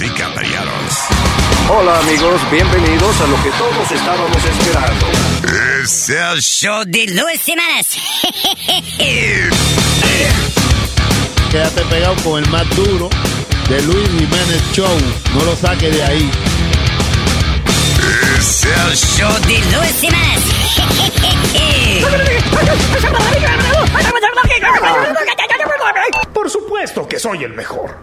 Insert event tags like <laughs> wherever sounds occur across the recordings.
Y Caballeros. Hola amigos, bienvenidos a lo que todos estábamos esperando. Es el show de Luis Semanas. <laughs> Quédate pegado con el más duro de Luis Jiménez Show. No lo saques de ahí. Es el show de Luis Semanas. <laughs> Por supuesto que soy el mejor.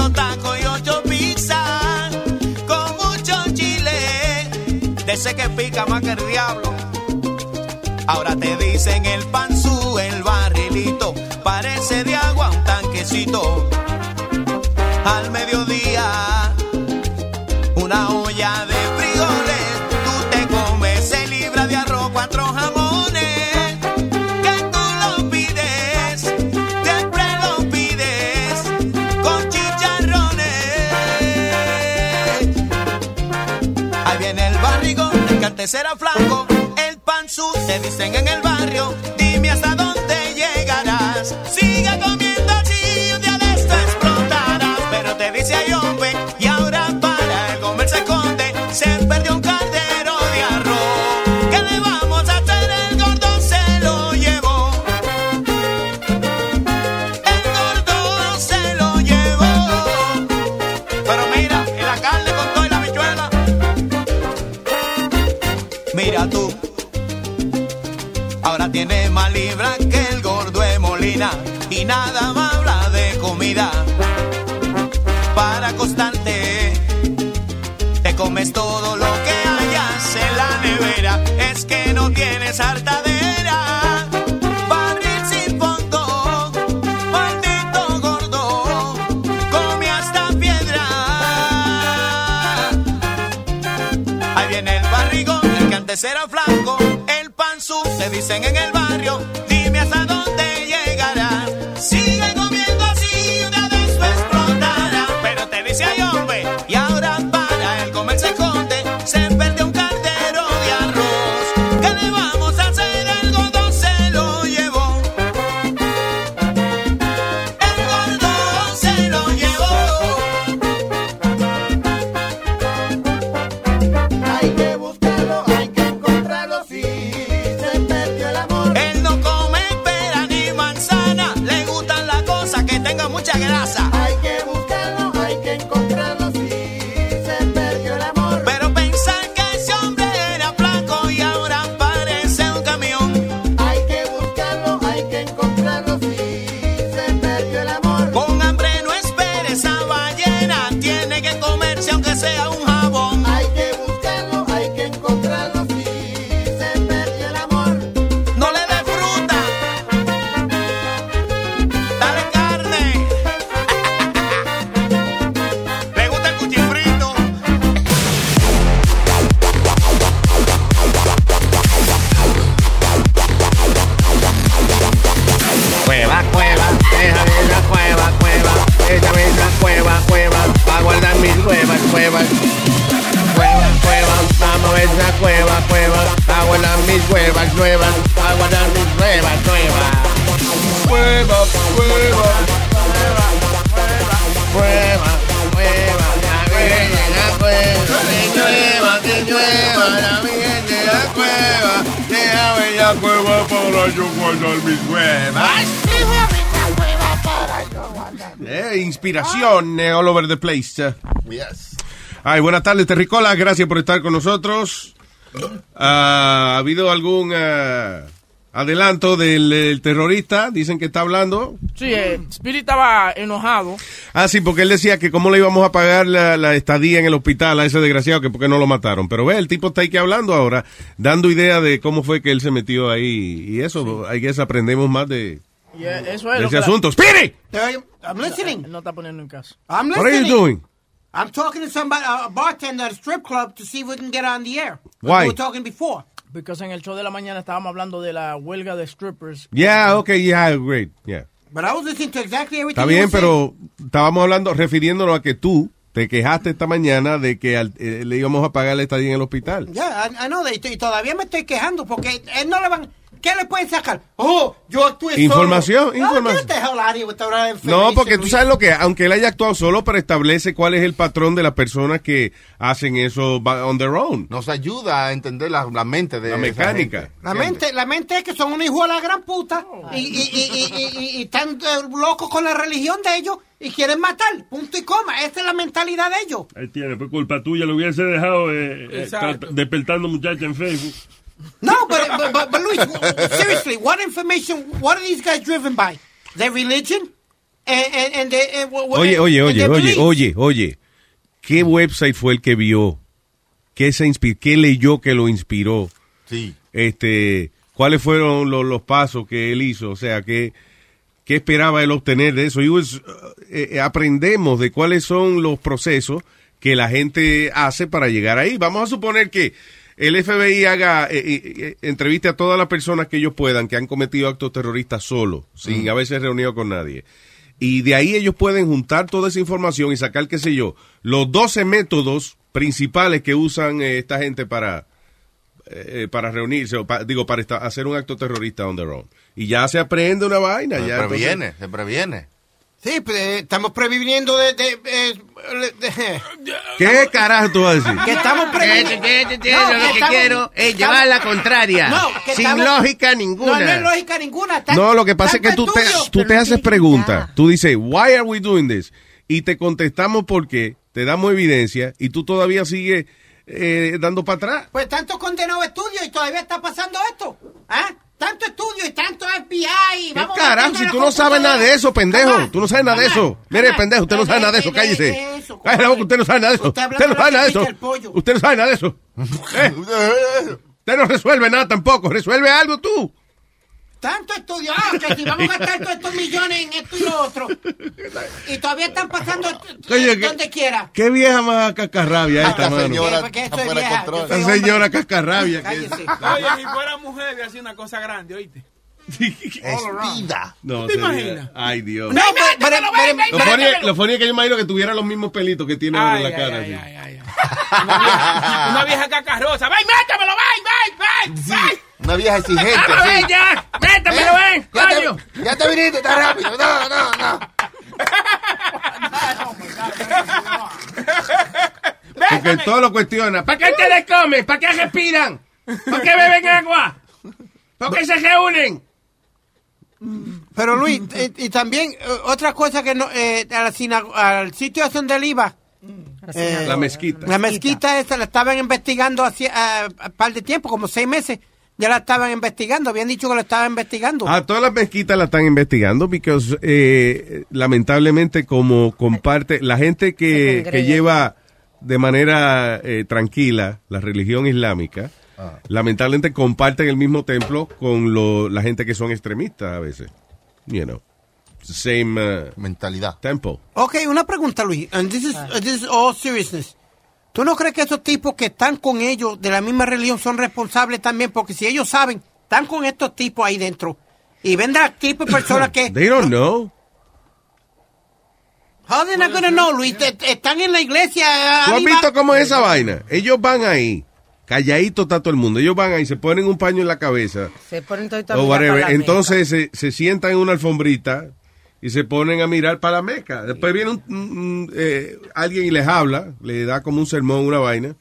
ocho tacos y ocho pizzas con mucho chile. De ese que pica más que el diablo. Ahora te dicen el panzú, el barrilito, parece de agua un tanquecito. Al mediodía Antes era el pan su te dicen en el mucha grasa. the place. Yes. Ay, buenas tardes, Terricola. Gracias por estar con nosotros. Ah, ¿Ha habido algún ah, adelanto del, terrorista? Dicen que está hablando. Sí, eh, Spirit estaba enojado. Ah, sí, porque él decía que cómo le íbamos a pagar la, estadía en el hospital a ese desgraciado, que porque no lo mataron. Pero ve, el tipo está ahí que hablando ahora, dando idea de cómo fue que él se metió ahí. Y eso, hay que aprendemos más de, y eh, eso es ese que la- asunto. ¡Spirit! I'm listening. Él no está poniendo en caso. I'm What are you listening. doing? I'm talking to somebody, a bartender at a strip club to see if we can get on the air. Why? We were talking before. Porque en el show de la mañana estábamos hablando de la huelga de strippers. Yeah, okay, yeah, great, yeah. But I was listening to exactly everything Está you bien, were saying. pero estábamos hablando, refiriéndonos a que tú te quejaste esta mañana de que al- eh, le íbamos a pagar la estadía en el hospital. Yeah, I, I know that. Y todavía me estoy quejando porque él no le van... ¿Qué le pueden sacar? Oh, yo actué solo. Información, No, información. with that No, porque tú sabes lo que, aunque él haya actuado solo, pero establece cuál es el patrón de las personas que hacen eso on their own. Nos ayuda a entender la, la mente de La esa mecánica. gente. La mente, la mente es que son unos hijos de la gran puta y, y, y, y, y- y- y están eh, locos con la religión de ellos y quieren matar. Punto y coma. Esa es la mentalidad de ellos. Ahí tiene, pues culpa tuya, lo hubiese dejado eh, eh, despertando muchachas en Facebook. No, but, but, but, but Luis, seriously, what information, what are these guys driven by? Their religion? And, and, and they- and what- Oye, oye, and oye, oye, oye, oye. ¿Qué website fue el que vio? ¿Qué se inspiró? ¿Qué leyó que lo inspiró? Sí. Este, ¿cuáles fueron los, los pasos que él hizo? O sea, ¿qué, qué esperaba él obtener de eso? Y pues, eh, eh, aprendemos de cuáles son los procesos que la gente hace para llegar ahí. Vamos a suponer que el FBI haga eh, eh, eh, entreviste a todas las personas que ellos puedan que han cometido actos terroristas solo, sin haberse reunido con nadie. Y de ahí ellos pueden juntar toda esa información y sacar, qué sé yo, los 12 métodos principales que usan eh, esta gente para, eh, para reunirse, o pa- digo, para esta- hacer un acto terrorista on their own. Y ya se aprende una vaina. Se ya, previene, entonces- se previene. Sí, eh, estamos previniendo de... de, eh, de- ¿Qué carajo tú vas a decir? que estamos previniendo... No, lo que estamos- quiero es estamos- llevar la contraria. No, que sin estamos- lógica No, ninguna. no hay lógica ninguna. Tan- No, lo que pasa es que tú te, tú te haces preguntas. Tú dices, why are we doing this? Y te contestamos por qué, te damos evidencia y tú todavía sigues eh, dando para atrás. Pues tanto condenado estudio y todavía está pasando esto. ¿Ah? Tanto estudio y tanto FBI. ¿Qué Vamos carajo? Si tú no sabes nada de eso, pendejo. Jamás, Tú no sabes nada de eso. Mire, jamás. pendejo, usted no sabe nada de eso. Cállese. eso, Cállese la boca, usted no sabe nada de eso. Usted no sabe nada de eso. Usted no sabe nada de eso. <laughs> Eh, Usted no resuelve nada tampoco. Resuelve algo tú. Tanto estudio. Ah, que si vamos a gastar todos estos millones en esto y lo otro. Y todavía están pasando eh, que- donde quiera. Qué vieja más cascarrabia esta, Esta mano. señora Porque es vieja, Esta señora cascarrabia. Oye, si fuera mujer, hubiera sido una cosa grande, ¿oíste? <laughs> Espida. No, ¿Te sería- imaginas? Ay, Dios. No, pero, Lo funny, es que yo imagino que tuviera los mismos pelitos que tiene ahora en la ay, cara. ay, así. ay, ay, ay. Una vieja, <laughs> una vieja cacarrosa. ¡Ven, métamelo, ven, ven, ven! ven! Una vieja exigente. ¡Vamos, sí. ven ya! ¡Métamelo, ven! Ya ¡Coño! te, ya te viniste, está rápido. No, no, no. <laughs> Porque todo lo cuestiona. ¿Para qué ustedes comen? ¿Para qué respiran? ¿Para qué beben agua? ¿Por qué se reúnen? <laughs> Pero Luis, eh, y también eh, otra cosa que no, eh, la al sitio es donde él iba. eh, La mezquita. La mezquita esa la estaban investigando hacía un par de tiempo, como seis meses. Ya la estaban investigando. Habían dicho que lo estaban investigando. A todas las mezquitas la están investigando porque eh, lamentablemente como comparte la gente que, que lleva de manera eh, tranquila la religión islámica, lamentablemente comparten el mismo templo con lo- la gente que son extremistas a veces. You know, same uh, Mentalidad. temple. Ok, una pregunta, Luis. And this is, uh, this is all seriousness. ¿Tú no crees que esos tipos que están con ellos de la misma religión son responsables también? Porque si ellos saben, están con estos tipos ahí dentro. Y vendrá tipo de <coughs> personas que... They don't know. How they not gonna know, Luis? Están en la iglesia. ¿Tú has visto cómo es esa vaina? Ellos van ahí, calladito está todo el mundo. Ellos van ahí, se ponen un paño en la cabeza Se ponen todo o whatever. Entonces se, se sientan en una alfombrita y se ponen a mirar para la meca. Después viene un- eh, alguien y les habla, le da como un sermón, una vaina,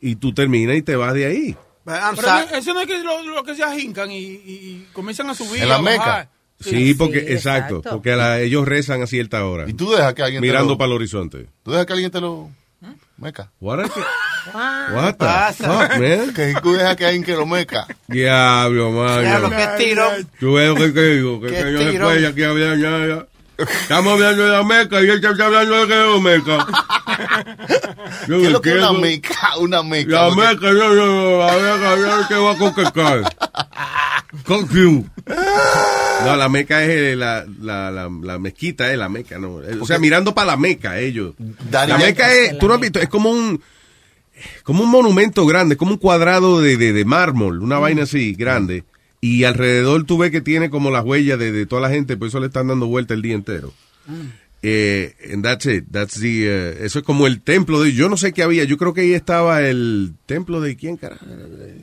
y tú terminas y te vas de ahí. Pero eso no es que lo, lo que se ahincan y, y- y comienzan a subir. En la. Meca. Sí, porque, sí, exacto, exacto. porque la- ellos rezan a cierta hora, Y tú dejas que alguien te mirando lo... para el horizonte. Tú dejas que alguien te lo... Meca. What you- What the fuck, man? Que tú dejas que hay en que lo meca. Diablo, man. Diablo, qué tiro. Tú ves lo que te digo, que Qué que yo tiro. después aquí hablando ya, ya. Estamos hablando de la meca y él está hablando de que es la meca. <laughs> Yo ¿Qué es lo que es una meca? Una meca. La Porque- meca, yo, yo, la meca, yo que va con que cae. Con you. No, la meca es eh, la, la, la, la mezquita, es la meca, no. Eh, O sea, mirando para la meca, ellos. Daddy La meca es, tú no has visto, es como un, como un monumento grande, como un cuadrado de, de, de mármol, una vaina así, grande. Y alrededor tú ves que tiene como las huellas de, de toda la gente, por eso le están dando vuelta el día entero. Eh, and that's it. That's the, eh, eso es como el templo de, yo no sé qué había, yo creo que ahí estaba el templo de quién, carajo.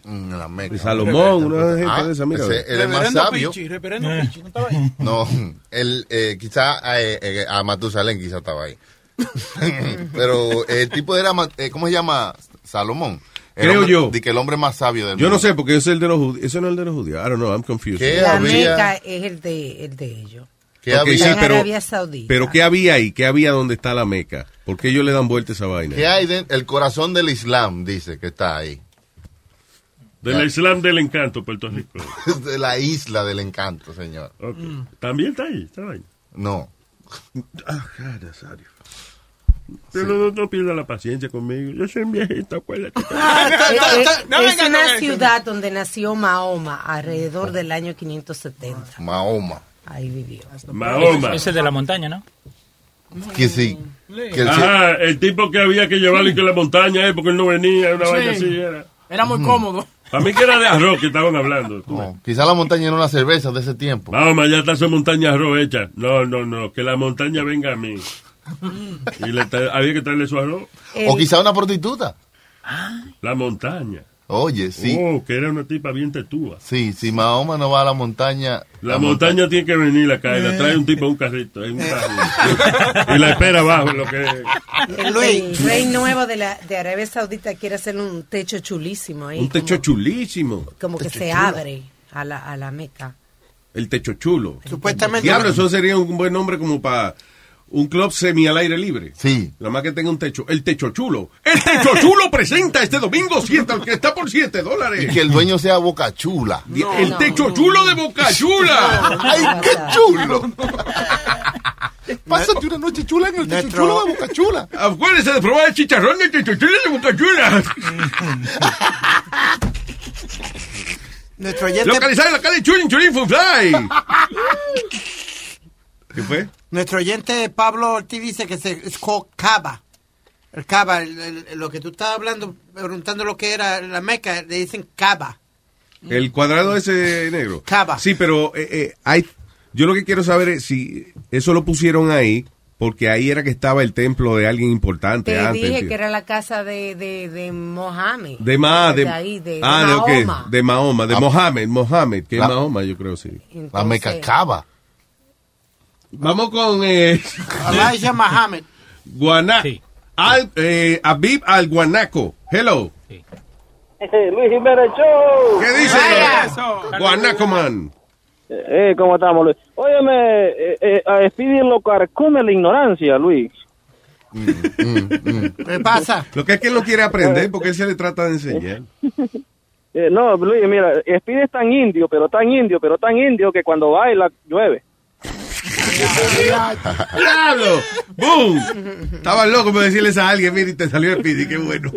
Mm, La meca. De Salomón, una gente Ah, de esa, mira. ese- él es más Reverendo sabio. Pichi, reverendo Pichi, ¿no estaba ahí? <laughs> No, él, eh, quizá eh, eh, a Matusalén quizá estaba ahí. <laughs> Pero el tipo era, eh, ¿cómo se llama? Salomón. El Creo hombre- yo. De que el hombre más sabio del Yo no mundo. sé, porque ese es el de los judíos. Ese no es el de los judíos. I don't know, I'm confused. ¿Qué La había? Meca es el de, el de ellos. ¿Qué había? sí, pero, Arabia Saudita. pero ¿qué había ahí? ¿Qué había donde está la Meca? ¿Por qué ellos le dan vuelta a esa vaina? ¿Qué hay de- el corazón del Islam dice que está ahí. Del Islam del Encanto, Puerto Rico. <laughs> de la isla del encanto, señor. También está ahí, está ahí. No. Ah, God, Nazario. Pero no, no pierda la paciencia conmigo. Yo soy un viejito, acuérdate. <laughs> Es, es- no es con una ciudad donde nació Mahoma alrededor del año 570. Mahoma. Ahí vivió. Mahoma. Ese de la montaña, ¿no? Que sí. Que el- Ajá, el tipo que había que llevarlo y que la montaña, eh, porque él no venía, una Sí. vaina así era. Era muy cómodo. Para mí que era de arroz que estaban hablando. no, quizá la montaña era una cerveza de ese tiempo. Mahoma, ya está su montaña arroz hecha. No, no, no, que la montaña venga a mí. <laughs> Y le había que traerle su arroz. O quizá una prostituta. La montaña. Oye, sí. Oh, que era una tipa bien tetúa. Sí, si Mahoma no va a la montaña. La, montaña, tiene que venir acá y la trae un tipo en un carrito. en un carrito. y la espera abajo. Lo que... El, el rey nuevo de, la, de Arabia Saudita quiere hacer un techo chulísimo ahí. Un techo como, chulísimo. como que se chulo. abre a la, a la Meca. El techo chulo. Supuestamente. Diablo, eso sería un buen nombre como para un club semi al aire libre. Sí. Nada más que tenga un techo. El techo chulo. El techo <laughs> chulo presenta este domingo siete, que está por 7 Y dólares. que el dueño sea Boca Chula. el no, techo no, chulo de Boca Chula. ¡Ay, qué chulo! <laughs> Pásate una noche chula en el techo Nuestro- chulo de Boca Chula. Acuérdense de probar el chicharrón del techo chulo de Boca Chula. <laughs> Nuestro oyente, Localizado en la calle Chulin Chulin Fun Fly. ¿Qué fue? Nuestro oyente Pablo Ortiz dice que se, es Cava. El Cava, el- el- lo que tú estabas hablando, preguntando lo que era la Meca, le dicen Cava. El cuadrado ese negro. Cava. Sí, pero eh, eh, hay, yo lo que quiero saber es si eso lo pusieron ahí porque ahí era que estaba el templo de alguien importante Te antes. dije tío. que era la casa de, de, de Mohammed. De Ma, de, ahí, de, de ah, de, Mahoma. de Mahoma, de Ah. Mohammed, Mohammed, que La- es Mahoma, yo creo, sí. La meca cava. Vamos con eh, <laughs> Elijah Muhammad. Guana, Sí. al, eh, Abib al Guanaco. Hello. Luis Jiménez Show. ¿Qué dice? Eso. Guanaco Man. Eh, ¿cómo estamos, Luis? Óyeme, eh, eh, a Speedy lo carcome la ignorancia, Luis. <laughs> ¿Qué pasa? Lo que es que él no quiere aprender porque él se le trata de enseñar. <laughs> Eh, no, Luis, mira, Speedy es tan indio, pero tan indio, pero tan indio que cuando baila llueve. ¡Diablo! ¡Boom! Estaba loco por decirles a alguien, mira, y te salió el pidi, qué bueno.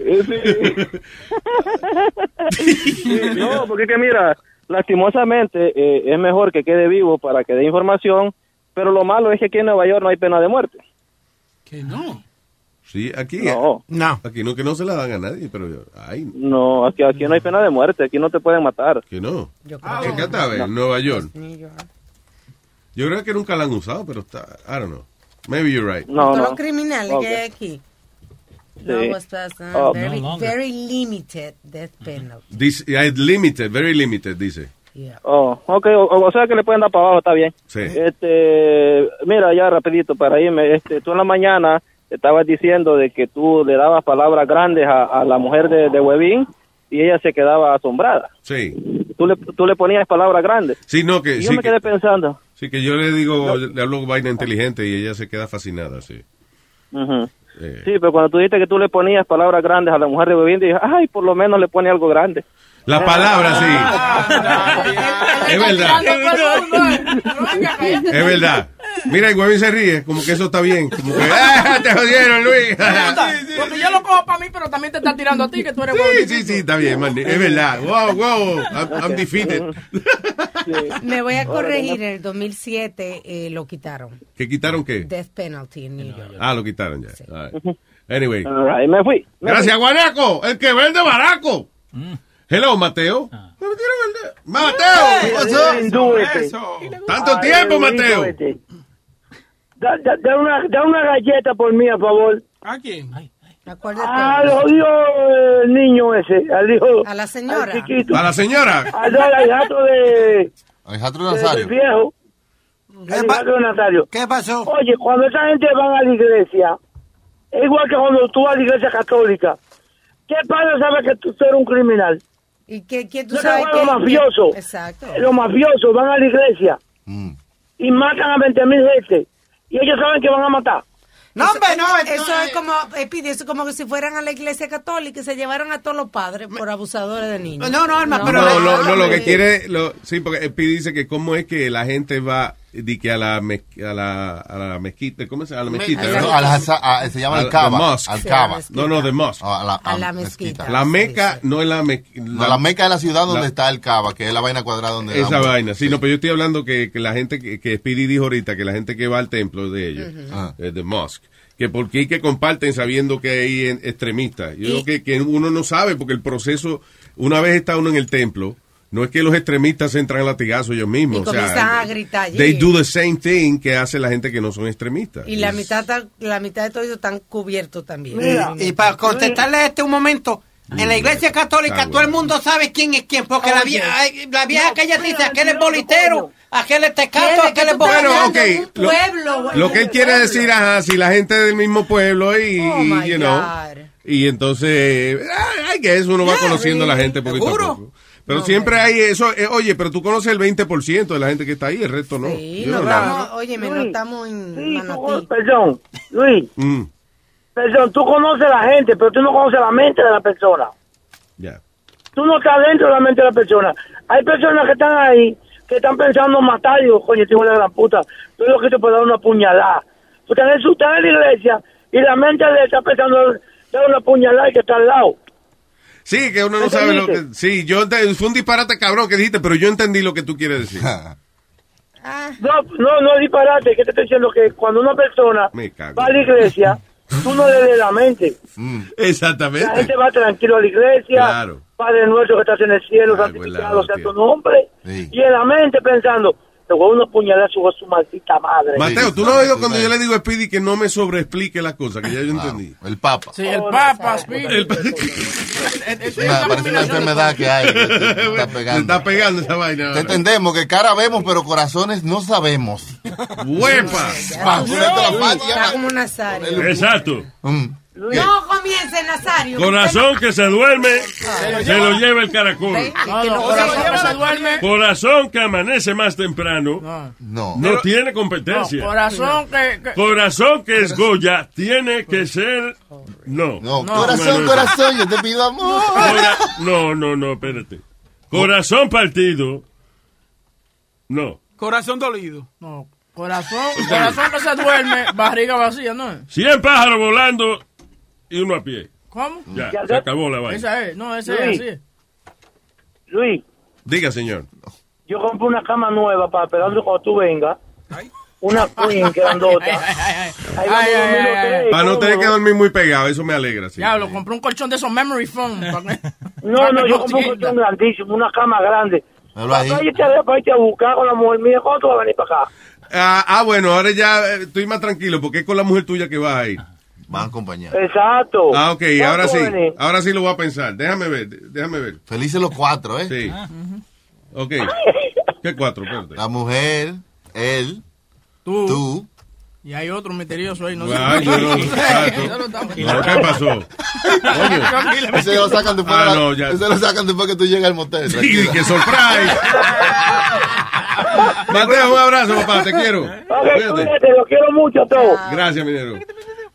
Sí, no, porque es que mira, lastimosamente eh, es mejor que quede vivo para que dé información, pero lo malo es que aquí en Nueva York no hay pena de muerte. Que no. Sí, aquí, No, No. aquí no, que no se la dan a nadie, pero ay, no, aquí, aquí no hay pena de muerte, aquí no te pueden matar. que no. Yo creo ¿En que? En Nueva York. Yo creo que nunca la han usado, pero está, I don't know. Maybe you're right. No, Todos no. los criminales que hay aquí. Sí. No was passed, Oh. very, No very limited death penalty. This, limited, very limited, dice. Yeah. Oh, ok, o, o sea que le pueden dar para abajo, está bien. Sí. Este, mira, ya rapidito para irme, este, tú en la mañana estabas diciendo de que tú le dabas palabras grandes a, a la mujer de, de Webin y ella se quedaba asombrada. Sí. Tú le, tú le ponías palabras grandes. Sí, no, que, Y yo sí, me que, quedé pensando, sí, que yo le digo, le hablo vaina inteligente y ella se queda fascinada, sí. Eh, Sí, pero cuando tú dijiste que tú le ponías palabras grandes a la mujer de Webin, dije, ay, por lo menos le pone algo grande. La palabra, sí. Es verdad. Es verdad. Mira, y Webin se ríe, como que eso está bien. Como que, ¡ah, te jodieron, Luis! Porque yo lo cojo para mí, pero también te está tirando a ti, que tú eres bueno. Sí, sí, sí, está bien, man. Es verdad. Wow, wow. I'm, I'm defeated. <laughs> Me voy a corregir, en el 2007 eh, lo quitaron. ¿Qué quitaron qué? Death penalty en New York. Ah, lo quitaron ya. All right. Anyway. All right, me fui. me Gracias, fui. Guanaco. El que vende baraco. Hello, Mateo. Me metieron el dedo. Mateo. what's up? Tanto tiempo, Mateo. Da, da- da una, da una galleta por mí, a favor. ¿A quién? Al jodido eh, niño ese, al hijo. A la señora. al chiquito. A la señora. Al, al hijato de. Alejandro de- Nazario. del viejo. Al hijato de Nazario. ¿Qué pasó? Oye, cuando esa gente va a la iglesia, es igual que cuando tú vas a la iglesia católica. ¿Qué padre sabe que tú eres un criminal? ¿Y qué, quién tú No sabes que- los mafiosos. Exacto. Los mafiosos van a la iglesia Mm. y matan a 20 mil gente. Y ellos saben que van a matar. No, hombre, no. Eso es como, eh, Pidi, eso es como que si fueran a la iglesia católica y se llevaran a todos los padres por abusadores de niños. No, no, Alma, No, pero- no, no, lo que quiere, lo, sí, porque el Pi dice que cómo es que la gente va, di que a la, mez- a la, a la mezquita, ¿cómo se llama? A la mezquita, No, ¿no? al Hasa- a- se llama Al- el mosque. Al Cava. No, no, de mosque. A la, A la mezquita. La Meca no es la Meca. No, la Meca es la ciudad donde la- está el Cava, que es la vaina cuadrada donde Esa vaina, sí, no, pero yo estoy hablando que, que la gente que, que Speedy dijo ahorita, que la gente que va al templo de ellos, Ah. eh, de mosque, que porque hay que comparten sabiendo que hay extremistas. Yo creo que, que uno no sabe porque el proceso, una vez está uno en el templo, no es que los extremistas entran a latigazo ellos mismos. Y o sea, comienzan a gritar allí. They do the same thing que hace la gente que no son extremistas. Y la mitad, la mitad de todo eso están cubiertos también. Y, y para contestarle este un momento, en la iglesia católica todo el mundo sabe quién es quién, porque la, vieja, la vieja que ella dice, aquel es bolitero, aquel es tecato, aquel ¿Qué es tú estás bolero. hablando? ok, un lo- pueblo, güey. Lo que él quiere decir, ajá, si la gente es del mismo pueblo y, Oh, you know, y entonces, ay, que eso uno va conociendo a la gente poquito a ¿Seguro? poco. Pero siempre hay eso, eh, oye, pero tú conoces el 20% de la gente que está ahí, el resto no. Sí, no no- estamos, oye, no Luis, estamos en Sí, tú perdón, Luis, Mm, perdón, tú conoces a la gente, pero tú no conoces la mente de la persona. ya. Tú no estás dentro de la mente de la persona. Hay personas que están ahí, que están pensando en matar, y digo, coño, tío de la puta, tú lo que te puedo dar una puñalada. Tú estás en, su- en la iglesia y la mente de él está pensando en dar una puñalada y que está al lado. Sí, que uno no sabe lo que... Sí, yo fue un disparate cabrón que dijiste, pero yo entendí lo que tú quieres decir. <laughs> No, no, no es disparate, que te estoy diciendo que cuando una persona va a la iglesia, tú no le des la mente. Exactamente. La gente va tranquilo a la iglesia, Claro. Padre nuestro que estás en el cielo, santificado sea tu nombre, y en la mente pensando, te voy a una puñalada a su, maldita madre. Mateo, tú no has oído cuando yo le digo a Speedy que no me sobreexplique las cosas, que ya yo entendí. El Papa. Sí, el Papa, Speedy. El- una- parece una enfermedad que hay. está Se pegando. está pegando esa vaina. Te entendemos que cara vemos, pero corazones no sabemos. ¡Huepa! Está como Nazario. Exacto. No comience, Nazario. Corazón que se duerme, se lo lleva el caracol. Ve, No, que no, los corazón que se duerme. Corazón que amanece más temprano, No. no tiene No, competencia. corazón que, que- Corazón que es Goya tiene que ser. No. No, corazón, corazón, yo te pido amor. Cora- No, no, no, espérate. Corazón partido. No. Corazón dolido. No, corazón, corazón que se duerme, barriga vacía, ¿no? 100 pájaros volando y uno a pie. ¿Cómo? Ya, se acabó la vaina. Esa es, no, esa Luis. es así. Luis, Diga, señor. yo compré una cama nueva para esperando cuando tú vengas. Una <laughs> queen grandota. Ahí Para no tener que dormir muy pegado, eso me alegra. Sí. Diablo, compré un colchón de esos memory foam. <laughs> No, no, yo compré un colchón grandísimo, una cama grande. Ahí. Para irte a, para irte a buscar con la mujer mía, ¿cuándo tú vas a venir para acá? Ah, ah, bueno, ahora ya eh, estoy más tranquilo porque es con la mujer tuya que vas a Van a acompañar. Exacto. Ah, ok, ¿Cuándo ahora sí. vas? Ahora sí lo voy a pensar. Déjame ver, déjame ver. Felices los cuatro, ¿eh? Sí. Ok. <laughs> ¿Qué cuatro? Espérate. La mujer, él, Tú. tú. Y hay otro misterioso ahí, no sé. Yo <laughs> <laughs> estamos- No, ¿Qué pasó? Coño. Ese lo sacan después, Ah, no, ya. ese lo sacan después que tú llegas al motel. Sí, tranquila. que surprise. Mateo, un abrazo, papá, te quiero. Ok, Cuídate. cuídate, los quiero mucho a todos. Gracias, minero.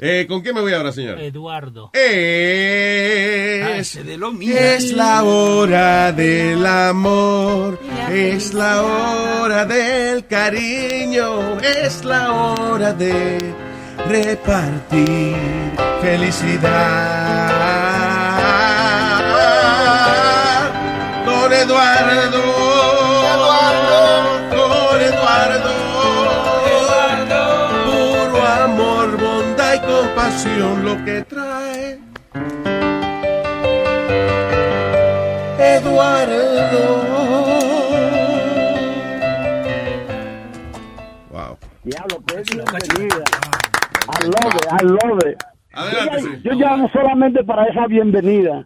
Eh, ¿Con quién me voy ahora, señor? Eduardo. Es, de lo mío. es la hora del amor, es la hora del cariño, es la hora de repartir felicidad. Con Eduardo, compasión lo que trae. Eduardo. Wow. Diablo, qué bienvenida. I love it, I love it. Adelante, yo, sí. yo llamo solamente para esa bienvenida. <laughs>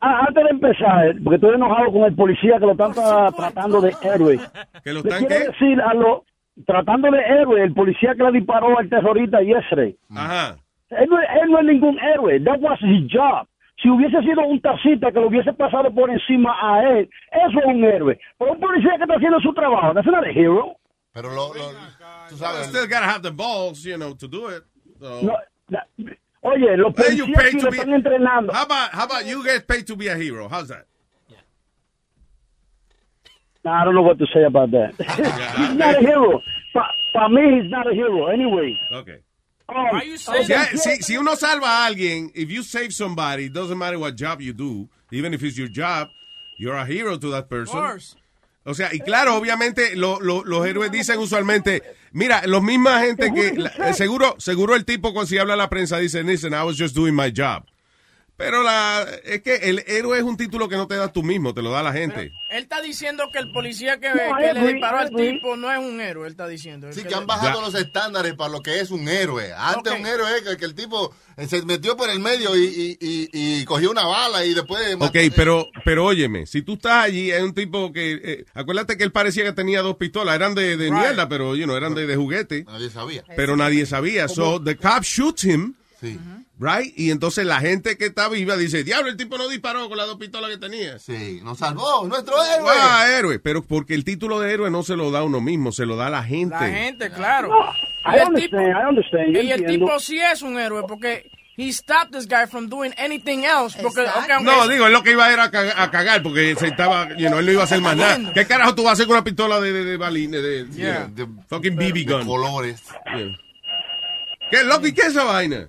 Antes de empezar, porque estoy enojado con el policía que lo están tra- tratando de héroe. ¿Que lo Le están quiero qué? decir a lo tratando de héroe, el policía que le disparó al terrorista yesterday. Ajá. Él no, él no es ningún héroe. That was his job. Si hubiese sido un taxista que lo hubiese pasado por encima a él, eso es un héroe. Pero un policía que está haciendo su trabajo, that's not a hero. Pero lo, lo, tú sabes. Still gotta have the balls, you know, to do it. So. No, na- oye, los policías pay to lo están entrenando. How about, how about you get paid to be a hero? How's that? Nah, I don't know what to say about that. <laughs> he's not a hero. Para mí, he's not a hero. Anyway. Okay. Okay, Ya, yo- si, si uno salva a alguien, if you save somebody, it doesn't matter what job you do, even if it's your job, you're a hero to that person. course. O sea, y claro, obviamente lo- lo- los héroes dicen usualmente, mira, los misma gente que, la- seguro, seguro el tipo cuando si habla a la prensa dice, listen, I was just doing my job. Pero la, es que el héroe es un título que no te das tú mismo, te lo da la gente. Él está diciendo que el policía que, No, que I le disparó al tipo no es un héroe, él está diciendo. Sí, que que han le- bajado los estándares para lo que es un héroe. Antes un héroe es que, que el tipo eh, se metió por el medio y, y, y, y cogió una bala y después... Ok, pero, pero óyeme, si tú estás allí, hay un tipo que, eh, acuérdate que él parecía que tenía dos pistolas, eran de, de Right. mierda, pero, you know, eran de, de juguete. Nadie sabía. Pero nadie sabía. So, the cop shoots him, Sí. right? Y entonces la gente que está viva dice, diablo, el tipo no disparó con las dos pistolas que tenía. Sí, nos salvó, nuestro héroe. Ah, héroe. Pero porque el título de héroe no se lo da uno mismo, se lo da la gente. La gente, claro. I Y el understand, I understand, yo y el tipo sí es un héroe porque he stopped this guy from doing anything else. Porque, No, digo, él lo que iba era a cagar, a cagar, porque se estaba, you know, él no iba a hacer más nada. ¿Qué carajo tú vas a hacer con una pistola de, de, de balines, de, Yeah. de- de fucking BB gun? colores. ¿Qué, loco, y qué es esa vaina?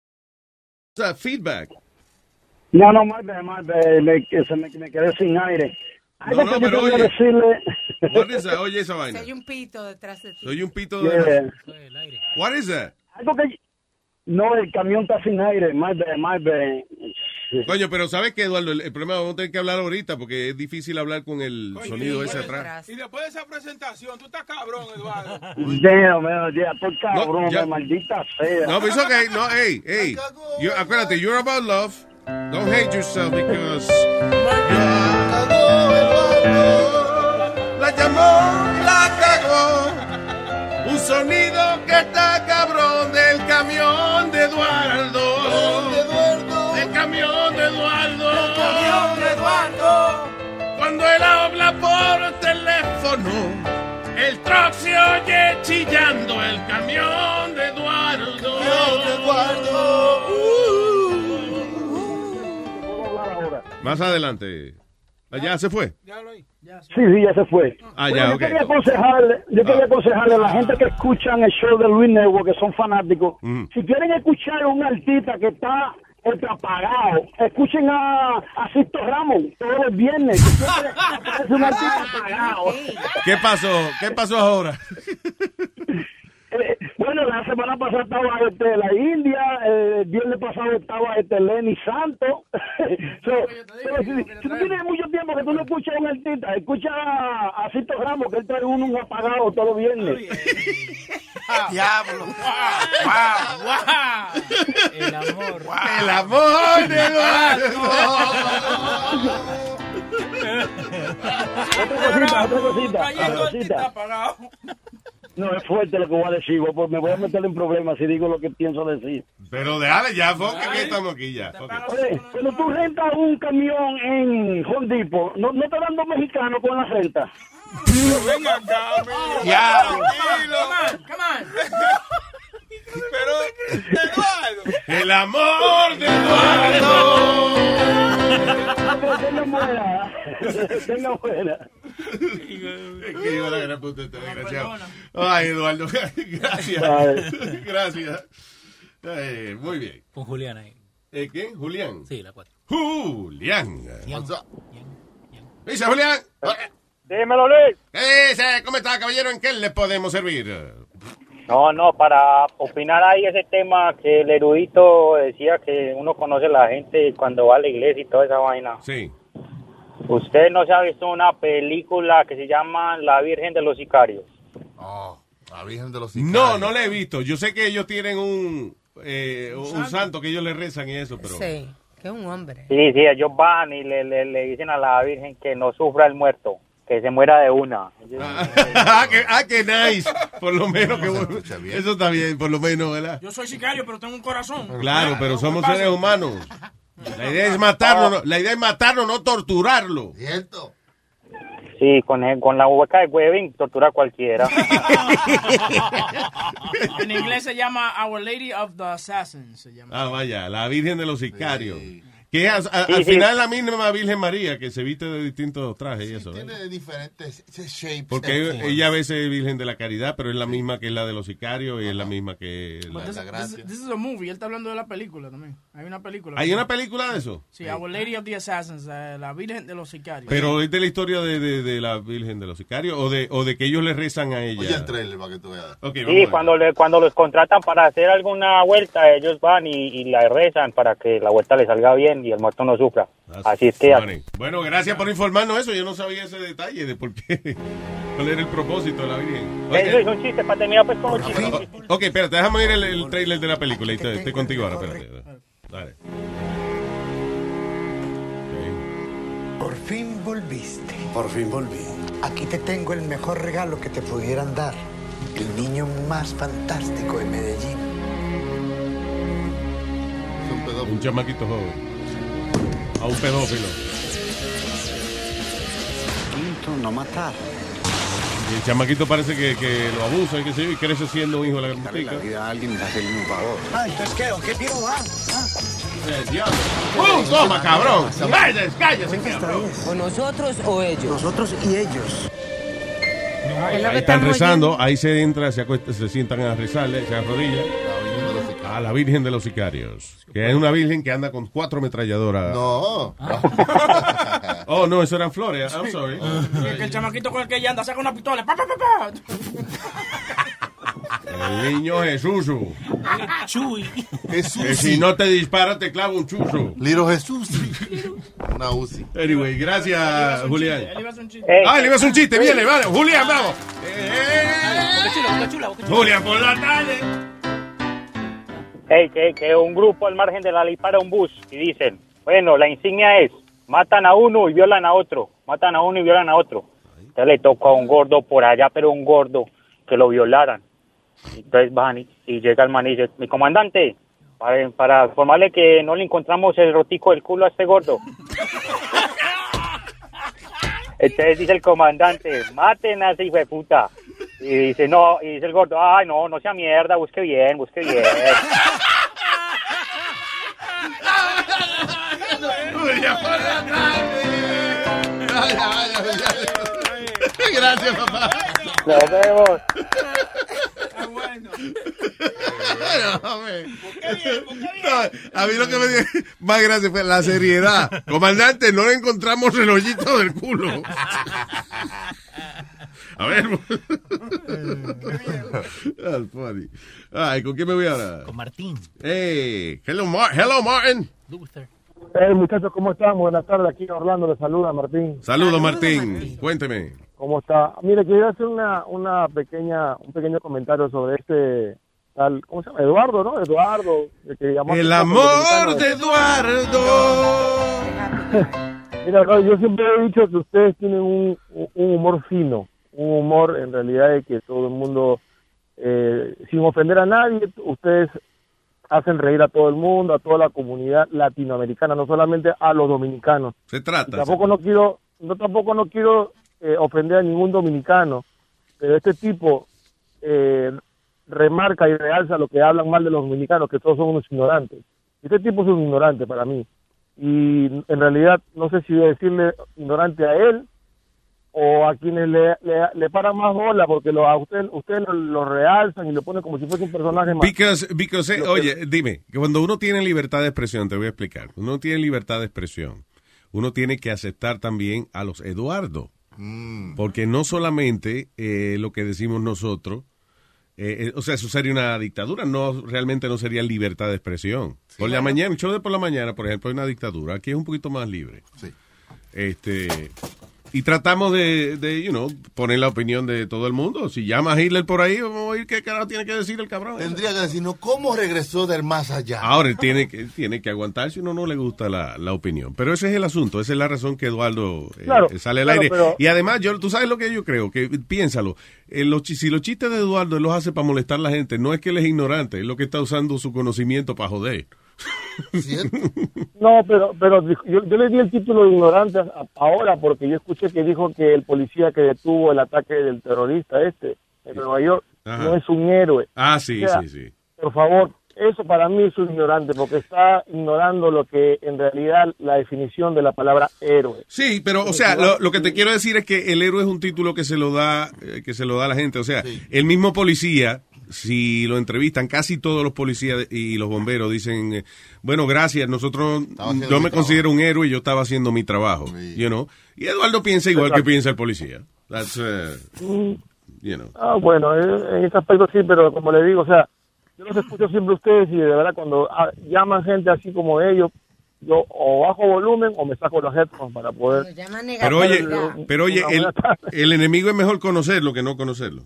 Sea, feedback. No, no, my bad, my bad. Me, que se me, me quedé sin aire. Algo no, que yo pero oye. decirle. What is that? Oye, esa vaina. Hay un pito detrás de ti. Soy un pito Yeah. de... What is that? Algo que... No, el camión está sin aire. My bad, my bad. Coño, pero ¿sabes qué, Eduardo? El, el problema vamos a tener que hablar ahorita porque es difícil hablar con el sonido ese atrás. Y después de esa presentación, tú estás cabrón, Eduardo. Damn, man, yeah, por cabrón, ya. man, maldita sea. No, pero it's okay. No, hey, hey. You, acuérdate, you're about love. Don't hate yourself because... La llamó, la cagó. Un sonido que está cabrón del camión de Eduardo. De Eduardo. Del camión de Eduardo. Cuando él habla por teléfono, el truck se oye chillando el camión de Eduardo. Uh. Más adelante. Allá se fue. Sí, sí, ya se fue. Ah, Bueno, ya, yo quería aconsejarle, yo quería aconsejarle a la gente que escuchan el show de Luis Network, que son fanáticos, Mm. si quieren escuchar a un artista que está apagado, escuchen a, a Sisto Ramos todos los viernes, que <laughs> un artista apagado. ¿Qué pasó? ¿Qué pasó ahora? <laughs> Eh, bueno, la semana pasada estaba este, la India, eh, el viernes pasado estaba este, Lenny Santos. <laughs> So, pero si, si tú tienes mucho tiempo que tú no escuchas a un artista, escucha a, a Cito Ramos, que él trae uno un apagado todos los viernes. <laughs> Diablo. El amor. El amor de Otra cosita, otra cosita, otra cosita. No, es fuerte lo que voy a decir, pues me voy a meter en problemas si digo lo que pienso decir. Pero déjale ya, foca, que estamos aquí ya. Oye, cuando tú rentas un camión en Home Depot, ¿no, no te dan dos mexicanos con la renta? Venga acá, Ya. Tranquilo. Come on, <laughs> Pero, Eduardo. El amor de Eduardo. Tenga buena. Tenga buena. Que iba la gran puta este desgraciado. Ay, Eduardo, <laughs> gracias. Gracias. Eh, muy bien. Con Julián ahí. ¿Eh, ¿Quién? ¿Julián? Sí, la cuatro. Julián. Dice Julián. Dímelo, Luis. ¿Qué dice? ¿Cómo está, caballero? ¿En qué le podemos servir? No, no, para opinar ahí ese tema que el erudito decía que uno conoce a la gente cuando va a la iglesia y toda esa vaina. Sí. ¿Usted no se ha visto una película que se llama La Virgen de los Sicarios? La Virgen de los No, no le he visto. Yo sé que ellos tienen un, eh, un santo que ellos le rezan y eso, pero... Sí, que es un hombre. Sí, sí, ellos van y le, le, le dicen a la Virgen que no sufra el muerto, que se muera de una. <laughs> ah, que, ah, que nice. Por lo menos que... Eso está bien, por lo menos, ¿verdad? Yo soy sicario, pero tengo un corazón. Claro, pero somos seres humanos. La idea es matarlo, no- la idea es matarlo, no torturarlo. ¿Cierto? Sí, con, el- con la hueca de Webin tortura a cualquiera. <laughs> En inglés se llama Our Lady of the Assassins. Se llama. Ah, vaya, la Virgen de los Sicarios. Que a- a- Sí, al sí. final es la misma Virgen María, que se viste de distintos trajes y eso. ¿eh? Tiene diferentes shapes. Porque and ella, a veces es Virgen de la Caridad, pero es la misma que es la de los sicarios y es la misma que la... But this, this- this is a movie. Él está hablando de la película también. Hay una película. ¿Hay una película de eso? Sí, Our Lady of the Assassins, eh, la Virgen de los Sicarios. Pero es de la historia de, de- de la Virgen de los Sicarios o de, o de que ellos le rezan a ella. Oye el trailer para que tú veas. Ok, vamos a Sí, cuando, le, cuando los contratan para hacer alguna vuelta, ellos van y, y la rezan para que la vuelta le salga bien y el muerto no sufra. Así es que... Funny. Bueno, gracias por informarnos eso. Yo no sabía ese detalle de por qué. <laughs> ¿Cuál era el propósito de la Virgen? Ok. Eso es un chiste, para terminar pues con un chiste. O- Ok, espérate, déjame oír el, el trailer de la película y te- estoy contigo ahora, espérate. Dale. Por fin volviste. Por fin volví. Aquí te tengo el mejor regalo que te pudieran dar. El niño más fantástico de Medellín. Un chamaquito joven. A un pedófilo. Quinto, no matar. Y el chamaquito parece que, que lo abusa y que y crece siendo un hijo de la gran Darle la vida a alguien hacerle un favor. Ah, entonces ¿qué? ¿O qué tiro va? ¡Uh, toma, cabrón! ¡Cállese, cállese, cabrón! ¿O nosotros o ellos? Nosotros y ellos. Ahí están rezando, ahí se entra, se, acuesta, se sientan a rezarle, se arrodillan. A la Virgen de los Sicarios. Que es una virgen que anda con cuatro ametralladoras. No. <laughs> oh, no, eso eran flores. I'm sorry. Que, que el chamaquito con el que ella anda saca una pistola. ¡Pa, pa, pa, pa! El niño Jesús. Chuy. Jesús. Que si no te dispara, te clava un chuzo. Little Jesús. Una UCI. Anyway, gracias, Julián. Él iba a hacer un chiste. Ah, le iba a hacer un chiste, viene, vale. Julián, vamos. Julián, por la tarde. Hey, que, un grupo al margen de la ley para un bus y dicen, bueno, la insignia es, matan a uno y violan a otro, matan a uno y violan a otro. Entonces le tocó a un gordo por allá, pero un gordo, que lo violaran. Entonces van y, y llega el man y dice, mi comandante, para, para informarle que no le encontramos el rotico del culo a este gordo. <laughs> Entonces dice el comandante, maten a ese hijo de puta. Y dice, no, y dice el gordo, ay, no, no sea mierda, busque bien, busque bien. <laughs> Gracias, papá. Nos vemos. No, a mí lo que me dio más gracia fue la seriedad. Comandante, no le encontramos relojito del culo. A ver. That's funny. Ay, ¿con quién me voy ahora? Con Martín. Hey, hello, Mar hello Martin. Hey, muchachos, ¿cómo están? Buenas tardes. Aquí Orlando le saluda, Martín. Saludos, Martín. Cuénteme. ¿Cómo está? Mire, quería hacer una, una pequeña, un pequeño comentario sobre este tal, ¿cómo se llama? Eduardo, ¿no? Eduardo. el que llamó El amor de Eduardo. <laughs> Mira, yo siempre he dicho que ustedes tienen un, un humor fino, un humor en realidad de que todo el mundo, eh, sin ofender a nadie, ustedes hacen reír a todo el mundo, a toda la comunidad latinoamericana, no solamente a los dominicanos. Se Y trata. tampoco no quiero, no tampoco no quiero eh, ofender a ningún dominicano, pero este tipo eh, remarca y realza lo que hablan mal de los dominicanos, que todos son unos ignorantes. Este tipo es un ignorante para mí. Y en realidad no sé si decirle ignorante a él o a quienes le, le, le paran más bola porque lo, a usted, ustedes lo, lo realzan y lo ponen como si fuese un personaje más. Because, because, eh, oye, dime, que cuando uno tiene libertad de expresión, te voy a explicar, uno tiene libertad de expresión, uno tiene que aceptar también a los Eduardo, porque no solamente eh, lo que decimos nosotros, eh, eh, o sea, eso sería una dictadura, no realmente no sería libertad de expresión. por la mañana, show de por la mañana, por ejemplo, hay una dictadura, aquí es un poquito más libre. Este, y tratamos de, de, you know, poner la opinión de todo el mundo. Si llama a Hitler por ahí, vamos a oír qué carajo tiene que decir el cabrón. Tendría que decirnos cómo regresó del más allá. Ahora él tiene que, tiene que aguantar si uno no le gusta la, la opinión. Pero ese es el asunto, esa es la razón que Eduardo eh, Claro, sale al claro, aire. pero- Y además, yo, tú sabes lo que yo creo, que piénsalo, eh, los si los chistes de Eduardo él los hace para molestar a la gente, no es que él es ignorante, es lo que está usando su conocimiento para joder. No, pero, pero yo, yo le di el título de ignorante ahora porque yo escuché que dijo que el policía que detuvo el ataque del terrorista este en Nueva York Ajá. no es un héroe. Ah, sí, O sea, sí, sí. Por favor, eso para mí es un ignorante porque está ignorando lo que en realidad la definición de la palabra héroe. Sí, pero, o sea, lo, lo que te quiero decir es que el héroe es un título que se lo da, eh, que se lo da a la gente. O sea, el mismo policía, si lo entrevistan, casi todos los policías y los bomberos dicen, eh, bueno, gracias, nosotros, yo me considero un héroe y yo estaba haciendo mi trabajo, you know. Y Eduardo piensa igual que piensa el policía. That's, uh, Mm, you know. Ah, bueno, eh, en ese aspecto sí, pero como le digo, o sea, yo los escucho siempre a ustedes y de verdad cuando ah, llaman gente así como ellos, yo o bajo volumen o me saco los headphones para poder... Pero oye, pero oye, el, el enemigo es mejor conocerlo que no conocerlo.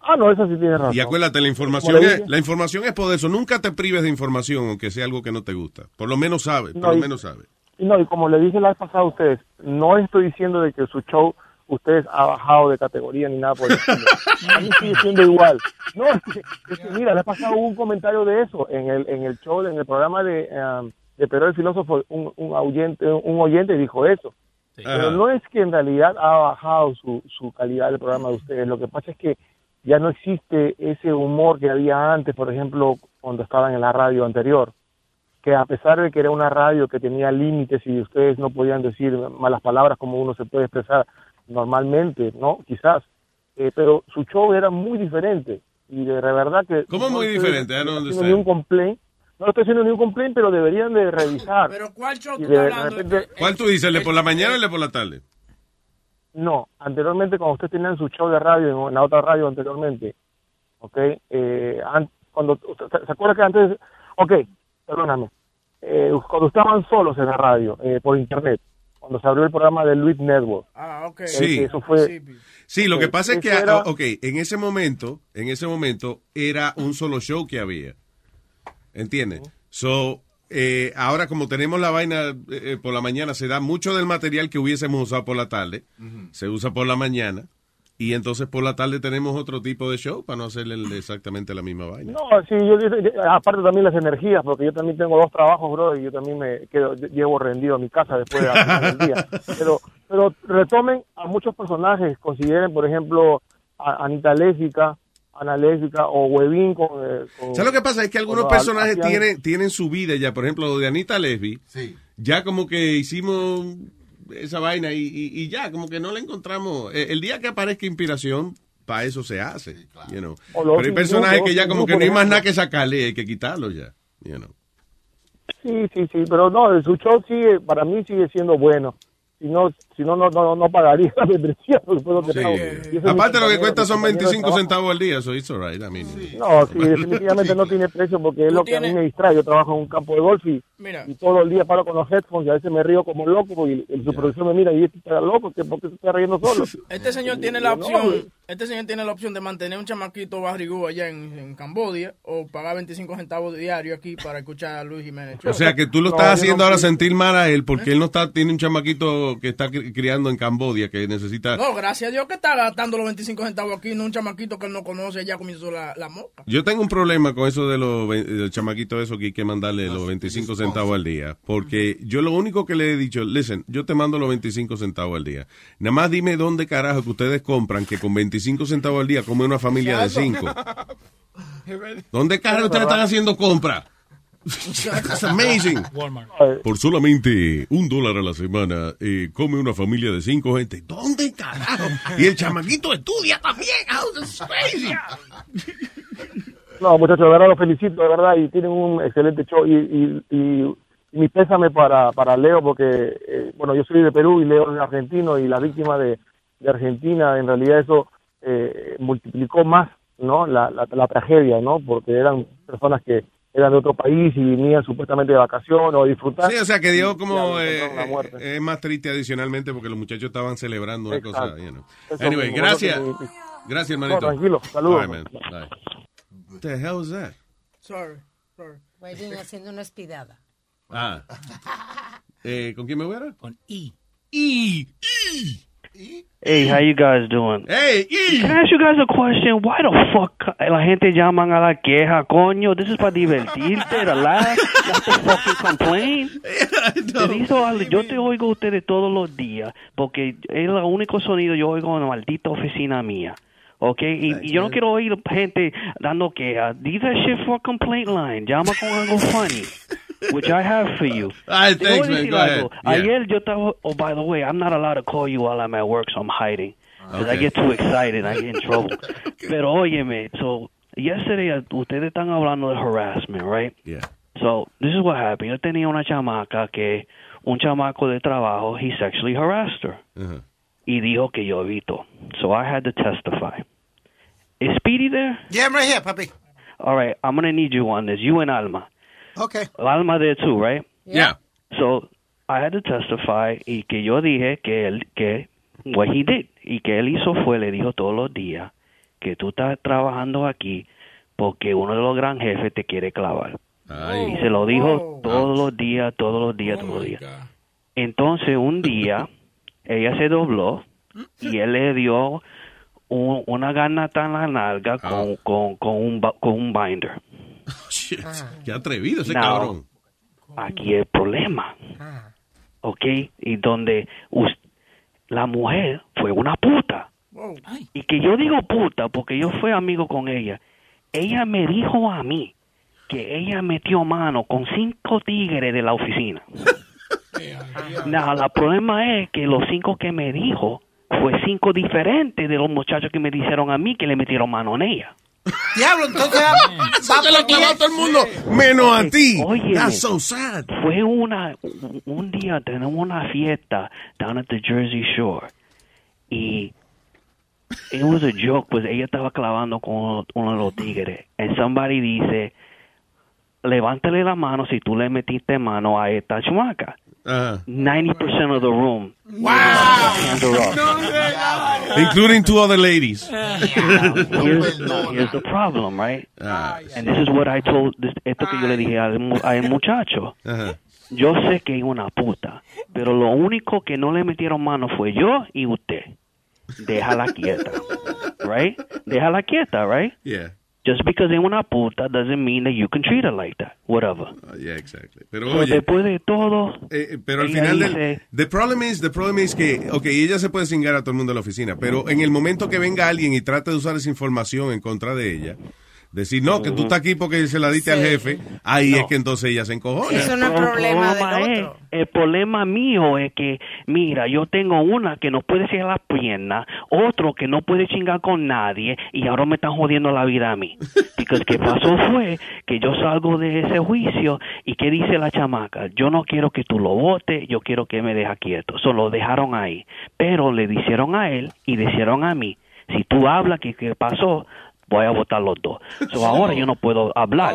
Ah, no, eso sí tiene razón. Y acuérdate, la información, es, la información es poder. Eso nunca te prives de información, aunque sea algo que no te gusta. Por lo menos sabes, por lo y- menos sabes. Y no, y como le dije la vez pasada a ustedes, no estoy diciendo de que su show ustedes ha bajado de categoría ni nada por el estilo. <laughs> A mí sigue siendo igual. No, es que, es que mira, le he pasado un comentario de eso en el, en el show, en el programa de, um, de el Filósofo, un, un, oyente, un oyente dijo eso. Pero Ajá. no es que en realidad ha bajado su, su calidad del programa de ustedes. Lo que pasa es que ya no existe ese humor que había antes, por ejemplo, cuando estaban en la radio anterior que a pesar de que era una radio que tenía límites y ustedes no podían decir malas palabras como uno se puede expresar normalmente, ¿no? Quizás. Eh, pero su show era muy diferente. Y de verdad que... ¿Cómo no muy estoy diferente? I don't haciendo understand. ni un complaint. No estoy haciendo ni un complaint, pero deberían de revisar. Pero ¿cuál show tú estás hablando? repente- ¿Cuál tú dices? ¿El de por la mañana o el de por la tarde? No, anteriormente cuando usted tenía su show de radio, en la otra radio anteriormente, ¿ok? Eh, an- cuando, ¿se, se acuerda que antes, ok, perdóname, eh, cuando estaban solos en la radio, eh, por internet, cuando se abrió el programa de Luis Network. Ah, ok. Sí. Eso fue... Sí, lo Ok, que pasa es que, era- ok, en ese momento, en ese momento era un solo show que había. ¿Entiendes? So, eh, ahora como tenemos la vaina eh, por la mañana, se da mucho del material que hubiésemos usado por la tarde, se usa por la mañana, y entonces por la tarde tenemos otro tipo de show para no hacerle exactamente la misma vaina. No, sí, yo, aparte también las energías, porque yo también tengo dos trabajos, bro, y yo también me quedo, llevo rendido a mi casa después de del día. <laughs> Pero, pero retomen a muchos personajes, consideren, por ejemplo, a Anita Lésica, Ana Lésica o Huevín con... eh, con- ¿Sabes lo que pasa? Es que algunos personajes hacían- tienen, tienen su vida ya. Por ejemplo, lo de Anita Lesbi, ya como que hicimos esa vaina y, y- y ya, como que no le encontramos. eh, El día que aparezca inspiración, para eso se hace. you know. O lo Pero hay personajes que ya como que no hay más nada que sacarle, hay que quitarlo ya. you know. Sí, sí, sí, pero no, su show sigue, para mí sigue siendo bueno. Si no, si no, no, no, no pagaría <laughs> la membresía. que Sí. es Aparte lo que cuesta son compañero de 25 trabajo. centavos al día, so it's alright. I mean, No, <laughs> sí, definitivamente no tiene precio porque es lo que a mí me distrae. Yo trabajo en un campo de golf y, Mira. y todo el día paro con los headphones y a veces me río como loco y el supervisor me mira y este está loco, ¿qué- ¿por qué se está riendo solo? <laughs> Este señor tiene la opción, este señor tiene la opción de mantener un chamaquito barrigú allá en, en Cambodia o pagar 25 centavos diario aquí para escuchar a Luis Jiménez. O sea que tú lo estás haciendo no- ahora sentir mal a él porque él no está, tiene un chamaquito que está criando en Cambodia que necesita. No, gracias a Dios que está gastando los 25 centavos aquí, no un chamaquito que él no conoce, ya comenzó la, la moca. Yo tengo un problema con eso de los del chamaquito eso que hay que mandarle los 25 centavos al día. Porque yo lo único que le he dicho, listen, yo te mando los 25 centavos al día. Nada más dime dónde carajo que ustedes compran que con 25 centavos al día come una familia de 5. <laughs> ¿Dónde carajo ustedes están haciendo compra? <laughs> It's amazing. Por solamente un dólar a la semana eh, come una familia de cinco gente. ¿Dónde carajo? Y el chamaquito estudia también. Is crazy. No, muchachos, de verdad los felicito, de verdad, y tienen un excelente show. Y, y, y, y mi pésame para, para Leo, porque, eh, bueno, yo soy de Perú y Leo es argentino, y la víctima de, de Argentina, en realidad eso eh, multiplicó más, ¿no? La, la, la tragedia, ¿no? Porque eran personas que eran de otro país y venían supuestamente de vacación o a disfrutar. Sí, o sea que dio como eh, encontraron la muerte. eh, es más triste adicionalmente porque los muchachos estaban celebrando una Exacto. cosa. you know. Anyway, mismo, gracias. Gracias, hermanito. No, tranquilo, saludos. Right, man. Bye. What the hell is that? Sorry, sorry. Vayan haciendo una espidada. Ah. <laughs> Eh, ¿Con quién me voy a Con I. I. Hey, how you guys doing? Hey, Can I ask you guys a question? Why the fuck la gente llaman a la queja, coño? This is para divertirte, <laughs> relax, not to fucking complain. <laughs> Te digo algo, yo te oigo a ustedes todos los días, porque es el único sonido yo oigo en la maldita oficina mía. ¿Ok? Y, y yo no quiero oír gente dando quejas. Leave that shit for a complaint line. Llama con algo funny. <laughs> Which I have for you. <laughs> All right, Te voy a thanks, man. decir Go algo. ahead. Yeah. Ayer yo estaba, oh, by the way, I'm not allowed to call you while I'm at work, so I'm hiding. Because I get too excited, I get in trouble. <laughs> Pero óyeme, so, yesterday uh, ustedes están hablando de harassment, right? Yeah. So, this is what happened. Yo tenía una chamaca que, un chamaco de trabajo, he sexually harassed her. Uh-huh. Y dijo que yo evito. So I had to testify. Is Speedy there? Yeah, I'm right here, puppy. All right, I'm going to need you on this. You and Alma. Okay. Alma there too, right? Yeah. So I had to testify y que yo dije que él, que what he did y que él hizo fue le dijo todos los días que tú estás trabajando aquí porque uno de los gran jefes te quiere clavar. Y se lo dijo todos los días, todos los días, todos los días. Entonces un día <coughs> ella se dobló y él le dio un- una garnata en la nalga con, con, con, un, ba- con un binder. Shit. <laughs> Qué atrevido ese Now, cabrón. Aquí el problema. ¿Ok? Y donde la mujer fue una puta. Y que yo digo puta porque yo fui amigo con ella. Ella me dijo a mí que ella metió mano con cinco tigres de la oficina. <laughs> Now, el problema es que los cinco que me dijo fue cinco diferentes de los muchachos que me dijeron a mí que le metieron mano en ella. Diablo, entonces. <laughs> Se te lo clavó todo el mundo, menos a ti. Óyeme, That's so sad. Fue una, un- día tenemos una fiesta down at the Jersey Shore y it was a joke, pues ella estaba clavando con uno de los tigres and somebody dice, levántale la mano si tú le metiste mano a esta chamaca. Ajá. 90% of the room. Wow. Including two other ladies. <laughs> here's, here's the problem, right? And this is what I told, this, esto que yo le dije al, al muchacho. Yo sé que es una puta, pero lo único que no le metieron mano fue yo y usted. Déjala quieta, <laughs> right? Déjala quieta, right? Yeah. Just because es una puta doesn't mean that you can treat her like that. Whatever. Uh, yeah, exactly. Pero oye, después de todo, eh, eh, pero al final dice- del, the problem is, the problem is que, ok, ella se puede cingar a todo el mundo en la oficina, pero en el momento que venga alguien y trate de usar esa información en contra de ella, decir, no, que tú estás aquí porque se la diste al jefe, ahí es que entonces ella se encojona. Eso no es El problema del problema es- otro. el problema mío es que, mira, yo tengo una que no puede cerrar las piernas, otro que no puede chingar con nadie y ahora me están jodiendo la vida a mí. <laughs> Porque que pasó fue que yo salgo de ese juicio y ¿qué dice la chamaca? Yo no quiero que tú lo votes, yo quiero que me deja quieto. Solo lo dejaron ahí. Pero le dijeron a él y le hicieron a mí. Si tú hablas que, que pasó, voy a votar los dos. So, ahora yo no puedo hablar.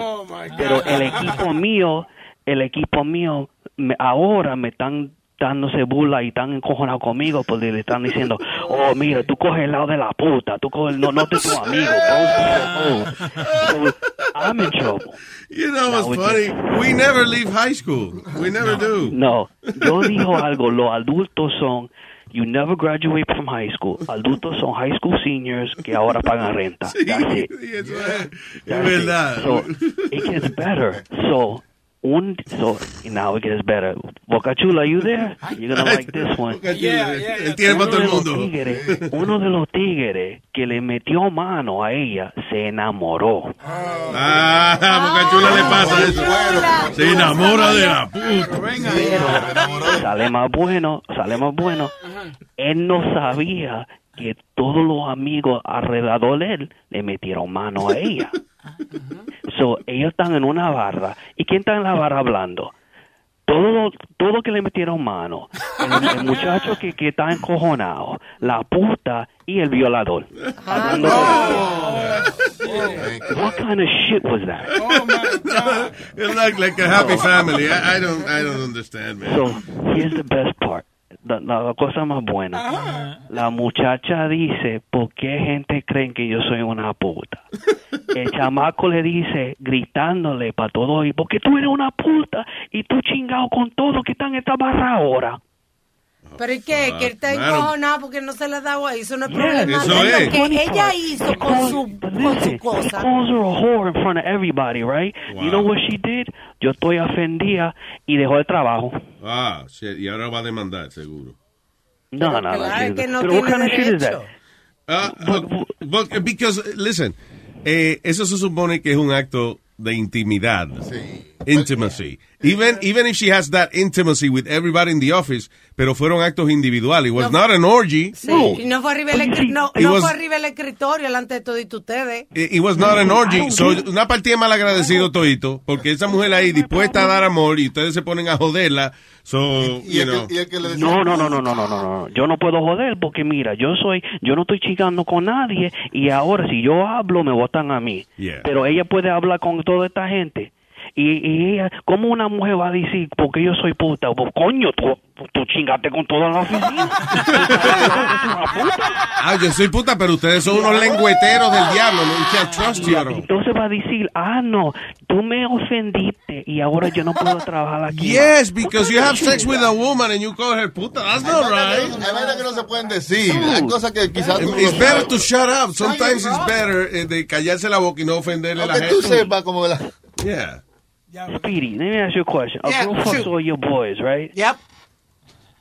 Pero el equipo mío, el equipo mío, me- ahora me están dándose burla y están encojonados conmigo porque le están diciendo, oh, mira, tú coges el lado de la puta, tú coges, no, no te tu amigo. bro. So, I'm in trouble. You know Now what's funny? We never leave high school. We never do. No, yo dijo algo, los adultos son, you never graduate from high school. Adultos son high school seniors que ahora pagan renta. <laughs> That's it. That's it. So it gets better. So un so now it gets better. Boca Chula, are you there? You're gonna like this one. Él tiene para Uno todo el de los mundo. tigres- uno de los tigres que le metió mano a ella se enamoró. Ah, a Boca Chula le pasa eso. Se enamora de la puta. sale más bueno, sale más bueno. Él no sabía que todos los amigos alrededor de él le metieron mano a ella. <laughs> So, ellos están en una barra. ¿Y quién está en la barra hablando? Todo, todo que le metieron mano. El, el muchacho que, que está encojonado, la puta y el violador. Hablando de- What kind of shit was that? It's like, like a happy family. I, I don't, I don't understand, man. So, here's the best part. La, cosa más buena. La muchacha dice, ¿por qué gente creen que yo soy una puta? <laughs> El chamaco le dice, gritándole para todo, ¿y por qué tú eres una puta? Y tú chingado con todo que está en esta barra ahora. Pero ¿y qué? Que él está claro. encojonado porque no se le ha dado ahí. Eso no es Yeah, problema. eso de es. Lo que ella hizo con su, con su cosa. calls her a whore in front of everybody, right? You know what she did? Yo estoy ofendida y dejó el trabajo. Ah, shit, y ahora va a demandar, seguro. No, no, no. claro she- que no Pero what tiene kind of shit is that? Ah, but- but- because, listen, eh, eso se supone que es un acto de intimidad. Intimacy. Even, even if she has that intimacy with everybody in the office, pero fueron actos individuales. It was No. not an orgy. Sí, y no fue arriba el, no, It no was- fue arriba el escritorio delante de todos ustedes. It, it was not an orgy. So, una partida mal agradecido todito, porque esa mujer ahí dispuesta a dar amor y ustedes se ponen a joderla. So, you know. No, no, no, no, no, no, no, no. Yo no puedo joder porque mira, yo soy, yo no estoy chingando con nadie y ahora si yo hablo me votan a mí. Yeah. Pero ella puede hablar con toda esta gente. Y, y ella, ¿cómo una mujer va a decir porque yo soy puta? Pues coño, tú, tú chingaste con toda la oficina. <laughs> Ah, yo soy puta, pero ustedes son unos lengüeteros del diablo. No. Entonces va a decir, ah, no, tú me ofendiste y ahora yo no puedo trabajar aquí. Yes, because you have sex with a woman and you call her puta. That's not right. Hay vainas que no se pueden decir. Hay cosas que quizás tú It's better to shut up. Sometimes it's better eh, de callarse la boca y no ofenderle a la gente. tú sepas como la... Yeah. Speedy, let me ask you a question. A Yeah, girl fucks shoot. all your boys, right? Yep.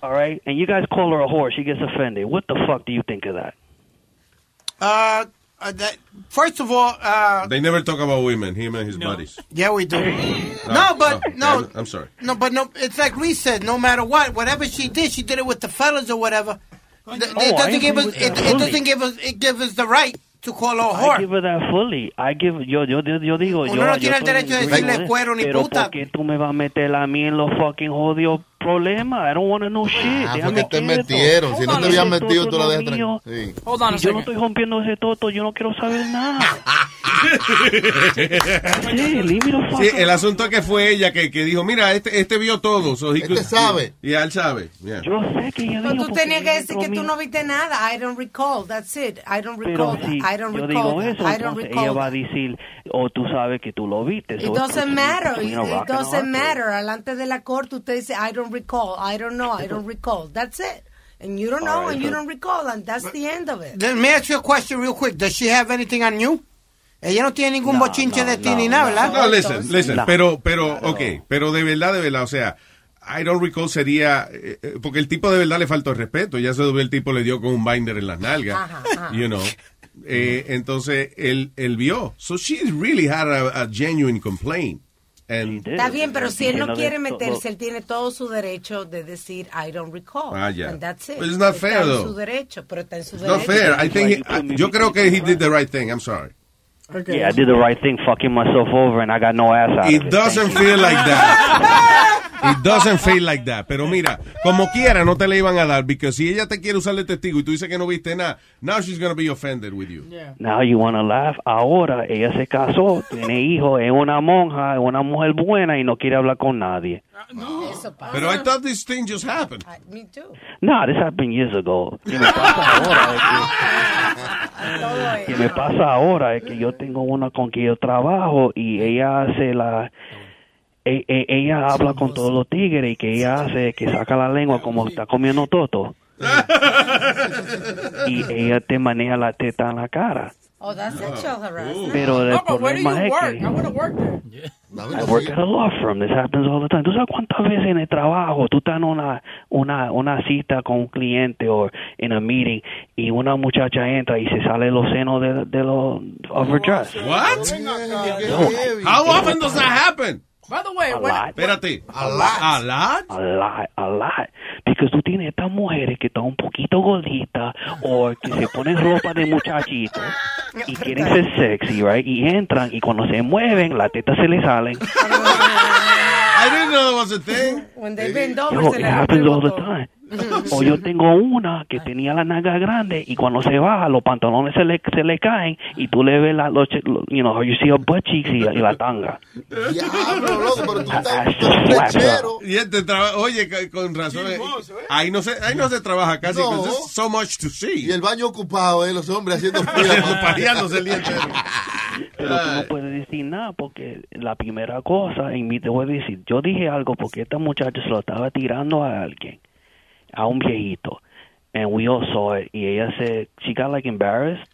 All right, and you guys call her a whore. She gets offended. What the fuck do you think of that? Uh, uh, that, first of all, uh, They never talk about women, him and his buddies. yeah, we do. <laughs> No, but oh, no, I'm- I'm sorry. no, but no. It's like Reese said. No matter what, whatever she did, she did it with the fellas or whatever. Oh, it doesn't give us. It, it doesn't give us. It gives us the right to call a I whore. give her that fully. I give yo yo yo, yo digo Uno yo. no yo tiene el estoy derecho de decirle cuero ni pero puta. ¿por qué tú me vas a meter a mí en los fucking jodidos problemas? I don't want to know shit. Ah, Déjame porque te quieto. metieron. Si no te habían metido, tú la dejas tranquila. Sí. Yo no estoy rompiendo ese toto, yo no quiero saber nada. <laughs> sí, el asunto es que fue ella que, que dijo, mira, este, este vio todo. So he Este could- sabe. Y él sabe. Yeah. Yo sé que ella Pero tú tenías que decir que tú no viste nada. I don't recall. That's it. I don't Pero recall. si. I don't yo recall. digo that. eso, I don't recall. ella va a decir, o tú sabes que tú lo viste. It doesn't matter. It, doesn't matter. Alante de la corte usted dice, I don't recall. I don't know. I don't recall. That's it. And you don't know right, and you don't recall. And that's the end of it. Let me ask you a question real quick. Does she have anything on you? Ella no tiene ningún bochinche de ti ni nada, ¿verdad? No, listen, listen, No. pero, pero, ok, pero de verdad, de verdad, o sea, I don't recall sería, eh, eh, porque el tipo de verdad le faltó el respeto, ya se ve el tipo le dio con un binder en las nalgas, you know. eh, entonces él, él vio. So she really had a, a genuine complaint. And, Está bien, pero si él no quiere meterse, él tiene todo su derecho de decir I don't recall. Ah, ya. And that's it. But it's not está fair, en though. su derecho, pero está en su It's not derecho. fair. I think he- I- yo creo que he did the right thing. I'm sorry. Yeah, I did the right thing, fucking myself over, and I got no ass out It of it. doesn't Thank you. feel like that. <laughs> It doesn't feel like that. Pero mira, como quiera, no te le iban a dar. Porque si ella te quiere usar de testigo y tú dices que no viste nada, now she's gonna be offended with you. Now you wanna laugh. Ahora ella se casó, tiene hijos, es una monja, es una mujer buena y no quiere hablar con nadie. Eso pasa. Pero I thought this thing just happened. Me too. No, this happened years ago. Que me pasa ahora es que, que me pasa ahora es que yo tengo una con que yo trabajo y ella hace la e- e- ella habla con todos los tigres y que ella hace que saca la lengua como está comiendo toto <laughs> y ella te maneja la teta en la cara Oh, that's sexual harassment. pero el you problema es work? que I want to work there. I work at a law firm. This happens all the time. ¿Tú sabes cuántas veces en el trabajo tú estás en una, una, una cita con un cliente o en a meeting y una muchacha entra y se sale los senos de, de los dress? What? How often does that happen? By the way, A when, lot. Espérate. A lot. A lot? A lot, a lot. Porque tú tienes estas mujeres que están un poquito gorditas o que se ponen ropa de muchachito y quieren ser sexy, right? Y entran y cuando se mueven, las tetas se les salen. I didn't know that was a thing. When they bend over, Yo, se it happens all the time. O yo tengo una que tenía la naga grande y cuando se baja los pantalones se le, se le caen y tú le ves la, los, you know, you see her butt cheeks y, y la tanga. Diablo, loco, pero tú That's estás just flat lechero. Y este oye, con razón. eh, Ahí no se, ahí no se trabaja casi. No. there's so much to see. Y el baño ocupado, ¿eh? Los hombres haciendo. <laughs> Pajeándose el día entero. Pero tú no puedes decir nada porque la primera cosa, y mi- te voy a decir, yo dije algo porque esta muchacha se lo estaba tirando a alguien, a un viejito, and we all saw it, y ella se, she got like embarrassed,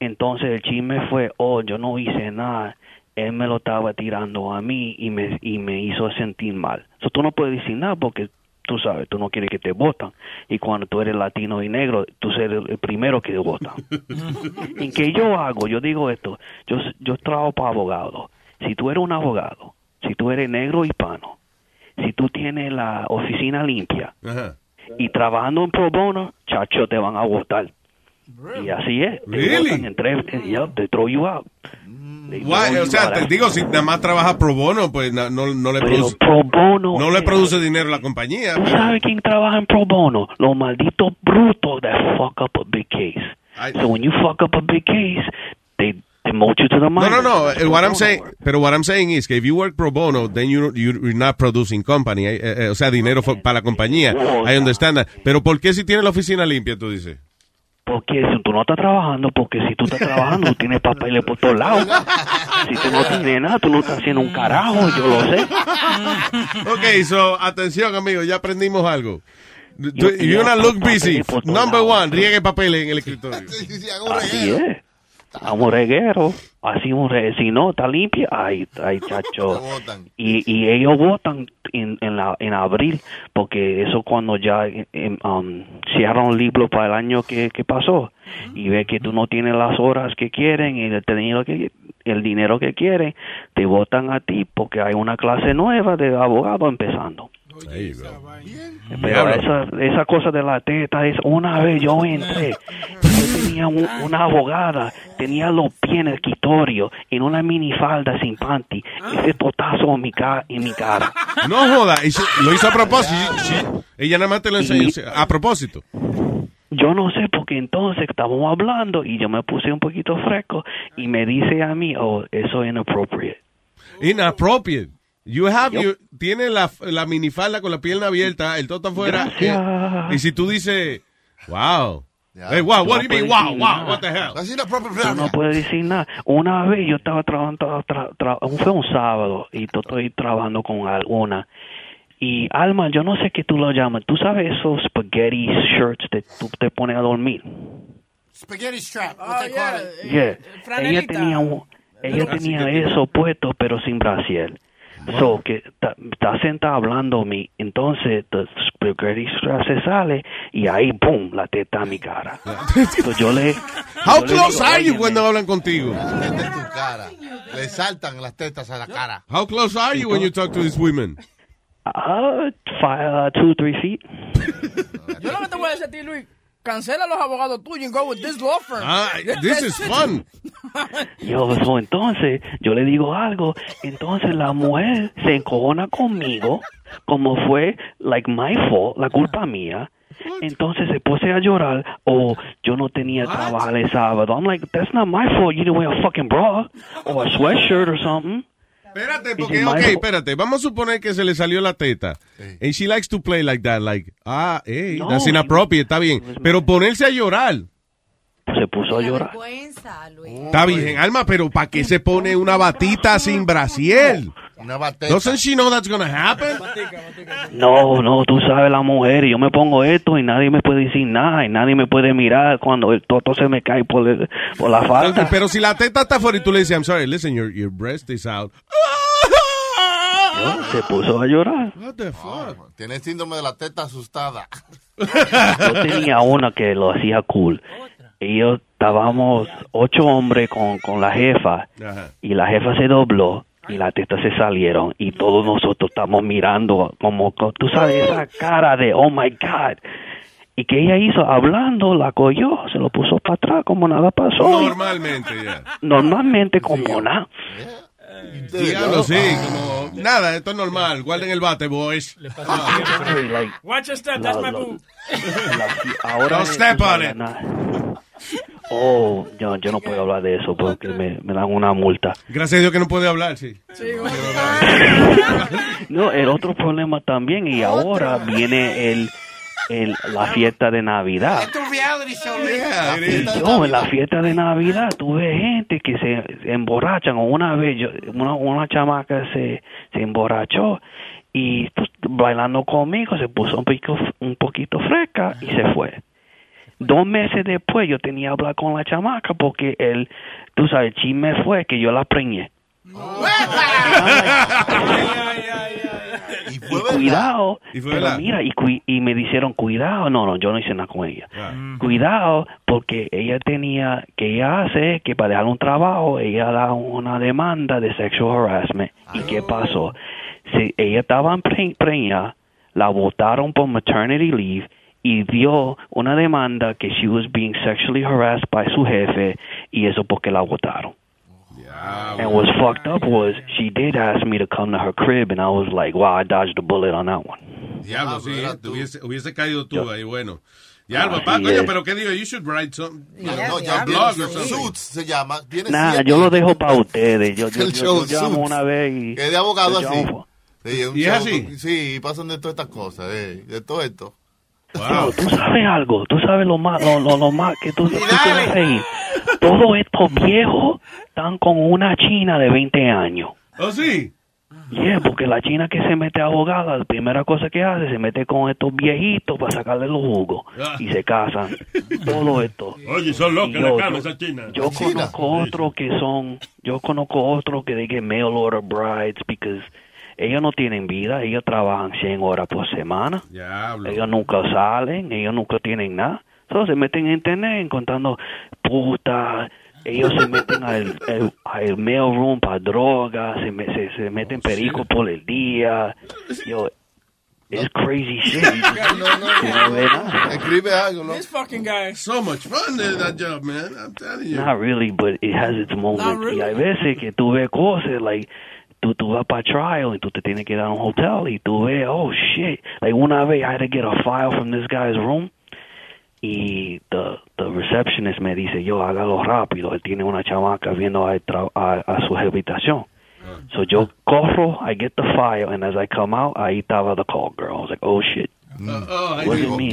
entonces el chisme fue, oh, yo no hice nada, él me lo estaba tirando a mí y me, y me hizo sentir mal. So, tú no puedes decir nada porque tú sabes, tú no quieres que te votan. Y cuando tú eres latino y negro, tú eres el primero que te votan. <laughs> ¿En qué yo hago? Yo digo esto, yo, yo trabajo para abogados. Si tú eres un abogado, si tú eres negro hispano, si tú tienes la oficina limpia Ajá. Y trabajando en pro bono, chacho, te van a votar. Y así es. Really? en tres, yep, they throw you out. They Why? throw O sea, te digo, si nada más trabaja pro bono, pues na- no, no le Pero produce, pro bono no le produce dinero a la compañía. ¿Tú sabes quién trabaja en pro bono? Los malditos brutos that fuck up a big case. so when you fuck up a big case, they demote you to the No, minor. no, no. What I'm saying, work. pero what I'm saying is que if you work pro bono, then you, you're not producing company. eh, eh, o sea, dinero para la compañía. I understand that. Pero ¿por qué si tiene la oficina limpia, tú dices? Porque si tú no estás trabajando, porque si tú estás trabajando, tú tienes papeles por todos lados. Si tú no tienes nada, tú no estás haciendo un carajo, yo lo sé. Ok, so, atención, amigo, ya aprendimos algo. Yo Tú- You wanna tenía look busy. Number one, riegue papeles en el escritorio. Así es. Estamos regueros. Así un re- si no está limpia, ay, ay, chacho. <laughs> Y, y ellos votan en, en, la, en abril, porque eso cuando ya em, um, cierran el libro para el año que, que pasó y ve que tú no tienes las horas que quieren y el dinero que, el dinero que quieren, te votan a ti porque hay una clase nueva de abogados empezando. Pero esa, esa cosa de la teta, es una vez yo entré, yo tenía un- una abogada, tenía los pies en el escritorio, en una minifalda sin panty, ese potazo en mi, ca en mi cara. No joda, hizo- lo hizo a propósito. Sí, sí. Ella nada más te lo enseñó a propósito. Yo no sé porque entonces estábamos hablando y yo me puse un poquito fresco y me dice a mí, oh, eso es inappropriate. Inappropriate. You have your- tiene la, la minifalda con la pierna abierta, el toto afuera. eh, y si tú dices, wow. Hey, wow, what do you mean, wow, wow, what the hell? Tú no puedes decir nada. Una vez yo estaba trabajando, tra- tra- fue un sábado y yo estoy trabajando con alguna. Y Alma, yo no sé qué tú lo llamas. Tú sabes esos spaghetti shirts que tú te pones a dormir. Spaghetti strap. Oh, call it. Yeah. Ella tenía, un- ella tenía eso puesto, pero sin brasier. So, que ta- está sentada hablando mi, entonces the spaghetti se sale y ahí, boom, la teta a mi cara. So, yo le... <laughs> How yo le close digo, are you cuando hablan contigo? Tu cara. Le saltan las tetas a la cara. How close are you when you talk to these women? Uh, five, uh, two, three feet. Yo lo que te voy a decir a ti, Luis, cancela a los abogados tuyos and go with this law firm. Ah, <laughs> this is fun. <laughs> Yo, so, entonces, yo le digo algo, entonces la mujer se encojona conmigo, como fue, like, my fault, la culpa mía. Entonces se puse a llorar, o yo no tenía trabajo el sábado. I'm like, that's not my fault, you didn't wear a fucking bra, or a sweatshirt or something. Espérate, porque, ok, espérate. Vamos a suponer que se le salió la teta. And she likes to play like that, like, ah, hey, No, that's inappropriate, está bien. Pero ponerse a llorar. Se puso a llorar. Está bien, Alma, pero ¿para qué se pone una batita sin brasier? Una bateta. Doesn't she know that's gonna happen? No, no, tú sabes la mujer, y yo me pongo esto y nadie me puede decir nada, y nadie me puede mirar cuando el toto se me cae por, el- por la falda. Pero si la teta está fuera y tú le dices, I'm sorry, listen, your, your breast is out. Yo, se puso a llorar. What the fuck? Tiene el síndrome de la teta asustada. Yo tenía una que lo hacía cool. Y yo estábamos ocho hombres con, con la jefa Ajá. y la jefa se dobló y las tetas se salieron y todos nosotros estamos mirando como, co- tú sabes, esa cara de, oh my God. Y que ella hizo, hablando, la cogió, se lo puso para atrás como nada pasó. Normalmente, ya. Normalmente como nada. Diablo, sí, como, nada, esto es normal. Guarden el bate, boys. Watch your step, that's my boo. <laughs> Ahora Don't step on it. <laughs> Oh, yo, yo no puedo hablar de eso porque me, me dan una multa. Gracias a Dios que no puede hablar, sí. <laughs> No, el otro problema también, y ahora viene el, el, la fiesta de Navidad. Esto es reality show, Luis. Y yo en la fiesta de Navidad tuve gente que se, se emborrachan. Una vez yo, una, una chamaca se, se emborrachó y pues, bailando conmigo se puso un poquito, un poquito fresca y se fue. Dos meses después yo tenía que hablar con la chamaca porque el, tú sabes, el chisme fue que yo la preñé. Y cuidado, Y fue pero verdad. mira, y, cui- y me dijeron, cuidado, no, no, yo no hice nada con ella. Cuidado, porque ella tenía, que ella hace, que para dejar un trabajo, ella da una demanda de sexual harassment. ¿Y qué pasó? Si ella estaba pre- preñada, la votaron por maternity leave y dio una demanda que she was being sexually harassed by su jefe y eso porque la votaron. And what's fucked up was she did ask me to come to her crib, and I was like, wow, I dodged a bullet on that one. Diablo, sí, hubiese, hubiese caído tú ahí, bueno. Diablo, papá, coño, pero ¿qué digo? You should write some, No, no, ya blog or something. Suits se llama. Siete. yo lo dejo para ustedes. Yo, yo, yo- llamo Suits. una vez y... Es de abogado así. Sí, un ¿Y es así? Sí, pasan de todas estas cosas, eh, de todo esto. Yo, tú sabes algo, tú sabes lo más, lo, lo, lo más que tú, <laughs> tú te vas a reír. Todos estos viejos están con una china de 20 años. ¿Oh, sí? Yeah, porque la china que se mete abogada, la primera cosa que hace, se mete con estos viejitos para sacarle los jugos y se casan. <laughs> Todo esto. Oye, son locos la yo- cama yo- esa china. Yo conozco otros que son, yo conozco otros que they get mail order brides because ellos no tienen vida, ellos trabajan 100 horas por semana. Diablo. Ellos nunca salen, ellos nunca tienen nada. Solo se meten en internet encontrando puta. Ellos se meten al, al, al mail room para drogas, se, me- se, se meten perico por el día. Yo, it's crazy <laughs> shit. No nada. Escribe algo, ¿no? This fucking guy. So much fun in that job, man. I'm telling you. Not really, but it has its moments. Y hay veces que tú ves cosas, like, tú, tú vas para trial y tú te tienes que dar a un hotel y tú ves, oh shit. Like, una vez I had to get a file from this guy's room y the, the receptionist me dice, yo, hágalo rápido. Él tiene una chamaca viendo a, tra- a, a su habitación. Ah. So yo corro, I get the file, and as I come out, ahí estaba the call girl. I was like, oh shit. oh, What does it mean?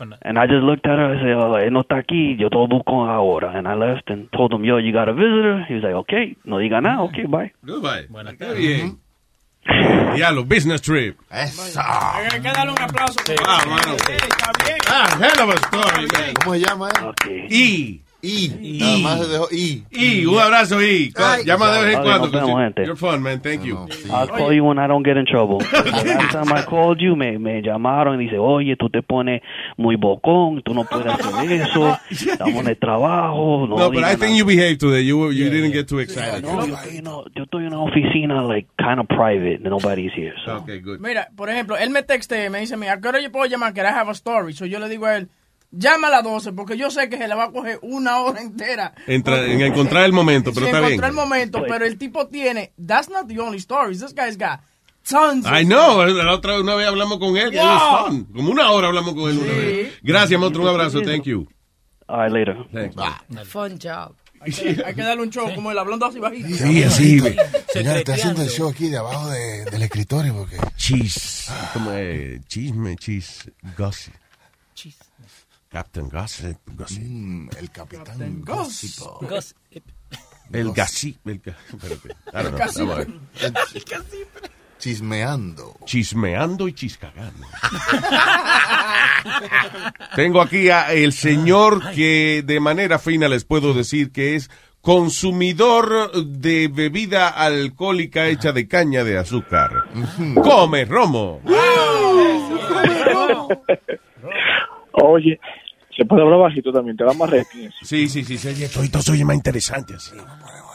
And I just looked at her and said, oh, él no está aquí, yo te lo busco ahora. And I left and told him, yo, you got a visitor? He was like, okay, no diga nada, okay, bye. Goodbye. Qué bien. Diablo, business trip. Eso. Hay que darle un aplauso. Ah, mano. Sí, está bien. Ah, hell of a story, man. ¿Cómo se llama, eh? Okay. E. Y. Nada más se dejó y. Y, un abrazo, Y. Ay. Llama de vez en cuando. You're fun, man. Thank you. I'll call you when I don't get in trouble. <laughs> Last time I called you, me, me llamaron y dice, oye, tú te pones muy bocón, tú no puedes hacer eso, estamos en el trabajo. No, No, but I think you behaved today. You were- you didn't get too excited. No, yo, estoy en una- yo estoy en una oficina, like, kind of private, nobody's here. So. Okay, good. Mira, por ejemplo, él me texte, me dice, mira, ¿a qué hora yo puedo llamar? Que I have a story. So yo le digo a él, llama a las 12, porque yo sé que se le va a coger una hora entera. Entra- en encontrar el momento, pero Sí, está bien. encontré el momento, pero el tipo tiene, that's not the only stories. This guy's got tons of I know, la otra una vez hablamos con él, fun. como una hora hablamos con él una vez. Gracias, monstruo, un abrazo, thank you. All right, later. Thanks. Fun job. Hay que, hay que darle un show como él hablando así bajito. Sí, así. Señor, estoy haciendo el show aquí de abajo de- del escritorio porque. Cheese. Como eh, chisme, cheese, gossip. Captain Gossip. gossip. Mm, el capitán Gossip. El gossip. El, Gossip. ver. Chismeando. Chismeando y chiscagando. Tengo aquí a el señor que de manera fina les puedo decir que es consumidor de bebida alcohólica hecha de caña de azúcar. Come, Romo. <laughs> Oye, se puede hablar bajito también, te da más. Sí, sí, sí, se oye, todo se oye más interesante así.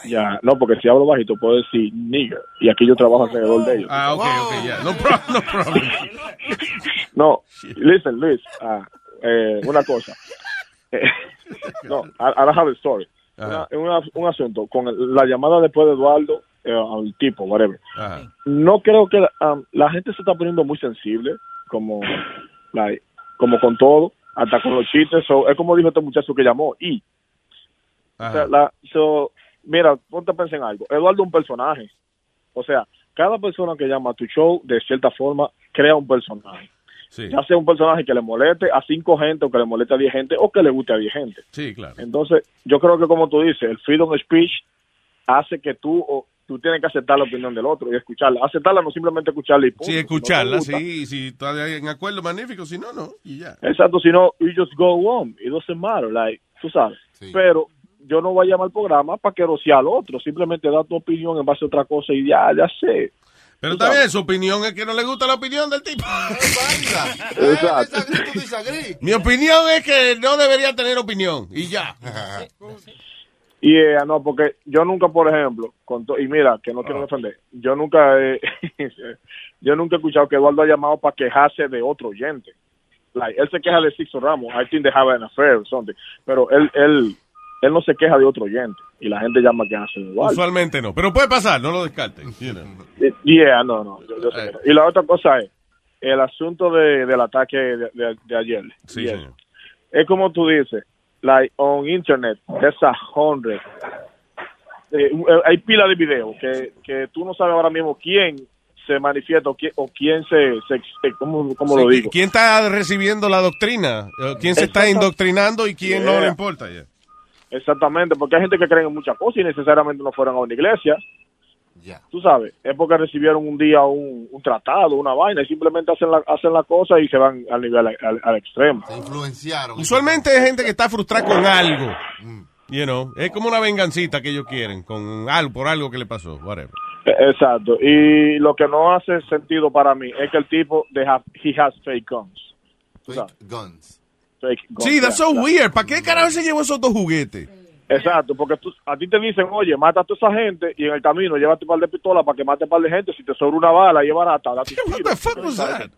Ya, no, porque si hablo bajito puedo decir nigger, y aquí yo trabajo alrededor de ellos. Ah, ok, ok, ya. No problem, no problem. <laughs> No, listen, Luis, ah, eh, una cosa. Eh, <laughs> no, don't have a story. Una- una- un asunto, con el- la llamada después de Eduardo, eh, al tipo, whatever. Ajá. No creo que um, la gente se está poniendo muy sensible, como, like, como con todo, hasta con los chistes. So, es como dijo este muchacho que llamó, y. O sea, la, so, mira, ponte a pensar en algo. Eduardo es un personaje. O sea, cada persona que llama a tu show, de cierta forma, crea un personaje. Sí. Ya sea un personaje que le moleste a cinco gente, o que le moleste a diez gente, o que le guste a diez gente. Sí, claro. Entonces, yo creo que como tú dices, el freedom of speech hace que tú, tú tienes que aceptar la opinión del otro y escucharla. Aceptarla, no simplemente escucharla y punto. Sí, Si no escucharla, sí, si está en acuerdo, magnífico, si no, no, y ya. Exacto, si no, you just go on. It doesn't matter, like, tú sabes. Pero yo no voy a llamar al programa para que rociar al otro. Simplemente da tu opinión en base a otra cosa y ya, ya sé. Pero está bien, su opinión es que no le gusta la opinión del tipo. <laughs> <laughs> Exacto. Mi opinión es que no debería tener opinión, y ya. Y eh, no, porque yo nunca, por ejemplo, con y mira, que no quiero defender, yo nunca he, <laughs> yo nunca he escuchado que Eduardo ha llamado para quejarse de otro oyente. Like, él se queja de Sixto Ramos, I think they have an affair or something, pero él, él, él no se queja de otro oyente y la gente llama a quejarse de Eduardo. Usualmente no, pero puede pasar, no lo descarten. you know. Yeah, no, no. yo- yo sé que no. Y la otra cosa es el asunto de, del ataque de, de- de ayer. Sí, señor. Es como tú dices, like on internet, there's a hundred. Eh, eh, hay pila de videos que, que tú no sabes ahora mismo quién se manifiesta o quién, o quién se, se eh, ¿cómo, cómo Sí, lo digo? ¿Quién está recibiendo la doctrina? Eh, ¿Quién se está indoctrinando y quién no Yeah. le importa? ya? Exactamente, porque hay gente que cree en muchas cosas y necesariamente no fueron a una iglesia. Tú sabes, es porque recibieron un día un, un tratado, una vaina, y simplemente hacen la, hacen la cosa y se van al nivel al, al extremo. Se influenciaron. Usualmente hay gente que está frustrada con algo. You know, es como una vengancita que ellos quieren, con algo, por algo que le pasó, whatever. Eh, Exacto, y lo que no hace sentido para mí es que el tipo, they have, he has fake guns. Sabes, Guns. Fake guns. Sí, that's yeah, so yeah. weird. ¿Para qué carajo se llevó esos dos juguetes? Exacto, porque tú, a ti te dicen, oye, mata a toda esa gente y en el camino llévate un par de pistolas para que mate un par de gente. Si te sobra una bala y es barata, un tiro.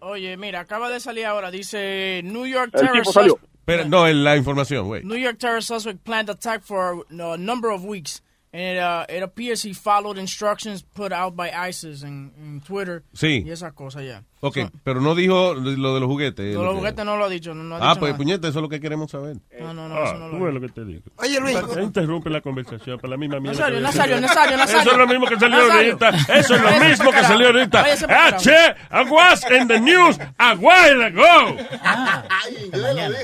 Oye, mira, acaba de salir ahora. Dice New York El terror salió. Pero no, en la información, güey. New York terror suspect planned attack for a number of weeks. And it, uh, it appears he followed instructions put out by ISIS en, en Twitter. Sí. Y esas cosas ya. Ok, pero no dijo lo de los juguetes. Lo los que- juguetes no lo ha dicho. No, no ha Ah, dicho pues nada. puñete, eso es lo que queremos saber. No, no, no, Ah, eso no tú lo ves lo que te digo. Oye, Luis. Interrumpe la conversación para la misma mierda. Nazario, Nazario. Nazario, Nazario. Eso es lo mismo que salió ahorita. Eso es lo mismo que salió ahorita. H, I was in the news a while ago.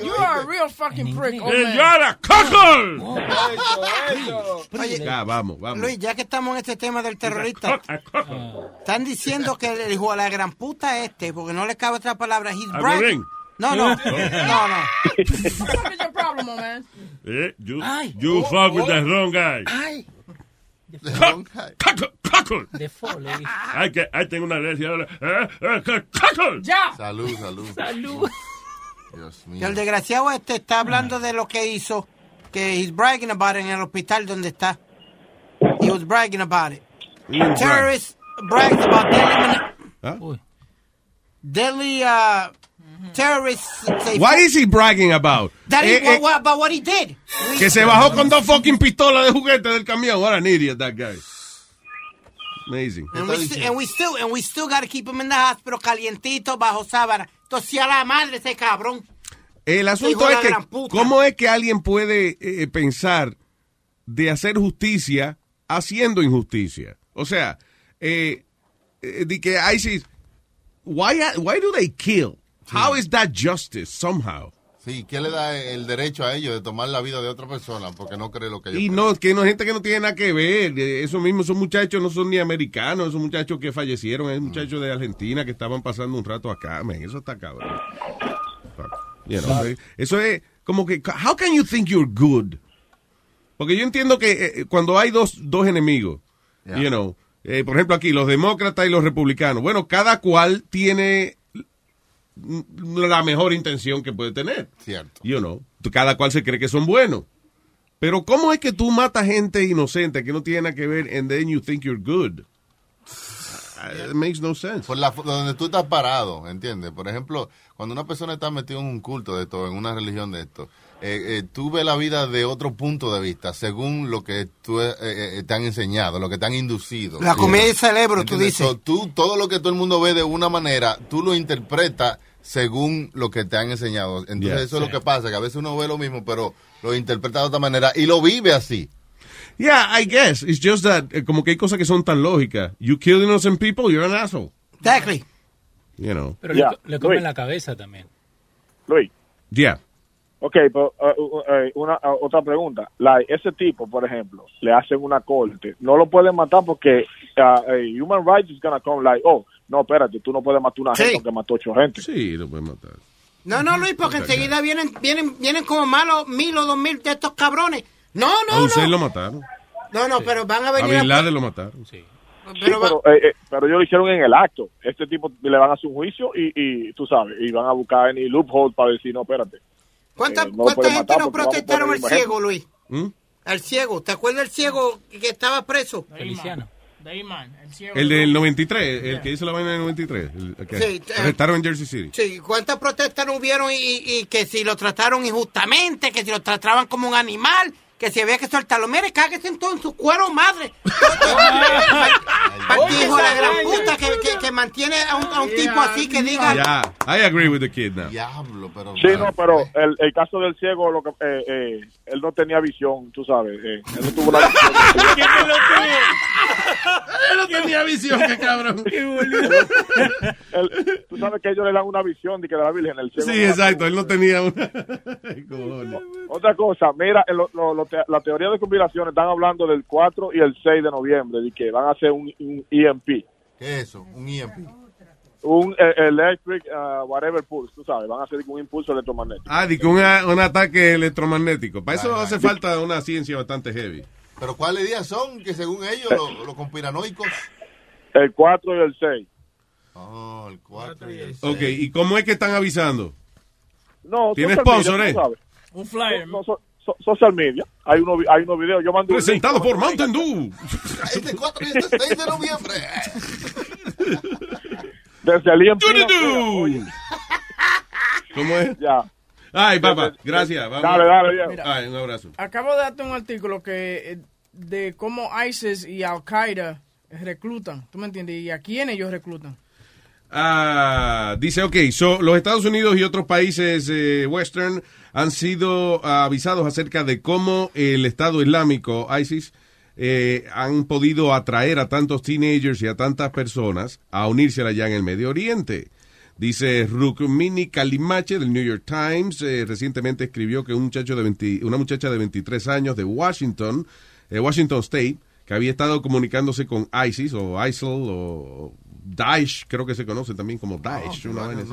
You are a real fucking prick. And man. you're a cockle. Oye, Ya, vamos, vamos. Luis, ya que estamos en este tema del terrorista, están diciendo que el hijo de la gran puta este, porque no le cabe otra palabra, he's ¿A bragging. No, no, <laughs> no, no. Come on, man. Eh, you Ay. you Oh, fuck with oh. the wrong guy. Ay. De. Ay, que, ay, tengo una alergia ahora. Eh, eh, cackle. Ya. Salud, salud. Salud. Dios mío. el desgraciado este está hablando de lo que hizo, que he's bragging about it en el hospital donde está. He was bragging about it. Mm, Terrorist brags about ¿Ah? Deadly uh, terrorists. say- What is he bragging about? That is Eh, what, eh, what- about what he did. que se bajó con dos fucking pistolas de juguete del camión. What an idiot that guy. Amazing. And we, sti- and we still and we still got to keep him in the hospital calientito bajo sábana. Entonces a la madre ese cabrón. El asunto es que. ¿cómo es que alguien puede eh, pensar de hacer justicia haciendo injusticia? O sea, eh, eh, de que ISIS, why, why do they kill? How is that justice somehow? Sí, ¿qué le da el derecho a ellos de tomar la vida de otra persona porque no cree lo que ellos Y no, que no gente que no tiene nada que ver. eh, Esos mismos, esos muchachos no son ni americanos, esos muchachos que fallecieron, es muchachos de Argentina que estaban pasando un rato acá, man, eso está cabrón. You know, eh, eso es como que, how can you think you're good? Porque yo entiendo que eh, cuando hay dos, dos enemigos, Yeah. you know, eh, por ejemplo aquí, los demócratas y los republicanos, bueno, cada cual tiene la mejor intención que puede tener. Cierto. You know, cada cual se cree que son buenos. Pero ¿cómo es que tú matas gente inocente que no tiene nada que ver and then you think you're good? Uh, It makes no sense. Por la, donde tú estás parado, ¿entiendes? Por ejemplo, cuando una persona está metida en un culto de esto, en una religión de esto, eh, eh, tú ves la vida de otro punto de vista, según lo que tú, eh, eh, te han enseñado, lo que te han inducido. La comida del cerebro, tú dices. So, tú, todo lo que todo el mundo ve de una manera, tú lo interpretas según lo que te han enseñado. Entonces eso es lo que pasa, que a veces uno ve lo mismo, pero lo interpreta de otra manera y lo vive así. Yeah, I guess. It's just that, eh, como que hay cosas que son tan lógicas. You kill innocent people, you're an asshole. Exactly. You know. Pero le, le comen la cabeza también. Luis. Yeah. Ok, pero uh, uh, eh, una, uh, otra pregunta. Like, ese tipo, por ejemplo, le hacen una corte. No lo pueden matar porque uh, eh, Human Rights is gonna come like, oh, no, espérate, tú no puedes matar una Sí. gente que mató ocho gente. Sí, lo pueden matar. No, no, Luis, porque enseguida vienen, vienen, vienen como malos mil o dos mil de estos cabrones. No, A no, usted no. lo mataron. No, no, pero van a A venir. Bin Laden lo mataron. Sí, Pero pero, eh, eh, pero ellos lo hicieron en el acto. Este tipo le van a hacer un juicio y, y tú sabes, y van a buscar any loophole para decir, no, espérate. ¿Cuánta, eh, no cuánta gente matar no protestaron un ciego. Luis? ¿Mm? El ciego. ¿Te acuerdas del ciego que estaba preso? Feliciano. Dayman, el ciego. El del 93, el que hizo la vaina del 93. El, el que Sí, eh, arrestaron en Jersey City. Sí, ¿cuántas protestas no hubieron y, y- y que si lo trataron injustamente, que si lo trataban como un animal, que si había que soltarlo? Mire, cáguese en todo en su cuero, madre. <laughs> De la gran puta que, que, que mantiene a un, a un tipo así que diga... Yeah, I agree with the kid now. Diablo, pero... Sí, no, pero el, el caso del ciego, lo que, eh, eh, él no tenía visión, tú sabes. eh, él no tuvo la <laughs> visión. Él no tenía visión, qué cabrón. Él- tú sabes que ellos le dan una visión de que de la Virgen. El ciego Sí, exacto, él no tenía una... <laughs> Otra cosa, mira, en lo- lo- lo te- la teoría de conspiración están hablando del 4 y el 6 de noviembre, de que van a hacer un, un EMP, ¿Qué es eso? Un E EMP. un eh, electric, uh, whatever pulse, tú sabes, van a hacer un impulso electromagnético. Ah, di que una- un ataque electromagnético. Para eso Ay, hace ay. falta una ciencia bastante heavy. Pero ¿cuáles días son que según ellos los, los conspiranoicos? El 4 y el 6. Oh, el 4 y el 6. Ok, ¿y cómo es que están avisando? No, ¿Tiene sponsor, media, eh? Un flyer. No, so- so- social media. Hay unos hay unos videos. Yo mando un Presentado link. por Mountain Dew. Este 4 y este 6 de noviembre. <laughs> Desde el. Do-do-do. ¿Cómo es? Ya. Ay, papá, gracias. Vamos. Dale, dale. Mira. Ay, un abrazo. Acabo de darte un artículo que eh, de cómo ISIS y Al Qaeda reclutan. ¿Tú me entiendes? ¿Y a quién ellos reclutan? Ah, dice, ok, so, los Estados Unidos y otros países eh, western han sido ah, avisados acerca de cómo el Estado Islámico, ISIS, eh, han podido atraer a tantos teenagers y a tantas personas a unirse allá en el Medio Oriente. Dice Rukmini Kalimache del New York Times, eh, recientemente escribió que un muchacho de 20 una muchacha de 23 años de Washington, eh, Washington State, que había estado comunicándose con ISIS o ISIL o Daesh, creo que se conoce también como Daesh. una vaina así.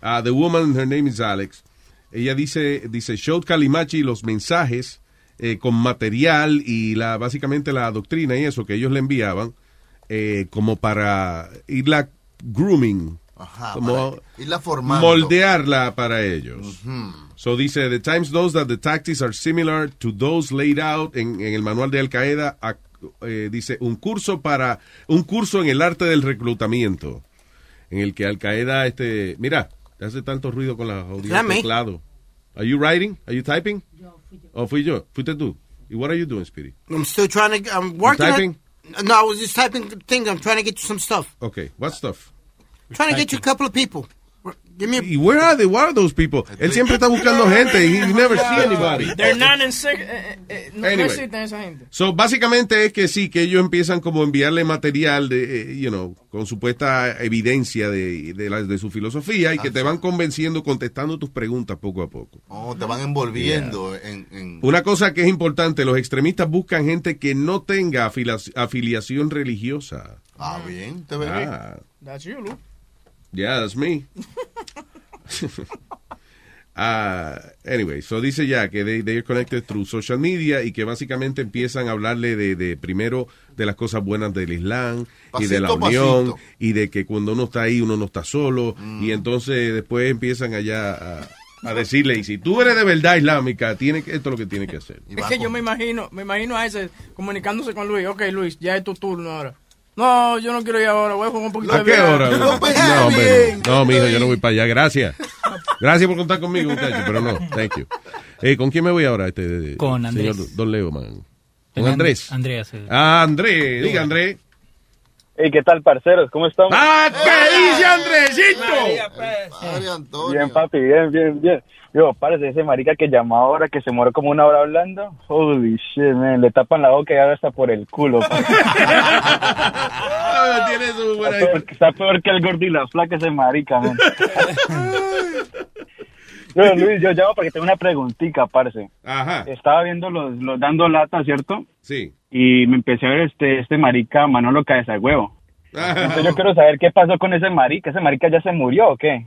Ah, the woman, her name is Alex. ella dice, dice, showed Kalimachi los mensajes eh, con material y la básicamente la doctrina y eso que ellos le enviaban eh, como para irla grooming, Ajá, como irla moldearla para ellos. Ujú. So dice, the Times knows that the tactics are similar to those laid out en, en el manual de Al Qaeda. a- eh, dice, un curso para, un curso en el arte del reclutamiento, en el que Al Qaeda, este, mira, te hace tanto ruido con la teclado. Are you writing? Are you typing? ¿O fui yo? ¿Fuiste tú? ¿Y what are you doing, Speedy? I'm still trying to. I'm working. typing? no, I was just typing thing. I'm trying to get you some stuff. Okay, what stuff? Trying to get you a couple of people. Give me. A, ¿Y where are they? What are those people? Él siempre está buscando gente y he never see anybody. They're not in sick. eh, eh, eh, no, Anyway. existen esa gente. So, básicamente es que sí, que ellos empiezan como a enviarle material de, eh, you know, con supuesta evidencia de, de, la- de su filosofía y que te van convenciendo, contestando tus preguntas poco a poco. Oh, te van envolviendo en, en- Una cosa que es importante, los extremistas buscan gente que no tenga afiliación religiosa. Ah, bien, te. Ah, That's you, Lou. Yeah, that's me. <laughs> Ah, anyway, so dice ya que they, they are connected through social media y que básicamente empiezan a hablarle de, de primero de las cosas buenas del Islam y de la unión pasito. y de que cuando uno está ahí uno no está solo Mm. y entonces después empiezan allá a, a decirle y si tú eres de verdad islámica, tiene que, esto es lo que tiene que hacer. Es que yo me imagino, me imagino a ese comunicándose con Luis. Ok, Luis, ya es tu turno ahora. No, yo no quiero ir ahora, voy a jugar un poquito ¿A de qué hora? No, hombre, no, mijo, yo no voy para allá. Gracias. Gracias por contar conmigo, muchachos, pero no, thank you. Eh, ¿Con quién me voy ahora? Este, Con Andrés. Señor Don Leo, man. ¿Con Andrés? Andreas, eh. Ah, Andrés. Diga, Andrés. Hey, ¿qué tal, parceros? ¿Cómo están? ¡Ah, qué dice Andresito! Bien, papi, bien, bien, bien. Yo, parece ese marica que llamó ahora, que se muere como una hora hablando. Holy shit, man. Le tapan la boca y ahora está por el culo. Ah, tiene su está, peor, está peor que el gordo y la flaca ese marica, man. Yo, Luis, yo llamo porque tengo una preguntita, parce. Ajá. Estaba viendo los, los dando lata, ¿cierto? Sí. Y me empecé a ver este, este marica Manolo Cabeza de Huevo. <laughs> Entonces yo quiero saber qué pasó con ese marica. ¿Ese marica ya se murió o qué?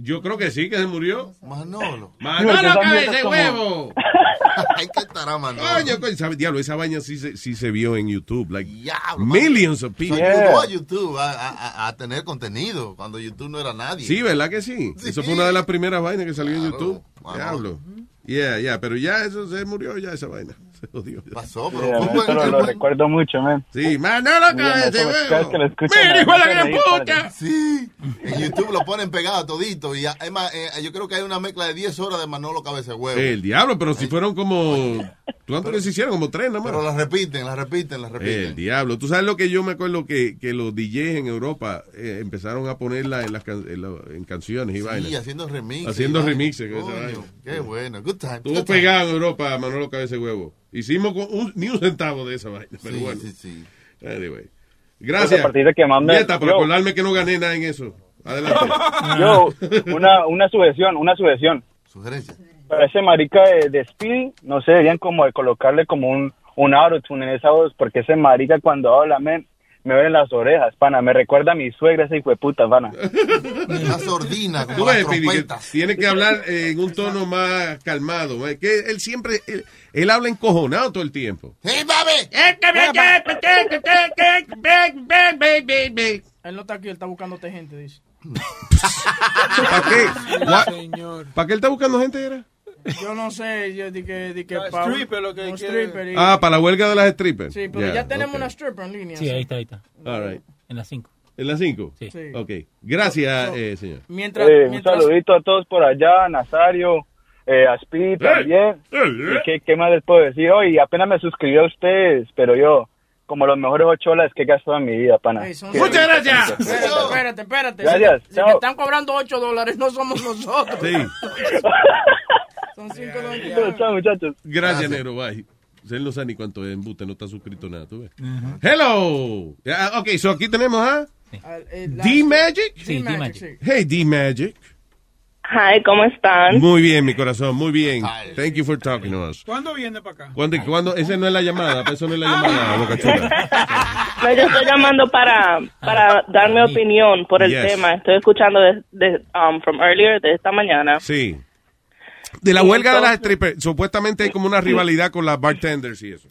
Yo creo que sí, que se murió. Manolo. Manolo, cabeza como- huevo. <laughs> Ay, qué estará, Manolo. Coño, coño, diablo, esa vaina sí se, sí se vio en YouTube. Like, Diablo, millions of people. ayudó a YouTube a, a- a- a tener contenido cuando YouTube no era nadie. Sí, ¿verdad que sí? Eso fue una de las primeras vainas que salió en YouTube. Diablo. Yeah, yeah, pero ya eso se murió ya esa vaina. <laughs> Se jodió. Pasó, Yeah, man, eso lo, lo recuerdo mucho, man. Sí, Manolo Cabeza de Cada vez que lo Huevo. ¡Mira, hijo de la gran puta! Sí, en YouTube lo ponen pegado todito. Y además, eh, yo creo que hay una mezcla de 10 horas de Manolo Cabeza de Huevo. El diablo, pero si fueron como... ¿Cuántos que se hicieron? Como tres nomás. Pero las repiten, las repiten, las repiten. El diablo. Tú sabes lo que yo me acuerdo que, que los DJs en Europa eh, empezaron a ponerla en, las can- en, la- en canciones y Sí, vainas. haciendo remixes. Haciendo remixes Coño. Qué bueno, good time. Estuvo pegado en Europa Manolo Cabeza de Huevo. Hicimos con un- ni un centavo de esa vaina. Pero Sí, bueno. sí, sí. Anyway. Gracias. A partir de que más me- Nieta, por acordarme que no gané nada en eso. Adelante. <laughs> Yo, una, una sujeción, una sujeción. Sugerencia. Para ese marica de, de Speedy, no sé, deberían como de colocarle como un, un autotune en esa voz, porque ese marica cuando habla, men, me ven las orejas, pana. Me recuerda a mi suegra, ese hijo de puta, pana. Una sordina, Tú como ves, las trompetas. tiene que hablar eh, en un tono más calmado. eh, Que él siempre, él, él habla encojonado todo el tiempo. ¡Hey, baby! Él no está aquí, él está buscándote gente, dice. ¿Para qué? <laughs> ¿Para qué él está buscando gente? Era? Yo no sé, yo di que, di que Ah, pa- stripper, lo que un stripper y- Ah, para la huelga de las strippers. Sí, pero Ya, ya tenemos ok. una stripper en línea. Sí, ahí está, ahí está. All right. En las 5. ¿En las 5? Sí. Sí. Ok. Gracias, So- eh, señor. Mientras, Eh, un mientras, saludito a todos por allá, Nazario, eh, a Speedy también. ¿Y qué, qué más les puedo decir? Hoy apenas me suscribí a ustedes, pero yo, como los mejores ocho horas que he gastado en mi vida, pana. Ey, son- Qué Muchas gracias. Espérate, espérate, espérate. Gracias, Si te, si te están cobrando 8 dólares, no somos nosotros. Sí. <laughs> Son 5 dólares. Chao, muchachos. Gracias, negro. Bye. Él no sabe ni cuánto es embuste, no está suscrito nada, ¿tú ves? Hello. Ah, ok, so aquí tenemos a D-Magic. Sí, D-Magic. Hey, D-Magic. Hi, ¿cómo están? Muy bien, mi corazón, muy bien. Thank you for talking to us. ¿Cuándo viene para acá? ¿Cuándo, cuándo? Esa no es la llamada, eso no es la llamada, Boca Chula. <laughs> No, yo estoy llamando para, para dar mi opinión por el Yes. tema. Estoy escuchando de, de, um, from earlier, de esta mañana. Sí. De la huelga de las strippers, supuestamente hay como una rivalidad con las bartenders y eso.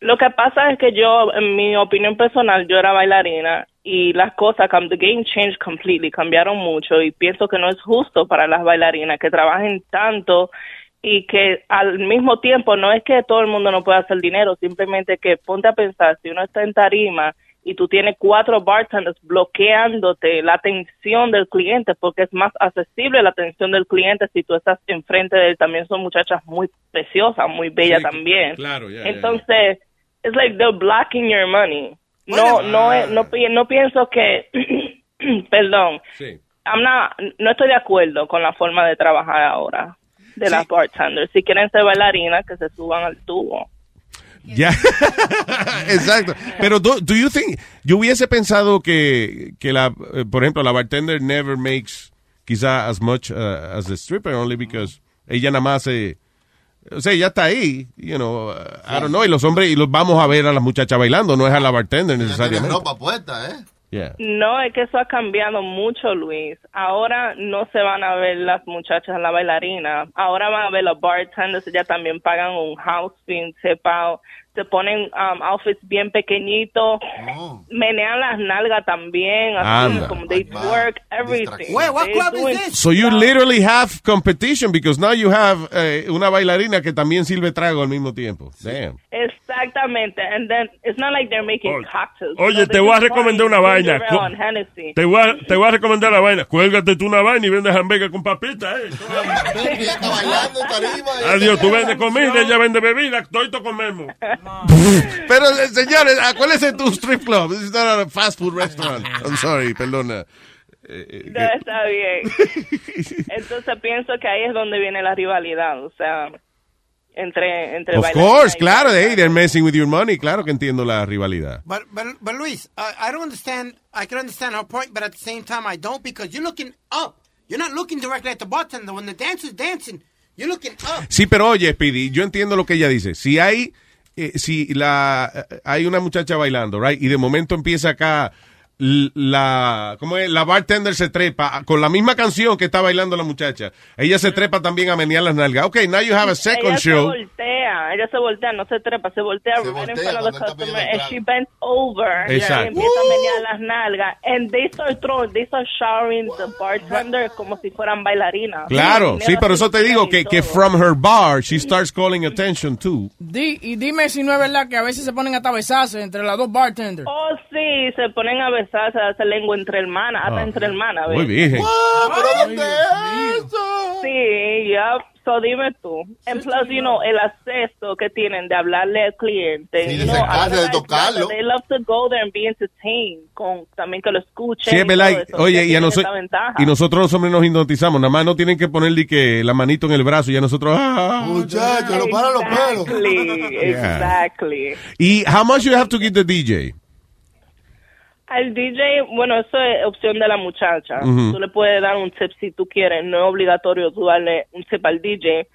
Lo que pasa es que yo, en mi opinión personal, yo era bailarina y las cosas, the game changed completely, cambiaron mucho y pienso que no es justo para las bailarinas que trabajen tanto y que al mismo tiempo no es que todo el mundo no pueda hacer dinero, simplemente que ponte a pensar, si uno está en tarima y tú tienes cuatro bartenders bloqueándote la atención del cliente porque es más accesible la atención del cliente si tú estás enfrente de él. También son muchachas muy preciosas, muy bellas Sí, también. claro, ya, ya, Entonces, it's like they're blocking your money. No, no, es- no, pi- no pienso que, <clears throat> perdón, Sí. I'm not- no estoy de acuerdo con la forma de trabajar ahora de las bartenders. Si quieren ser bailarinas, que se suban al tubo. Ya, <laughs> exacto. Pero do, do you think, yo hubiese pensado que, que la, eh, por ejemplo, la bartender never makes quizá as much uh, as the stripper, only because ella nada más se, o sea, ella está ahí, you know, uh, I don't know, y los hombres, y los vamos a ver a las muchachas bailando, no es a la bartender necesariamente. ropa puesta, ¿eh? Yeah. No, es que eso ha cambiado mucho, Luis. Ahora no se van a ver las muchachas, la bailarina. Ahora van a ver los bartenders. Ya también pagan un house fee, se, pa- se ponen um, outfits bien pequeñitos. Menean las nalgas también. Así Anda. como they work everything. Wait, what club is this? So you literally have competition because now you have eh, una bailarina que también sirve trago al mismo tiempo. Damn. Exactamente. And then it's not like they're making cocktails. Oye, No, te voy a recomendar una vaina. Te voy, a, te voy a recomendar la vaina. Cuélgate tú una vaina y vende hamburguesa con papitas, <laughs> eh. Adiós, tú vendes comida, ella vende bebida, todos comemos. <laughs> Pero, eh, señores, acuérdense tu strip club. This is not a fast food restaurant. I'm sorry, perdona. Eh, eh, No, está bien. <laughs> Entonces pienso que ahí es donde viene la rivalidad, o sea, entre entre Of course, claro, hey, they're messing with your money. Claro que entiendo la rivalidad. But, but, but Luis, uh, I don't understand. I can understand her point, but at the same time, I don't because you're looking up. You're not looking directly at the bartender. When the dancer's dancing, you're looking up. Sí, pero oye, Speedy, yo entiendo lo que ella dice. Si hay, eh, si la, eh, hay una muchacha bailando, right, y de momento empieza acá la, ¿cómo es? La bartender se trepa con la misma canción que está bailando la muchacha. Ella se trepa también a menear las nalgas. Okay, now you have a second ella se show. voltea, ella se voltea, no se trepa, se voltea in voltea the customer and she bends over Exacto. y empieza a menear las nalgas and they start throwing, they start showering the bartender como si fueran bailarinas. Claro, sí, pero eso te digo que, que from her bar, she starts calling attention too. Di, y dime si no es verdad que a veces se ponen hasta besarse entre las dos bartenders. Oh, sí, se ponen a besarse, hacer lengua entre hermanas, hasta Ah, entre hermanas. Muy bien. Sí, ya, so dime tú. And plus, you know, el acceso que tienen de hablarle al cliente. Sí, de know, acercarse, de tocarlo. They love to go there and be entertained, con, también que lo escuchen. Sí, es y verdad. eso. Oye, y, a noso- y nosotros los hombres nos hipnotizamos. Nada más no tienen que ponerle que la manito en el brazo y a nosotros. ah. Muchachos, lo paran los pelos. Exactly, <laughs> Yeah. exactly. ¿Y how much you have to give the DJ? Al DJ, bueno, eso es opción de la muchacha. Ujú. Tú le puedes dar un tip si tú quieres. No es obligatorio tú darle un tip al DJ.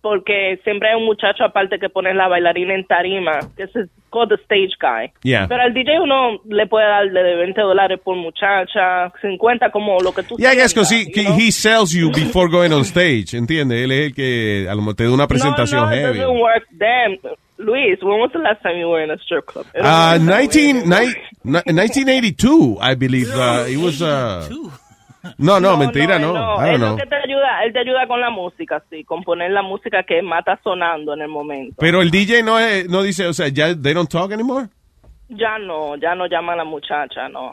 Porque siempre hay un muchacho aparte que pone la bailarina en tarima, que es called the stage guy. Yeah. Pero al DJ uno le puede dar de 20 dólares por muchacha, 50 como lo que tú Yeah, I guess sientas, because he, he sells you before going on stage, ¿entiendes? Él es el que a lo mejor te da una presentación no, no, it heavy. doesn't work then. Luis, when was the last time you were in a strip club? Uh, doesn't work that 19, way. ni- 1982, I believe. Uh, it was, uh, no, no, mentira, no. No, I don't know. que te ayuda, él te ayuda con la música, sí, con poner la música que mata sonando en el momento. Pero el DJ no, es- no dice, o sea, ya, they don't talk anymore. Ya no, ya no llama a la muchacha, no.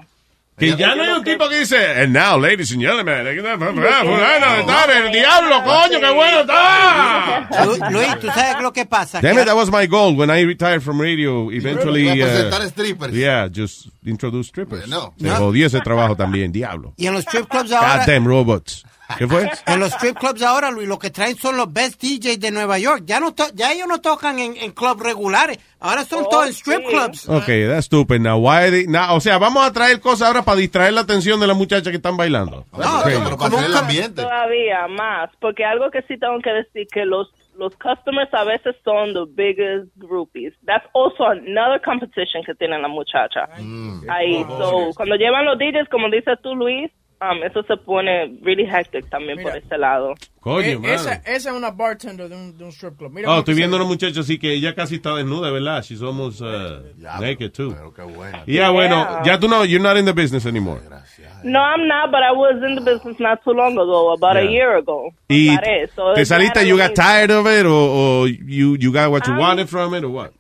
Que ya no hay un tipo que dice, and now, ladies and gentlemen, fulano de tal, el diablo, coño, qué bueno está. Lu- Luis, ¿tú sabes lo que pasa? Damn it, that was my goal when I retired from radio. Eventually, uh, strippers. yeah, just introduce strippers. Bueno. Se jodió ese trabajo también, diablo. Y en los strip clubs ahora, Goddamn robots. ¿Qué fue? en los strip clubs ahora, Luis, lo que traen son los best DJs de Nueva York. Ya no, to- ya ellos no tocan en, en clubs regulares. Ahora son Oh, todos en strip sí. clubs. Okay, that's stupid. Now, why they, now, o sea, vamos a traer cosas ahora para distraer la atención de las muchachas que están bailando. No, Okay. Pero para hacer el ambiente. Todavía más, porque algo que sí tengo que decir que los los customers a veces son the biggest groupies. That's also another competition que tienen la muchacha. Mm. Ahí, so, cuando llevan los DJs, como dices tú, Luis, um, eso se pone really hectic también por ese lado. Coño, Eh, esa, esa es una bartender de un, de un strip club. Mira Oh, estoy viendo a una muchacha así que ella casi está desnuda, ¿verdad? She's almost uh, naked too. qué bueno. Yeah, bueno, ya tú no, you're not in the business anymore. No, I'm not, but I was in the business not too long ago, about a year ago. Y so te it's saliste, you got tired of it, or, or you, you got what you wanted from it, or what?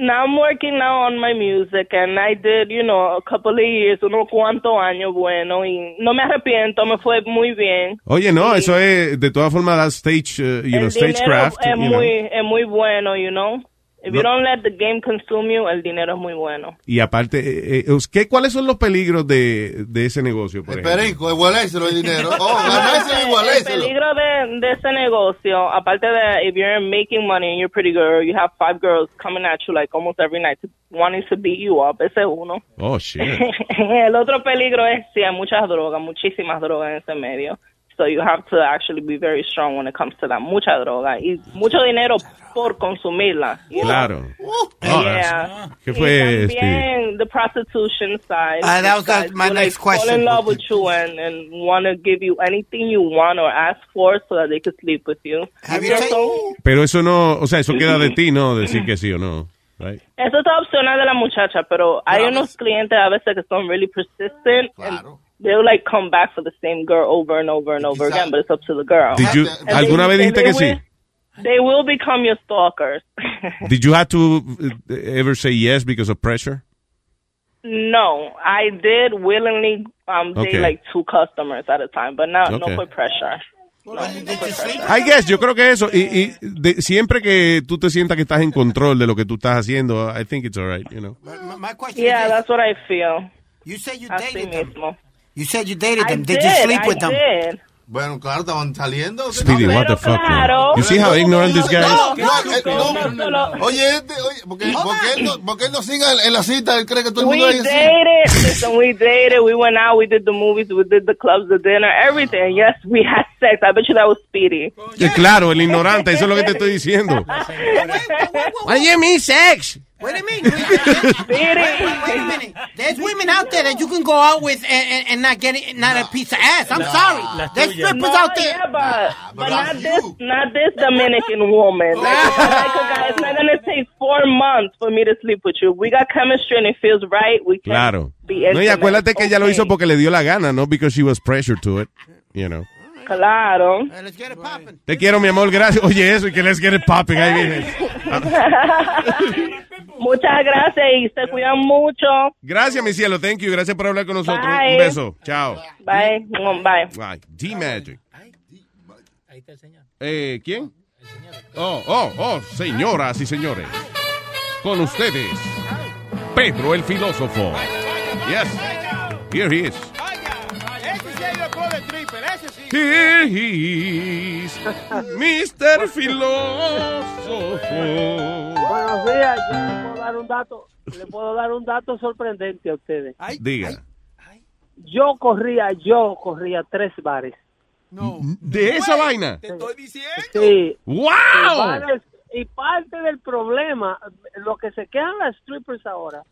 Now I'm working now on my music and I did, you know, a couple of years, unos cuantos años bueno y no me arrepiento, me fue muy bien. Oye, no, eso es, de todas formas, stage, uh, you know, stagecraft. es you know. muy, es muy bueno, you know. If you No. don't let the game consume you, el dinero es muy bueno. Y aparte, eh, eh, ¿qué, ¿cuáles son los peligros de, de ese negocio, por El perico, igualérselo el dinero. Oh, <laughs> El peligro de, de ese negocio, aparte de if you're making money and you're pretty girl, you have five girls coming at you like almost every night wanting to beat you up, ese es uno. Oh, shit. <laughs> el otro peligro es si hay muchas drogas, muchísimas drogas en ese medio. So you have to actually be very strong when it comes to that. Mucha droga y mucho dinero por consumirla. you know? Claro. Oh, yeah. ¿Qué fue, y también the prostitution side. Ah, that was that- my next like, Fall question. in love with you and, and want to give you anything you want or ask for so that they could sleep with you. Have you so- Pero eso no, o sea, eso queda de <laughs> ti, ¿no? Decir que sí o no. Right? Eso está opcional de la muchacha, pero hay unos clientes a veces que son really persistent and they'll like come back for the same girl over and over and over again, but it's up to the girl. Did you- And ¿Alguna they- vez dijiste que sí? will- They will become your stalkers. <laughs> Did you have to uh, ever say yes because of pressure? no, I did willingly um date Okay. like two customers at a time, but not Okay. no for pressure. I guess, yo creo que eso, y, y de- siempre que tú te sientas que estás en control de lo que tú estás haciendo, I think it's alright, you know. My question Yeah, is, that's what I feel. You said you dated them. You said you dated I them. Did, did, you sleep I with them? did. Bueno, claro, estaban saliendo. Speedy, what the fuck, man? claro. You see how ignorant this guy No, is? no, eh, no. Oye, este, oye, porque, porque él no, porque él no siga en, la cita, él cree que todo el We mundo es así. dated. Listen, we dated. We went out. We did the movies. We did the clubs, the dinner, everything. Yes, we had sex. I bet you that was speedy. Eh, Claro, el ignorante, eso es lo que te estoy diciendo. <laughs> You mean sex? What do you mean? wait, wait, wait a minute. There's women out there that you can go out with and, and, and not get it, not a piece of ass. I'm No, sorry. las There's tuyas. strippers No, out there. yeah, but, but not this, not this Dominican woman. Oh. Like, oh, like oh, a guy, it's not gonna take four months for me to sleep with you. We got chemistry and it feels right. We can Claro. be No, y intimate. acuérdate que ella lo hizo porque le dio la gana, no because she was pressured to it, you know. Claro. Te quiero, mi amor, gracias. Oye, eso, y que let's get it popping. Ahí viene. <laughs> Muchas gracias y se cuidan mucho. Gracias, mi cielo. Thank you. Gracias por hablar con nosotros. Bye. Un beso. Chao. Bye. Bye. Bye. D-Magic. Eh, ¿Quién? Oh, oh, oh, señoras y señores. Con ustedes, Pedro el filósofo. Yes. Here he is. De triple, ese sí. Here he is. Mr. Filósofo. Buenos días, yo le puedo dar un dato, le puedo dar un dato sorprendente a ustedes. Diga. Yo corría, yo corría tres bares. ¿De esa vaina? Sí. ¡Wow! Y bares- Y parte del problema, lo que se quedan las strippers ahora,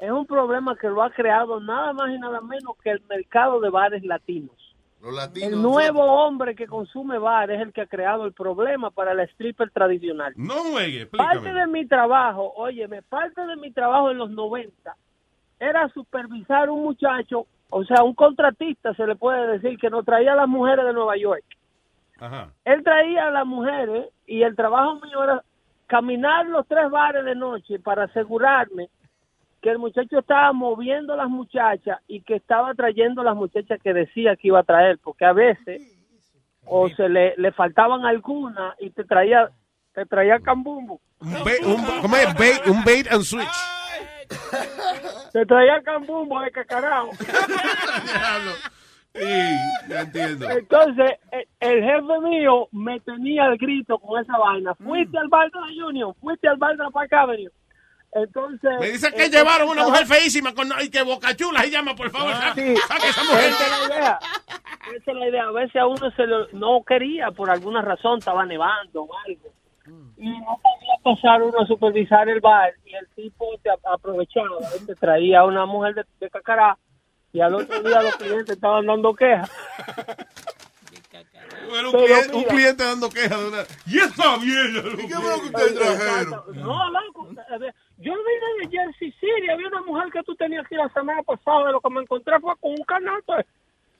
es un problema que lo ha creado nada más y nada menos que el mercado de bares latinos. Los latinos. El nuevo hombre que consume bar es el que ha creado el problema para la stripper tradicional. No juegue, Parte explícame. de mi trabajo, óyeme, parte de mi trabajo en los 90 era supervisar un muchacho, o sea, un contratista se le puede decir que nos traía a las mujeres de Nueva York. Ajá. Él traía a las mujeres y el trabajo mío era caminar los tres bares de noche para asegurarme que el muchacho estaba moviendo a las muchachas y que estaba trayendo las muchachas que decía que iba a traer, porque a veces o se le, le faltaban algunas y te traía te traía cambumbo. Un bait, un, ¿Cómo es? Bait, un bait and switch. <laughs> Te traía cambumbo de cacarao. <laughs> Sí, ya entiendo. Entonces, el, el jefe mío me tenía el grito con esa vaina. Fuiste al bar de la Union, fuiste al bar de la Park Avenue. Entonces... Me dice que eh, llevaron eh, una mujer feísima con, y que boca chula y llama, por favor, saque, Sí. saque esa mujer. Esa es la idea. Esa es la idea. A veces a uno se lo, no quería, por alguna razón, estaba nevando o algo. Y no podía pasar uno a supervisar el bar y el tipo te aprovechaba. Te traía a una mujer de, de cacará y al otro día los clientes estaban dando quejas. Bueno, un, Pero cliente, un cliente dando quejas de una. ¡Y esta mierda! ¿Y qué fue lo que ustedes trajeron? No, loco. Yo vine de Jersey City. Había una mujer que tú tenías aquí la semana pasada. Lo que me encontré fue con un canasto.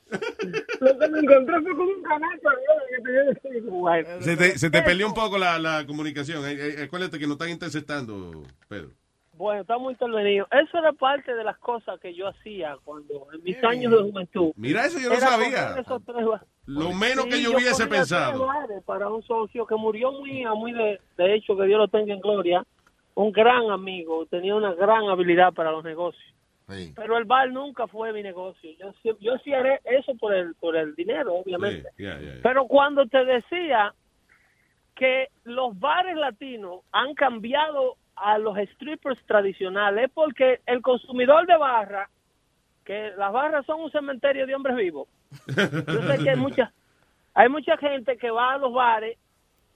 <laughs> Lo que me encontré fue con un que que decir, bueno. Se te, se te peleó un poco la, la comunicación. Eh, eh, Acuérdate que nos están interceptando, Pedro. Bueno, estamos intervenidos. Eso era parte de las cosas que yo hacía cuando, en mis años de juventud. Mira, eso yo no sabía. tres Lo menos Sí, que yo hubiese pensado. Para un socio que murió muy, muy de, de hecho, que Dios lo tenga en gloria, un gran amigo, tenía una gran habilidad para los negocios. Pero el bar nunca fue mi negocio. Yo, yo sí haré eso por el, por el dinero, obviamente. Pero cuando te decía que los bares latinos han cambiado a los strippers tradicionales es porque el consumidor de barra, que las barras son un cementerio de hombres vivos. Yo sé que hay mucha, hay mucha gente que va a los bares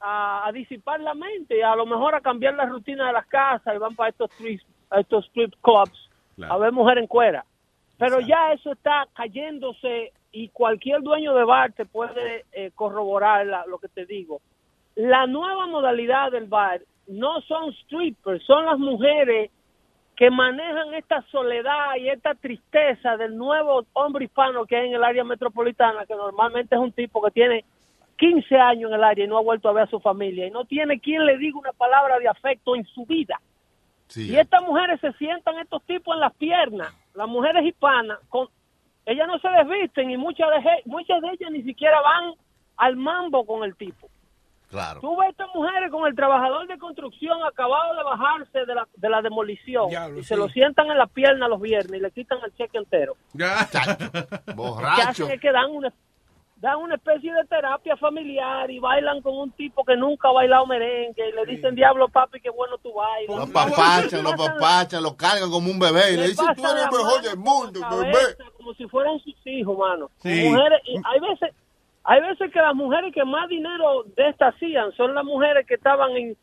a, a disipar la mente y a lo mejor a cambiar la rutina de las casas y van para estos strip, a estos strip clubs a ver mujer en cuera. Pero ya eso está cayéndose y cualquier dueño de bar te puede eh, corroborar la- lo que te digo. La nueva modalidad del bar no son strippers, son las mujeres que manejan esta soledad y esta tristeza del nuevo hombre hispano que hay en el área metropolitana, que normalmente es un tipo que tiene 15 años en el área y no ha vuelto a ver a su familia y no tiene quien le diga una palabra de afecto en su vida. Y estas mujeres se sientan estos tipos en las piernas, las mujeres hispanas, con, ellas no se desvisten y muchas de, muchas de ellas ni siquiera van al mambo con el tipo. Claro. Tú ves a estas mujeres con el trabajador de construcción acabado de bajarse de la, de la demolición y se lo sientan en la pierna los viernes y le quitan el cheque entero. ¿Qué Borracho. hacen es que dan una, dan una especie de terapia familiar y bailan con un tipo que nunca ha bailado merengue y le dicen, diablo papi, qué bueno tú bailas. Lo papachan, lo papachan, lo cargan como un bebé y le dicen, tú eres el mejor del mundo, bebé. Como si fueran sus hijos, mano. Sí. Mujeres, y hay veces, hay veces que las mujeres que más dinero de estas hacían son las mujeres que estaban en,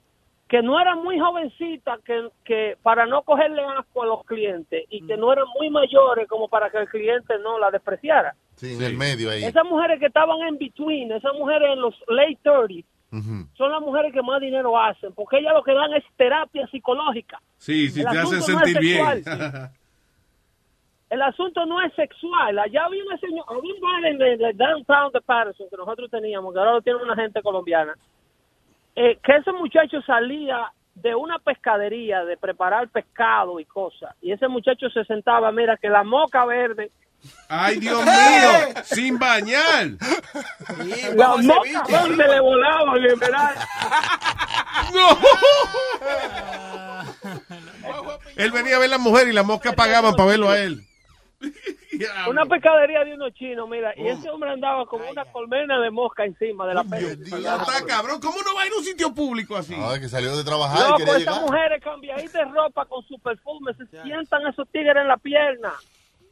que no eran muy jovencitas, que, que para no cogerle asco a los clientes y que no eran muy mayores como para que el cliente no la despreciara. Sí, en el medio ahí. Esas mujeres que estaban en between, esas mujeres en los late 30 Ujú. son las mujeres que más dinero hacen, porque ellas lo que dan es terapia psicológica. Sí, sí, El te hacen asunto no es sentir bien. sexual, <laughs> El asunto no es sexual. Allá había una señora, había un bar en el, el downtown de Patterson que nosotros teníamos, que ahora lo tiene una gente colombiana, eh, que ese muchacho salía de una pescadería de preparar pescado y cosas, y ese muchacho se sentaba, mira, que la moca verde. ¡Ay, <laughs> Dios mío! ¡Sin bañar! La moca verde le volaba, liberal. <laughs> Él venía a ver a la mujer y las moscas pagaban para verlo a él. Una pescadería de unos chinos, mira, y ese hombre andaba con una colmena de mosca encima de la pesca. Está cabrón, ¿cómo no va a ir a un sitio público así? Ay, que salió de trabajar y Loco, quería estas mujeres cambiaditas de ropa con su perfume, se sientan esos tigres en la pierna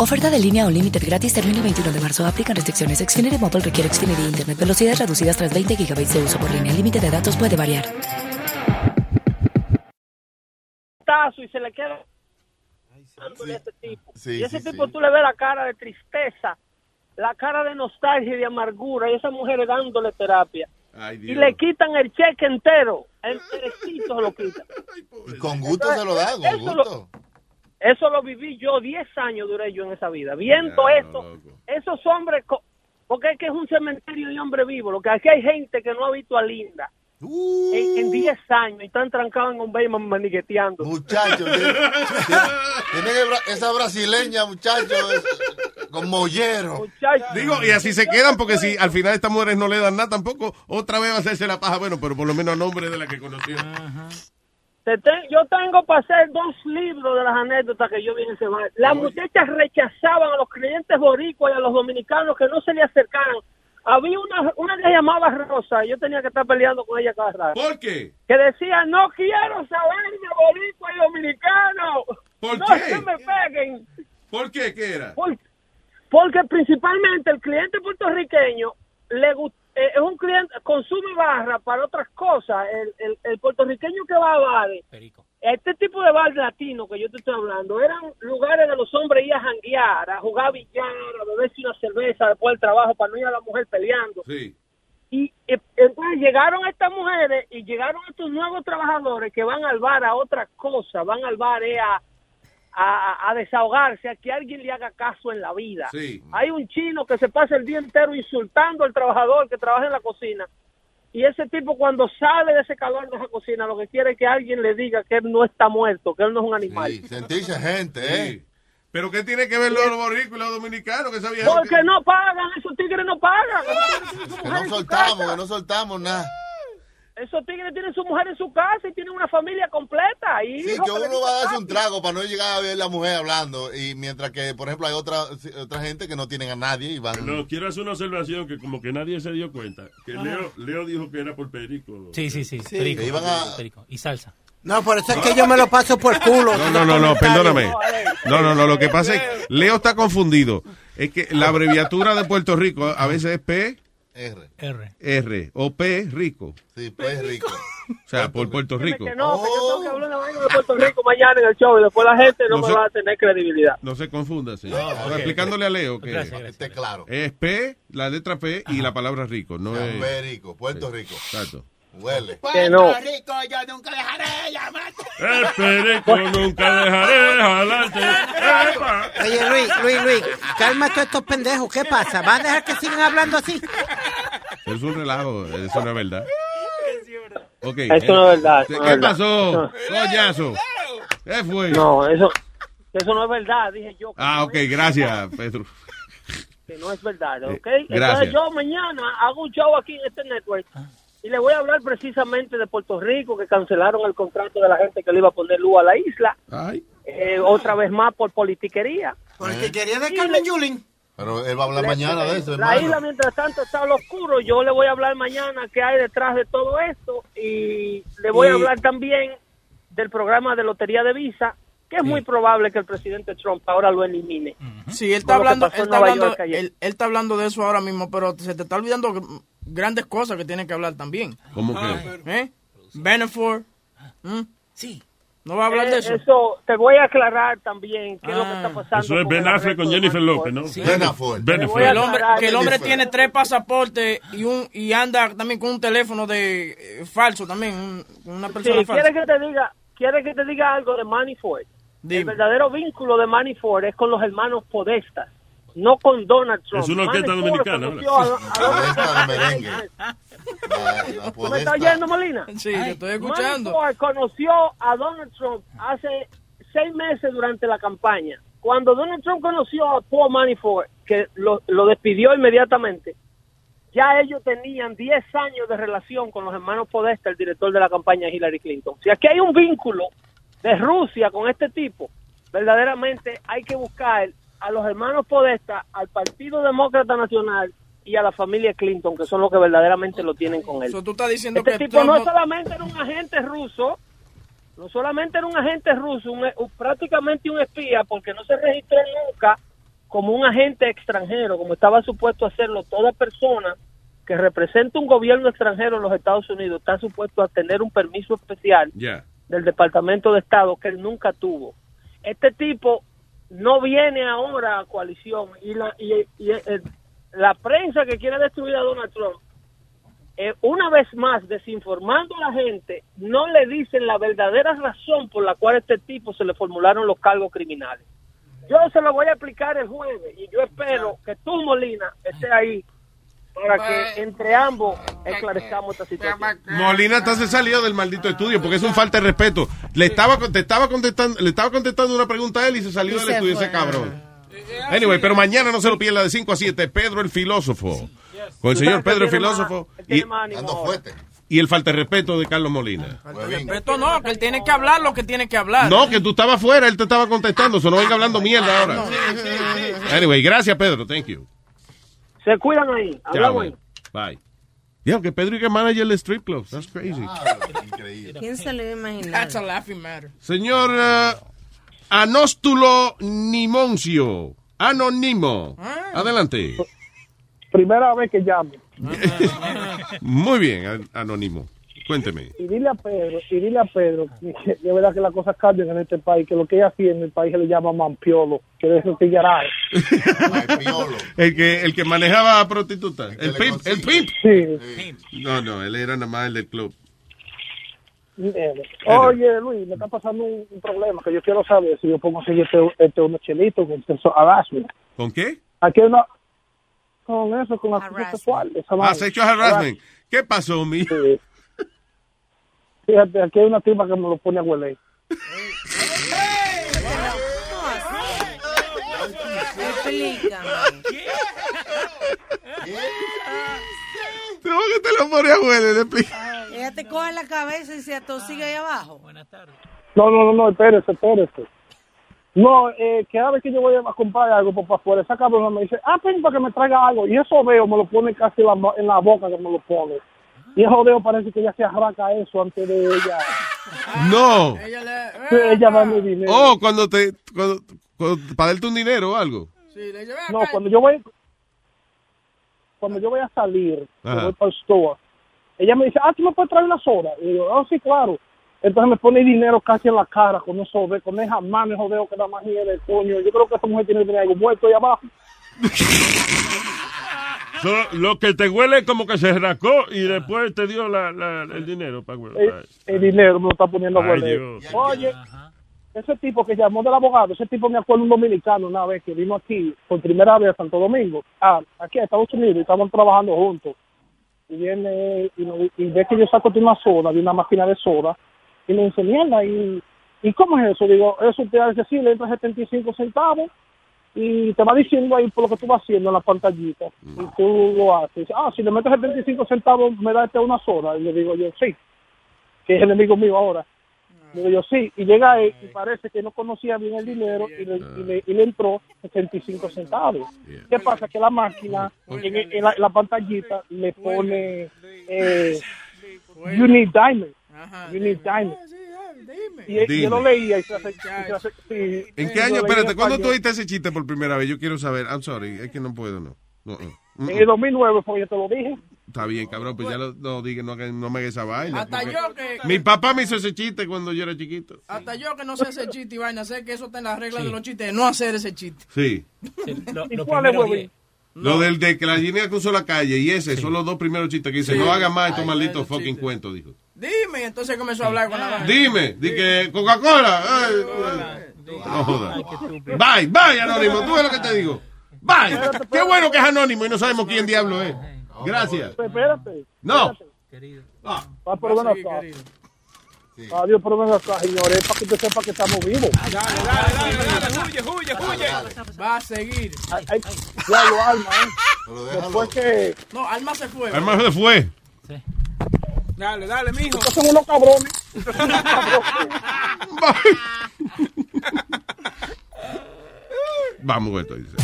Oferta de línea Unlimited gratis termina el 21 de marzo. Aplican restricciones. Xfinity Mobile requiere Xfinity Internet. Velocidades reducidas tras 20 GB de uso por línea. El límite de datos puede variar. tazo y se le queda dándole a ese tipo. Sí, y ese sí, tipo sí. tú le ves la cara de tristeza, la cara de nostalgia y de amargura, y esa mujer dándole terapia. Ay, Y le quitan el cheque entero, enterecito se lo quitan. <laughs> Y con gusto se lo da, con lo- gusto. Eso lo viví yo, 10 años duré yo en esa vida, viendo esto, esos hombres, porque es que es un cementerio de hombre vivo, lo que aquí hay gente que no ha visto a Linda, en, en 10 años y están trancados en un bay manigueteando. Muchachos, tienen esa brasileña, muchachos, con mollero. Digo, y así se quedan porque si al final estas mujeres no le dan nada tampoco, otra vez va a hacerse la paja, bueno, pero por lo menos a nombre de la que conoció. Te te- yo tengo para hacer dos libros de las anécdotas que yo vi en ese bar. Las muchachas rechazaban a los clientes boricuas y a los dominicanos que no se le acercaran. Había una, una que se llamaba Rosa, yo tenía que estar peleando con ella cada rato. ¿Por qué? Que decía, no quiero saber de boricua y dominicano. ¿Por no qué? se me peguen. ¿Por qué? ¿Qué era? Por- porque principalmente el cliente puertorriqueño le gu- eh, es un cliente consume barra para otras cosas. El, el, el puertorriqueño que va a bares, este tipo de bar latino que yo te estoy hablando, eran lugares de los hombres ir a janguear, a jugar billar, a beberse una cerveza después del trabajo para no ir a la mujer peleando. Sí. Y eh, entonces llegaron estas mujeres y llegaron estos nuevos trabajadores que van al bar a otra cosa, van al bar eh, a, a, a desahogarse, a que alguien le haga caso en la vida. Sí. Hay un chino que se pasa el día entero insultando al trabajador que trabaja en la cocina. Y ese tipo cuando sale de ese calor de esa cocina, lo que quiere es que alguien le diga que él no está muerto, que él no es un animal. Sentirse gente, ¿eh? ¿Pero qué tiene que ver los boricos y los dominicanos que sabían? Porque no pagan, esos tigres no pagan. Que no soltamos, que no soltamos nada. Esos tigres tienen su mujer en su casa y tienen una familia completa. Y Sí, que uno va a darse un trago para no llegar a ver la mujer hablando. Y mientras que, por ejemplo, hay otra, otra gente que no tienen a nadie y van. No, quiero hacer una observación que como que nadie se dio cuenta. Que Leo, Leo dijo que era por perico. Sí, sí, sí. Sí, perico, iban a- perico. Y salsa. No, por eso es que yo me lo paso por culo. No, no, no, no, perdóname. No, no, no, lo que pasa es que Leo está confundido. Es que la abreviatura de Puerto Rico a veces es P, R. R. R, o P, rico. Sí, pues rico. O sea, por Puerto Rico. Que no, que yo tengo que hablar una vaina de Puerto Rico mañana en el show y después la gente no, No me va a tener credibilidad. No se confunda, señor. No, Estoy ok, explicándole a Leo que Gracias, gracias. Esté claro. es P, la letra P y la palabra rico. No Ah, es... Perico, Puerto Rico. Exacto. Huele. Que no. Rico, yo nunca dejaré llamarte. El perico nunca dejaré jalarte. ¡Epa! Oye, Luis, Luis, Luis, calma todos estos pendejos. ¿Qué pasa? ¿Vas a dejar que sigan hablando así? Es un relajo, eso no es verdad. Ok. Eso no es verdad, ¿Qué, verdad. pasó? Coñazo. ¿Qué fue? No, eso, eso no es verdad, dije yo. que Ah, no ok, gracias, Pedro. Que no es verdad, ¿ok? Eh, gracias. Entonces yo mañana hago un show aquí en este network y le voy a hablar precisamente de Puerto Rico, que cancelaron el contrato de la gente que le iba a poner luz a la isla. Ay. Eh, otra vez más por politiquería. Porque quería de Carmen Yulín. Pero él va a hablar mañana de eso, La isla, mientras tanto, está al oscuro. Yo le voy a hablar mañana qué hay detrás de todo esto y le voy a hablar también del programa de lotería de visa, que es muy probable que el presidente Trump ahora lo elimine. Sí, él está Por hablando, él está hablando, York ayer. él, él está hablando de eso ahora mismo, pero se te está olvidando grandes cosas que tiene que hablar también. ¿Cómo que? ¿Eh? Benefort. Sí. ¿No va a hablar de eso? Eh, Eso te voy a aclarar también qué es lo que está pasando. Eso es con el Ben Affleck con Jennifer. López, ¿no? Sí. Ben Affleck. El hombre, que el hombre tiene tres pasaportes y un y anda también con un teléfono de eh, falso también, un- una Sí, persona falsa. ¿quieres que te diga, quiere que te diga algo de Manafort? El Dime. verdadero vínculo de Manafort es con los hermanos Podestas, no con Donald Trump. Es una orquesta dominicana, ¿Tú me estás oyendo, Molina? Sí, yo estoy escuchando. Conoció a Donald Trump hace seis meses durante la campaña. Cuando Donald Trump conoció a Paul Manafort, que lo, lo despidió inmediatamente, ya ellos tenían 10 años de relación con los hermanos Podesta, el director de la campaña Hillary Clinton. Si aquí hay un vínculo de Rusia con este tipo, verdaderamente hay que buscar a los hermanos Podesta, al Partido Demócrata Nacional y a la familia Clinton, que son los que verdaderamente lo tienen con él. So, tú estás diciendo Este que tipo no solamente era un agente ruso, no solamente era un agente ruso, un- un- prácticamente un espía, porque no se registró nunca como un agente extranjero, como estaba supuesto hacerlo toda persona que representa un gobierno extranjero en los Estados Unidos, está supuesto a tener un permiso especial del Departamento de Estado que él nunca tuvo. Este tipo no viene ahora a coalición y la, y, y, eh, la prensa que quiere destruir a Donald Trump, eh, una vez más desinformando a la gente, no le dicen la verdadera razón por la cual a este tipo se le formularon los cargos criminales. Yo se lo voy a explicar el jueves y yo espero que tú, Molina, estés ahí para que entre ambos esclarezcamos esta situación. Molina está se salió del maldito estudio porque es un falta de respeto. Le estaba, te estaba contestando, le estaba contestando una pregunta a él y se salió Y del se estudio fue. ese cabrón. Anyway, pero mañana no se lo pierda de 5 a 7, Pedro el filósofo. Con el señor Pedro el filósofo y, y el falta de respeto de Carlos Molina. Respeto no, que él tiene que hablar lo que tiene que hablar. No, que tú estabas fuera, él te estaba contestando, eso no venga hablando mierda ahora. Anyway, gracias Pedro, thank you. Se cuidan ahí. Chao, Hablamos ahí. Bye. Ya, que Pedro y que manager de strip clubs, that's crazy. ¿Quién se le iba a imaginar? That's a laughing matter. Señor eh, Anóstulo Nimoncio, anónimo. Adelante. Primera vez que llamo. <laughs> Muy bien, an- anónimo. Cuénteme. Y dile a Pedro, y dile a Pedro que de verdad que las cosas cambian en este país, que lo que ella hacía en el país se le llama mampiolo, que de eso te yará. El que, el que manejaba prostitutas. El pimp. El pimp. Sí. No, no, él era nada más el del club. Oye, Luis, me está pasando un, un problema que yo quiero saber si yo puedo conseguir este, este unos chelitos con sexo harassment. ¿Con qué? Aquí una... Con eso, con acoso sexual. esa Ah, vaina. sexual harassment. ¿Qué pasó, mi? Fíjate, aquí hay una tipa que me lo pone a huele. ¿Cómo que te lo pone a huele? Ella te coge la cabeza y se atosiga ahí abajo. No, no, no, no, espérese, espérese. No, eh, que cada vez que yo voy a comprar algo por para afuera, esa cabrona me dice, ah, ven para que me traiga algo. Y eso veo, me lo pone casi la, mo- en la boca que me lo pone. Y eso veo, parece que ella se arranca eso antes de ella. <laughs> No. Sí, ella da mi dinero. Oh, cuando te. Cuando, cuando- para darte un dinero o algo. No, cuando yo voy cuando yo voy a salir, voy para el store, ella me dice, ah, tú me puedes traer una soda. Y yo, ah, sí, claro. Entonces me pone dinero casi en la cara con eso, de- con esa mano, dedos que nada más hiere, coño. Yo creo que esa mujer tiene que tener algo muerto ahí abajo. <laughs> So, lo que te huele como que se rascó y después te dio la, la- el dinero para El, el dinero me lo está poniendo a Ay, huele. Oye, ese tipo que llamó del abogado, ese tipo me acuerdo un dominicano una vez que vino aquí por primera vez a Santo Domingo, ah, aquí a Estados Unidos, y estábamos trabajando juntos. Y viene y, nos- y ve que yo saco de una soda, de una máquina de soda, y me dice, mierda, ¿y, ¿y cómo es eso? Digo, eso te hace así, le entra 75 centavos y te va diciendo ahí por lo que tú vas haciendo en la pantallita. Y tú lo haces. Ah, si le metes 75 centavos, me da este una soda. Y le digo yo, sí, que es enemigo mío ahora. Digo yo, sí, y llega él y parece que no conocía bien el dinero y le, y le, y le entró 65 centavos. ¿Qué pasa? Que la máquina, en, en la, en la pantallita, le pone, eh, you need diamond, you need diamond. Y, y yo lo Dime. leía y se hace... y se hace- sí, ¿En qué lo año? Espérate, ¿cuándo tú oíste ese chiste por primera vez? Yo quiero saber. I'm sorry, es que no puedo, no. No, no. Mm, En mm. el 2009 fue yo te lo dije. Está bien, cabrón, pues ya lo, no, diga, no, no me haga esa vaina. Hasta yo que- Mi papá me hizo ese chiste cuando yo era chiquito. Hasta yo que no sé hacer chiste y vaina, sé que eso está en las reglas de los chistes, de no hacer ese chiste. Sí. <laughs> ¿Y cuál es, huevín? Lo del de que la línea cruzó la calle y ese son los dos primeros chistes que dice, Sí. no haga más estos malditos ese fucking cuentos, dijo. Dime, entonces comenzó a hablar con la. Dime, di que Coca-Cola. ay, ay. No joda. Bye, bye, Anónimo, tú ves lo que te digo. Bye. Qué bueno que es Anónimo y no sabemos quién diablo es. Gracias. Espérate. No. Ah, pero ven acá. Adiós, pero ven acá, señores, para que usted sepa que estamos vivos. Huye, huye, huye. Va a seguir. Ay, ay, ya lo alma, ¿eh? Después que... No, Alma se fue. Alma se fue. Dale, dale, mijo. Estos son unos cabrones. Vamos, esto dice.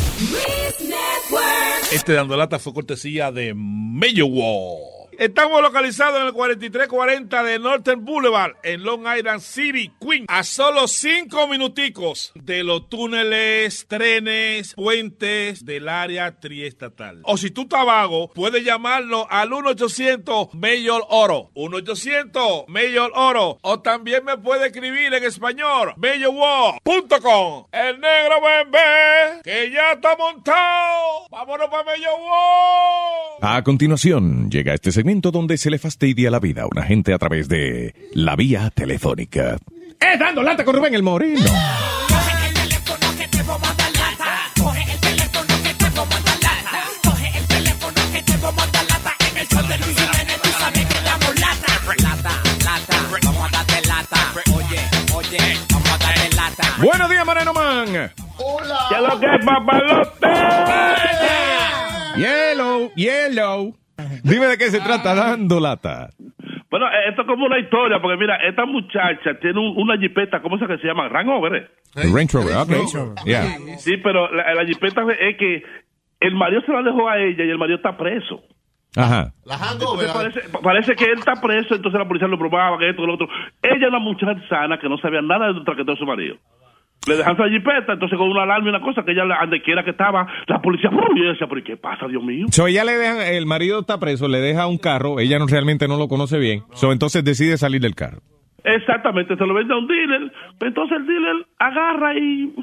Este dando lata fue cortesía de Mayo Wall. Estamos localizados en el 4340 de Northern Boulevard, en Long Island City, Queens, a solo cinco minuticos de los túneles, trenes, puentes del área triestatal. O si tú estás vago, puedes llamarlo al 1-800 Mayor Oro, 1-800 Mayor Oro, o también me puede escribir en español, mayorwall.com. El negro bebé, que ya está montado. Vámonos para Mayor. A continuación, llega este segmento donde se le fastidia la vida a una gente a través de la vía telefónica. ¡Es dando lata con Rubén el Moreno! Oye, oye, vamos a lata. ¡Buenos días, Moreno Man! ¡Hola! ¿Qué lo que es, papalote? ¡Yellow, yellow! Dime de qué se trata, dando lata. Bueno, eh, esto es como una historia, porque mira, esta muchacha tiene un- una jipeta, ¿cómo es que se llama? Range Rover, ¿eh? Range Rover, ok. Yeah. Sí, pero la, la jipeta es que el marido se la dejó a ella y el marido está preso. Ajá. Entonces parece, parece que él está preso, entonces la policía lo probaba, que esto, que lo otro. Ella es una muchacha sana que no sabía nada del traqueteo de su marido. Le dejan su jipeta, entonces con una alarma y una cosa, que ella, donde quiera que estaba, la policía, y ella decía, pero ¿y ¿qué pasa, Dios mío? So ella le deja, el marido está preso, le deja un carro, ella no realmente no lo conoce bien, so entonces decide salir del carro. Exactamente, se lo vende a un dealer, entonces el dealer agarra y...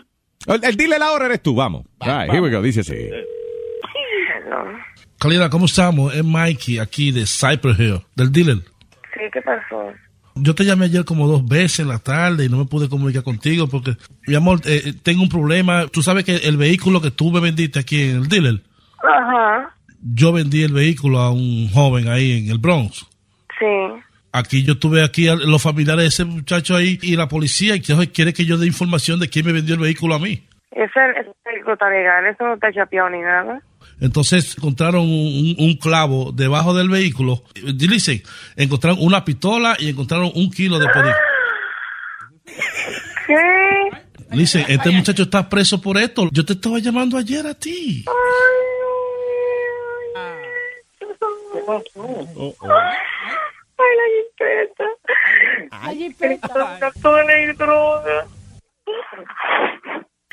El, el dealer ahora eres tú, vamos. Right, here we go, dice así. Calidad, ¿cómo estamos? Es Mikey aquí de Cypress Hill, del dealer. Sí, ¿qué pasó? Yo te llamé ayer como dos veces en la tarde y no me pude comunicar contigo porque, mi amor, eh, eh, tengo un problema. Tú sabes que el vehículo que tú me vendiste aquí en el dealer, Ajá, yo vendí el vehículo a un joven ahí en el Bronx. sí. Aquí yo tuve aquí a los familiares de ese muchacho ahí y la policía y quiere que yo dé información de quién me vendió el vehículo a mí. Ese, ese vehículo está legal, eso no está chapeado ni nada. Entonces encontraron un, clavo debajo del vehículo. Dice, encontraron una pistola y encontraron un kilo de. ¿Qué? Dice, este muchacho está preso por esto. Yo te estaba llamando ayer a ti. Ay, la jipeta. La jipeta. Todo en droga.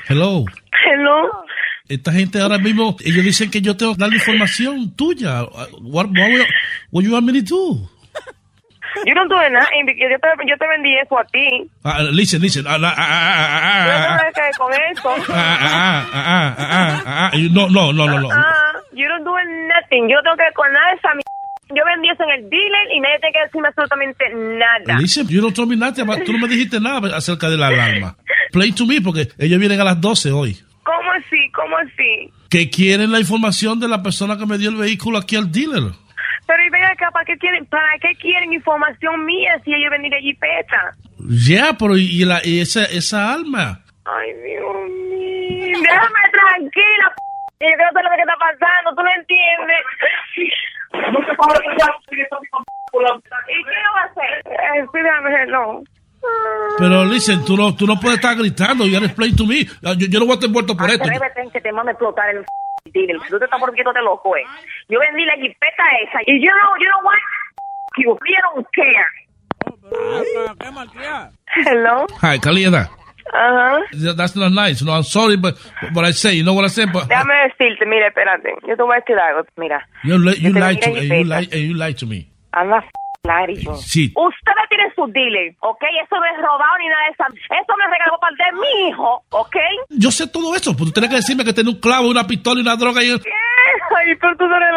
Hello. Hello. Esta gente ahora mismo, ellos dicen que yo tengo que darle información tuya. What, what, will- what you want me to do? Yo no tuve nada, yo te, yo te vendí eso a ti. Ah, listen, listen. Ah, ah, ah, Yo no ah, ah, con eso. ah, ah, ah, ah, ah, ah, ah. No, no, no, no, no. Ah, yo no tuve nothing. Yo no tengo que ver con nada de esa m- Yo vendí eso en el dealer y nadie tiene que decirme absolutamente nada. Listen, you don't tell me nothing tú no me dijiste nada acerca de la alarma. Play to me porque ellos vienen a las 12 hoy. ¿Cómo así? ¿Cómo así? Que quieren la información de la persona que me dio el vehículo aquí al dealer. Pero y ven acá, ¿para qué quieren, para qué quieren información mía si ellos vendí de jipeta? Ya, pero y, la, y esa, esa alma. Ay, Dios mío. Déjame tranquila, p***. Yo creo que lo que está pasando, tú no entiendes. No te ¿Y qué va a hacer? Eh, sí, déjame, no. Pero listen, tú no, tú no puedes estar gritando. You explain to me. Yo, yo no voy a estar muerto por esto. Atrévete en que te mame explotar el dealer. Tú te estás volviendo de loco, eh. Yo vendí la jipeta esa y yo no, yo no voy a... You don't care. Hello? Hi, Calida. Ajá. That's not nice. No, I'm sorry, but what I say, you know what I say, but Déjame decirte, mira, espérate. Yo te voy a decir algo, mira. you, li- you lied to me. You lied, and you lied to me. I'm not f***ing Sí. Ustedes tienen su dealer, ¿ok? Eso no es robado ni nada de eso. Eso me regaló para de mi hijo, ¿ok? Yo sé todo eso, pero tú tienes que decirme que tiene un clavo, una pistola y una droga. Y, Ay, pero tú no eres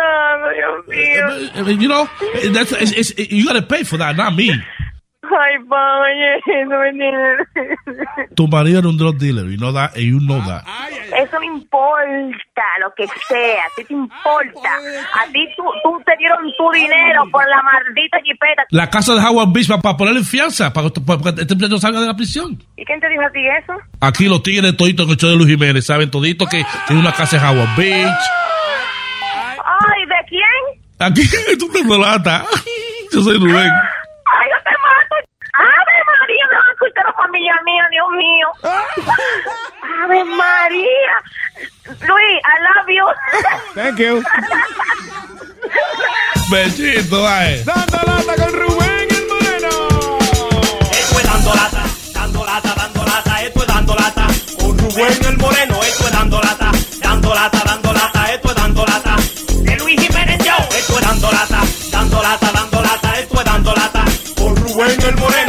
Dios mío. you know, that's, it's, it's, you gotta pay for that, not me. Ay, pa, oye, eso me entiendes. Tu marido era un drug dealer, you know that, and you know that. Eso no importa, lo que sea, a ti te importa. A ti tú, tú te dieron tu dinero por la maldita jipeta. La casa de Howard Beach para ponerle fianza, para, que este muchacho salga de la prisión. ¿Y quién te dijo a ti eso? Aquí los tigres toditos show de Luis Jiménez, saben todito que tiene una casa en Howard Beach. Ay, ¿de quién? Aquí tú te relata. Yo soy Rubén. Ay, yo te mato. Ave María, me van a familia mía, Dios mío. <laughs> Ave María. Luis, I love you. Thank you. Bechito, ay. Dando lata con Rubén el Moreno. Esto es dando lata, dando lata, dando lata, esto es dando lata. Con Rubén el Moreno, esto es dando lata, dando lata, dando lata, esto es dando lata. De Luis Jiménez Show, esto es dando lata, dando lata, dando lata, esto es dando lata. Con Rubén el Moreno,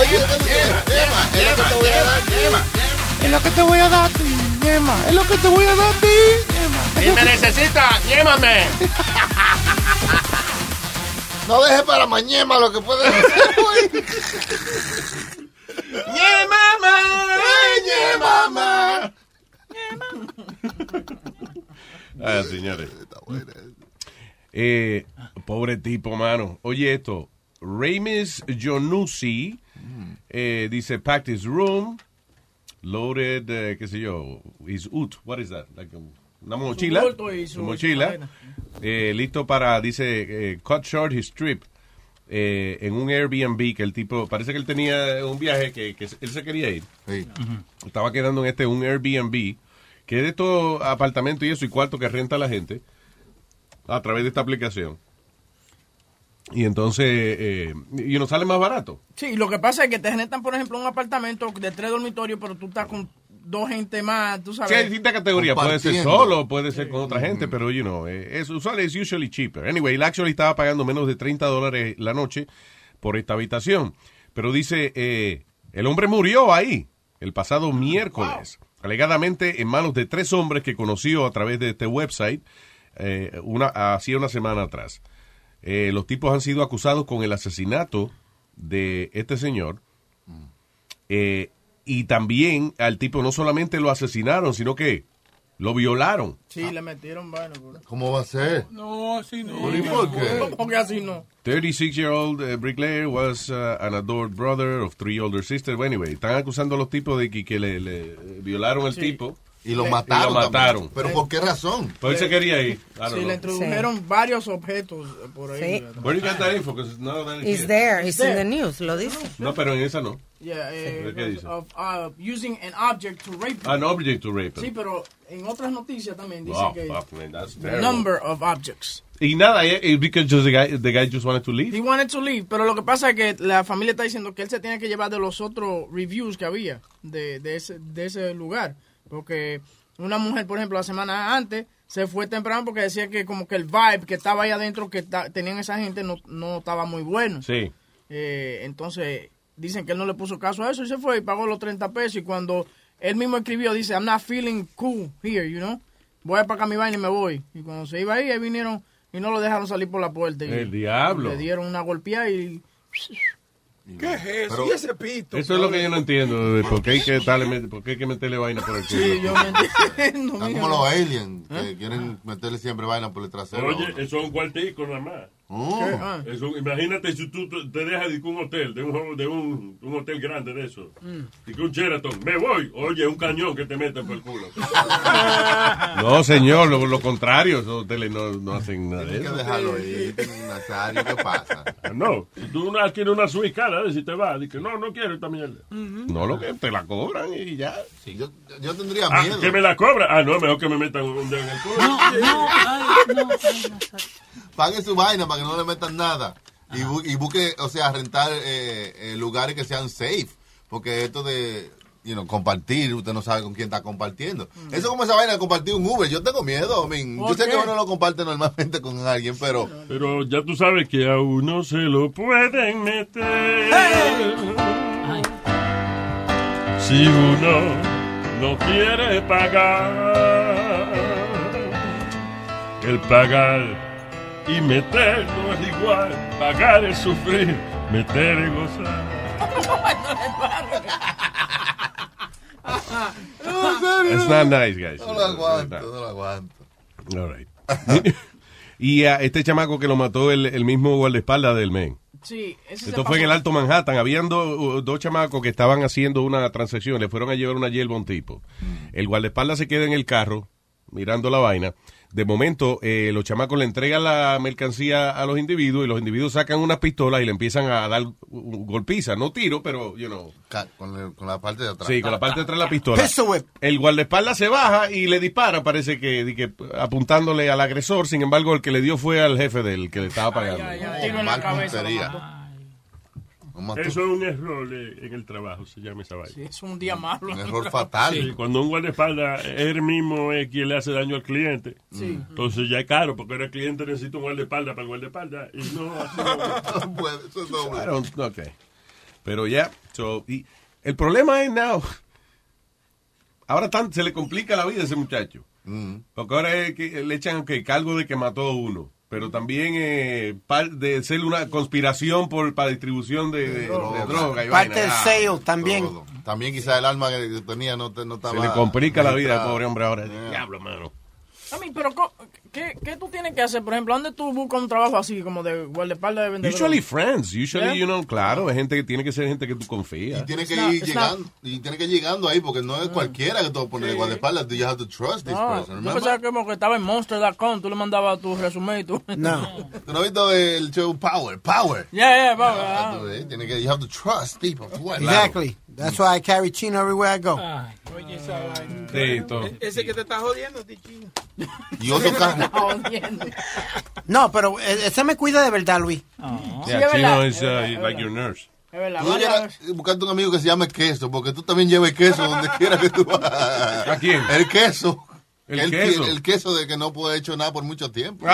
oye, es lo que Emma, es lo que te voy a dar a ti. Es lo que te voy a dar a ti, Emma. Es lo que te voy a dar a ti, Emma. Si me necesita, llévame. <laughs> No dejes para mañana lo que puedes hacer hoy. ¡Ñe, mamá! ¡Ñe, mamá! Ah, señores. Eh, pobre tipo, mano. Oye esto. Ramis Jonusi eh, dice, packed his room, loaded, eh, qué sé yo, his ut. What is that? Like um, una mochila. su- su mochila. su eh, listo para, dice, eh, cut short his trip. eh, en un Airbnb que el tipo, parece que él tenía un viaje que, que él se quería ir. Estaba quedando en este, un Airbnb, que es de estos apartamentos y eso, y cuarto que renta la gente a través de esta aplicación. Y entonces, eh, y nos sale más barato. Sí, lo que pasa es que te rentan, por ejemplo, un apartamento de tres dormitorios, pero tú estás con dos gente más, tú sabes. Sí, hay distintas categorías. Puede ser solo, puede ser con otra gente, pero, you know, eh, es usual, es usually cheaper. Anyway, él actually estaba pagando menos de 30 dólares la noche por esta habitación. Pero dice, eh, el hombre murió ahí el pasado miércoles, alegadamente en manos de tres hombres que conoció a través de este website eh, una, hacía una semana atrás. Eh, los tipos han sido acusados con el asesinato de este señor. Eh, y también al tipo no solamente lo asesinaron, sino que lo violaron. Sí, le metieron vaina. bro. ¿Cómo va a ser? No, así no. ¿Pero y por qué? <laughs> Porque así no. 36-year-old uh, bricklayer was uh, an adored brother of three older sisters. Well, anyway, están acusando a los tipos de que, que le, le violaron al Sí. tipo. Y lo Y mataron. lo mataron. también. ¿Pero por qué razón? Pues él se quería ir. Sí, know. le introdujeron varios objetos eh, por ahí. Where you got that info? 'Cause none of that It's here. there, it's in the news, lo dice. No, pero en esa no. Yeah, eh, ¿Qué dice? of, uh, using an object to rape. An object to rape. Sí, pero en otras noticias también dice Wow, que fuck, man, that's the terrible. number of objects. Y nada, eh, eh, because just the guy, the guy just wanted to leave. He wanted to leave, pero lo que pasa es que la familia está diciendo que él se tiene que llevar de los otros reviews que había de, de, ese, de ese lugar. Porque una mujer, por ejemplo, la semana antes se fue temprano porque decía que como que el vibe que estaba ahí adentro que tenían esa gente no, no estaba muy bueno. Sí. Eh, entonces dicen que él no le puso caso a eso y se fue y pagó los 30 pesos. Y cuando él mismo escribió, dice, I'm not feeling cool here, you know. Voy a pagar mi vaina y me voy. Y cuando se iba ahí, ahí vinieron y no lo dejaron salir por la puerta. Y El diablo. Le dieron una golpeada y... ¿Qué es eso? Pero- ¿Y ese pito? Eso es lo que yo no entiendo. de ¿Por qué hay que, darle, por qué hay que meterle vaina por el culo? Sí, yo me <laughs> entiendo. Están como los aliens, que quieren meterle siempre vaina por el trasero. Oye, eso es un cuartico nada más. Oh. Ah. Eso, imagínate si tú te dejas de un hotel, de un, de un, un hotel grande de eso. Y que un Sheraton, me voy. Oye, un cañón que te meten por el culo. <laughs> No, señor, lo, lo contrario. Esos hoteles no, no hacen nada de Hay que eso. dejarlo ahí, Nazario, ¿qué pasa? <laughs> No, si tú no quieres una suite cara, si te vas, dices, no, no quiero esta mierda. No, lo que te la cobran y ya. Yo, yo tendría Ah, miedo. que me la cobra. Ah, no, mejor que me metan un dedo en el culo. Pague su vaina para que no le metan nada. Y, bu- y busque, o sea, rentar eh, eh, lugares que sean safe. Porque esto de, you know, compartir, usted no sabe con quién está compartiendo. Eso es como esa vaina de compartir un Uber. Yo tengo miedo, I mean, Yo ¿Por sé qué? que uno lo comparte normalmente con alguien, pero... Pero ya tú sabes que a uno se lo pueden meter. Si uno no quiere pagar, el pagar y meter no es igual. Pagar es sufrir, meter es gozar. It's not nice, guys. No lo aguanto, no lo aguanto. All right. <laughs> y a este chamaco que lo mató el, el mismo guardaespaldas del men. Sí, Esto fue en el Alto Manhattan. Habían do- dos chamacos que estaban haciendo una transacción. Le fueron a llevar una yelba a un tipo. El guardaespaldas se queda en el carro mirando la vaina. De momento, eh, los chamacos le entregan la mercancía a los individuos y los individuos sacan unas pistolas y le empiezan a dar uh, golpizas. No tiro, pero, you know. Con, el- con la parte de atrás. Sí, con la parte de atrás de la pistola. El guardaespaldas se baja y le dispara, parece que, di que apuntándole al agresor. Sin embargo, el que le dio fue al jefe del que le estaba pagando. Tiro en la Mal cabeza. lo puntería. Mató. Eso es un error en el trabajo, se llama esa vaina. Sí, es un día malo. Sí, cuando un guardaespaldas, él mismo es quien le hace daño al cliente. Sí. Entonces ya es caro, porque ahora el cliente necesita un guardaespaldas para el guardaespaldas. Y no, así no. <laughs> No puede, eso es doble. Okay. Pero ya, so, y el problema es now. Ahora tan, se le complica la vida a ese muchacho. Mm. Porque ahora es que le echan que cargo de que mató a uno. Pero también eh, par- de ser una conspiración por para distribución de, de- de droga y vaina. Ah, también. También quizás el alma que tenía no, te- no estaba... Se le complica la vida al pobre hombre ahora. Yeah. Diablo, mano. A mí, pero ¿qué, ¿qué tú tienes que hacer? Por ejemplo, ¿dónde tú buscas un trabajo así, como de guardaespaldas de vendedor? Usually friends, usually, Yeah. you know, claro, es gente que tiene que ser gente que tú confías. Y tiene que It's not- ir llegando, y tiene que ir llegando ahí, porque no es cualquiera que tú vas a poner de guardaespaldas. You have to trust this No, person. yo pensaba que como que estaba en Monster.com, tú le mandabas tu resumen y tú... <laughs> No. <laughs> ¿Tú no has visto el show Power? Power. Yeah, yeah, vamos. Ah, ah. tú ves, tiene que, you have to trust people. Claro. Exactly. That's why I carry chino everywhere I go. Oye, esa vaina. Sí, todo. E- Ese que te está jodiendo, Tichino. Y otro <laughs> carro. No, pero eh, ese me cuida de verdad, Luis. Yeah, es Chino verdad, is es uh, verdad, es like your nurse. Es verdad, Tú buscarte un amigo que se llame queso, porque tú también llevas queso donde quiera que tú vas. ¿A quién? El queso. El queso. El queso de que no puede hecho nada por mucho tiempo.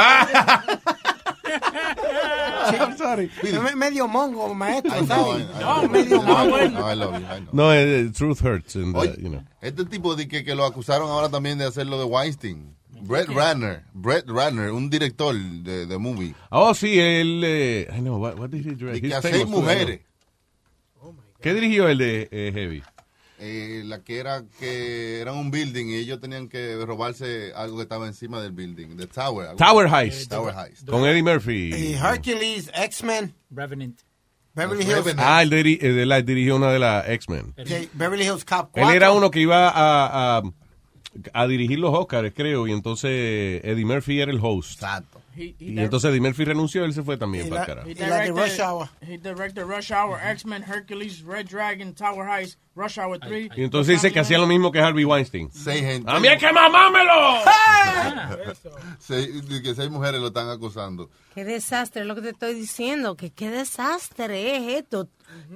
<laughs> I'm sorry. Me- Medio mongo, maestro, I know, ¿sabes? I know. No, medio mongo. no, I love you, I know. No, eh, truth hurts, uh, Oye, you know. este tipo de que, que lo acusaron ahora también de hacer lo de Weinstein. Brett Ratner, Brett Ratner, un director de, de movie. Oh, sí, él, eh, I know, what, what did he direct? Y que He's a seis mujeres. ¿no? ¿Qué dirigió el de eh, Heavy? Eh, la que era que era un building y ellos tenían que robarse algo que estaba encima del building, de Tower. algo Tower. Heist. Tower Heist. Con Eddie Murphy. Y Hercules, X-Men, Revenant. Beverly Hills, Revenant. Ah, él, diri- eh, él dirigió una de las X-Men. Beverly Hills Cop 4. Él era uno que iba a, a, a dirigir los Oscars, creo, y entonces Eddie Murphy era el host. Exacto. He, he Y entonces Eddie Murphy renunció, él se fue también Y para el carajo. He directed, Rush Hour. he directed Rush Hour, X-Men, Hercules, Red Dragon, Tower Heist, Rush Hour 3. Y entonces dice que hacía lo mismo que Harvey Weinstein. Seis gente. ¡A mí es que mamámelo! Seis, que seis mujeres lo están acusando. Qué desastre, es lo que te estoy diciendo, que qué desastre es esto.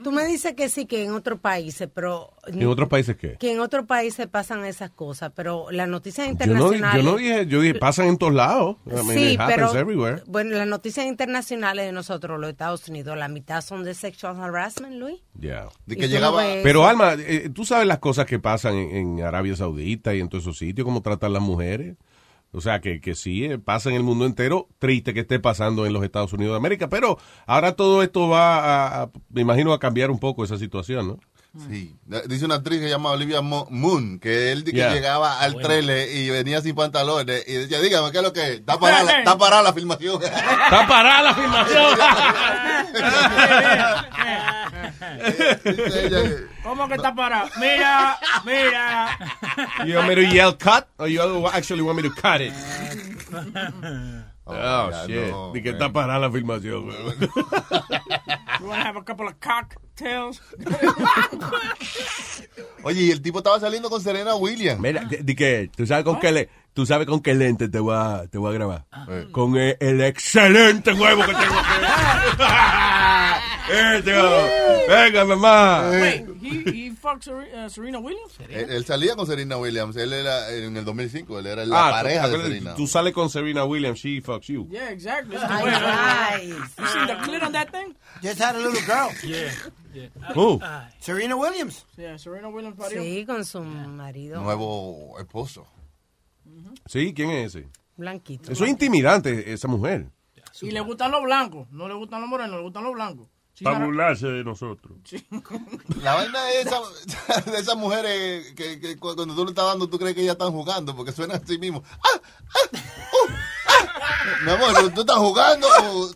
Tú me dices que sí, que en otros países, pero... ¿En otros países qué? Que en otros países pasan esas cosas, pero las noticias Yo no, internacionales... yo no dije, yo dije, pasan en todos lados. I mean, sí, pero everywhere. bueno, las noticias internacionales de nosotros, los Estados Unidos, la mitad son de sexual harassment, Luis. Yeah. De Y que llegaba. no Pero Alma, eh, tú sabes las cosas que pasan en, en Arabia Saudita y en todos esos sitios, cómo tratan las mujeres. O sea, que, que sí, eh, pasa en el mundo entero. Triste que esté pasando en los Estados Unidos de América. Pero ahora todo esto va a, a- me imagino, a cambiar un poco esa situación, ¿no? Sí. Dice una actriz que se llama Olivia Mo- Moon, que él que Yeah. llegaba al trailer y venía sin pantalones y decía, dígame, ¿qué es lo que es? Está parada, la- <laughs> está parada la filmación. ¡Está parada la filmación! <laughs> <laughs> Que- <laughs> ¿Cómo que está parado? Mira, mira. You want me to yell cut? Or you actually want me to cut it? Oh, Oh, God, shit. no, Ni que está parada la filmación. güey. You want to have a couple of cocktails? <laughs> Oye, y el tipo estaba saliendo con Serena Williams. Mira, di di que tú sabes con qué le, tú sabes con qué lente te voy a, te voy a grabar. Con el, el excelente huevo que tengo aquí. <laughs> Eh. Venga, mamá. Wait, he, he fucked Sere- uh, Serena Williams? Él, él salía con Serena Williams. Él era en el 2005. Él era la Ah, tú- pareja de acuérdate, Serena. Tú sales con Serena Williams, she fucks you. Yeah, exactly. Ay, You seen the clit on that thing? Just had a little girl. Yeah, yeah. Who? Serena Williams. Yeah, Serena Williams parió. Sí, con su marido Nuevo esposo. Sí, ¿quién es ese? blanquito. Eso es intimidante, esa mujer. Y le gustan los blancos. No le gustan los morenos, le gustan los blancos. Para burlarse de nosotros. <laughs> La vaina <laughs> de esas mujeres que, que cu- cuando tú le estás dando, tú crees que ellas están jugando porque suena así mismo. ¡Ah! ¡Ah! ¡Uh! ¡Ah! Mi amor, ¿tú estás jugando o...?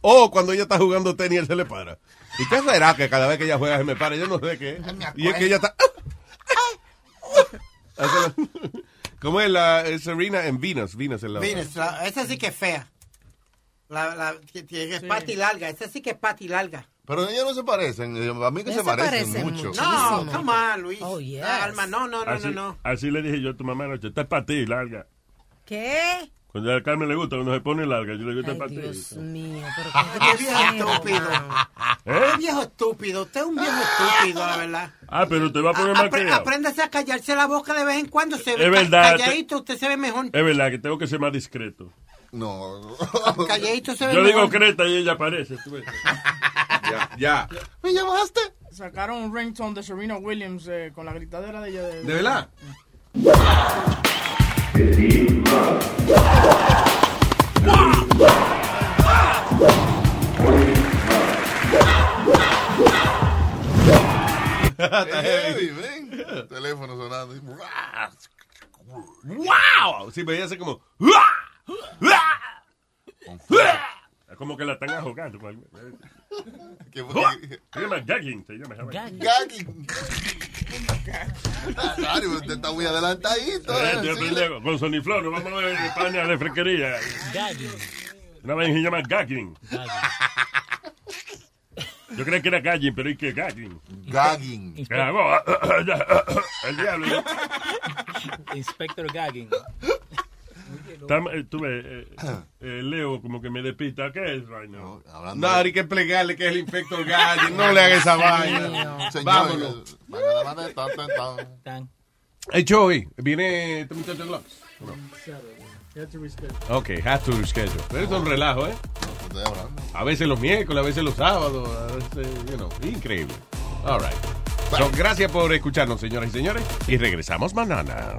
<laughs> O cuando ella está jugando tenis, él se le para. ¿Y qué será que cada vez que ella juega se me para? Yo no sé qué. Y es que ella está... ¿Cómo es la es Serena en Venus? Venus es la. Venus, la- esa sí que es fea. La, la, que, que es pati larga, esa sí que es pati larga. Pero ellos no se parecen. A mí que se parecen, parecen mucho. No, come on, Luis. Oh, yes. Alma, no, no, no, Así, no, no. así le dije yo a tu mamá anoche, esta es para ti, larga. ¿Qué? Cuando a Carmen le gusta, cuando se pone larga, yo le digo, esta es Ay, para ti. Dios mío, pero <laughs> Qué viejo estúpido. ¿Eh? Qué viejo estúpido. Usted es un viejo estúpido, la verdad. Ah, pero te va a poner más criado. apréndase a callarse la boca de vez en cuando. Se ve Es verdad, Calladito, usted se ve mejor. Es verdad que tengo que ser más discreto. No. <laughs> Calleito se Yo digo Creta y ella aparece. <laughs> ya, ya. ¿Me llamaste? Sacaron un ringtone de Serena Williams eh, con la gritadera de ella. ¿De, ¿De verdad? Está heavy, ven. Teléfono sonando. ¡Wow! Sí, veía hace como. ¡Wah! Es como que la están ahogando. ¿Qué Se llama gagging. Se llama. Gagging. Claro, usted está muy adelantadito. Eh, eh, con nos vamos a ver en España de fresquería. Una vez se llama gagging. Yo creía que era gagging, pero ¿y qué gagging? Gagging. <coughs> <coughs> El diablo. Inspector Gagging. Tam- eh, Tú ves, eh, eh, Leo como que me despista. ¿Qué es now? No, hay que explicarle que es el inspector Gadget. No le haga esa <laughs> vaina. Vámonos. Hey, Joey, ¿viene este muchacho Lux? Ok, has to reschedule. Pero es un relajo, ¿eh? A veces los miércoles, a veces los sábados, a veces, you know, increíble. All right. So, gracias por escucharnos, señoras y señores, y regresamos mañana.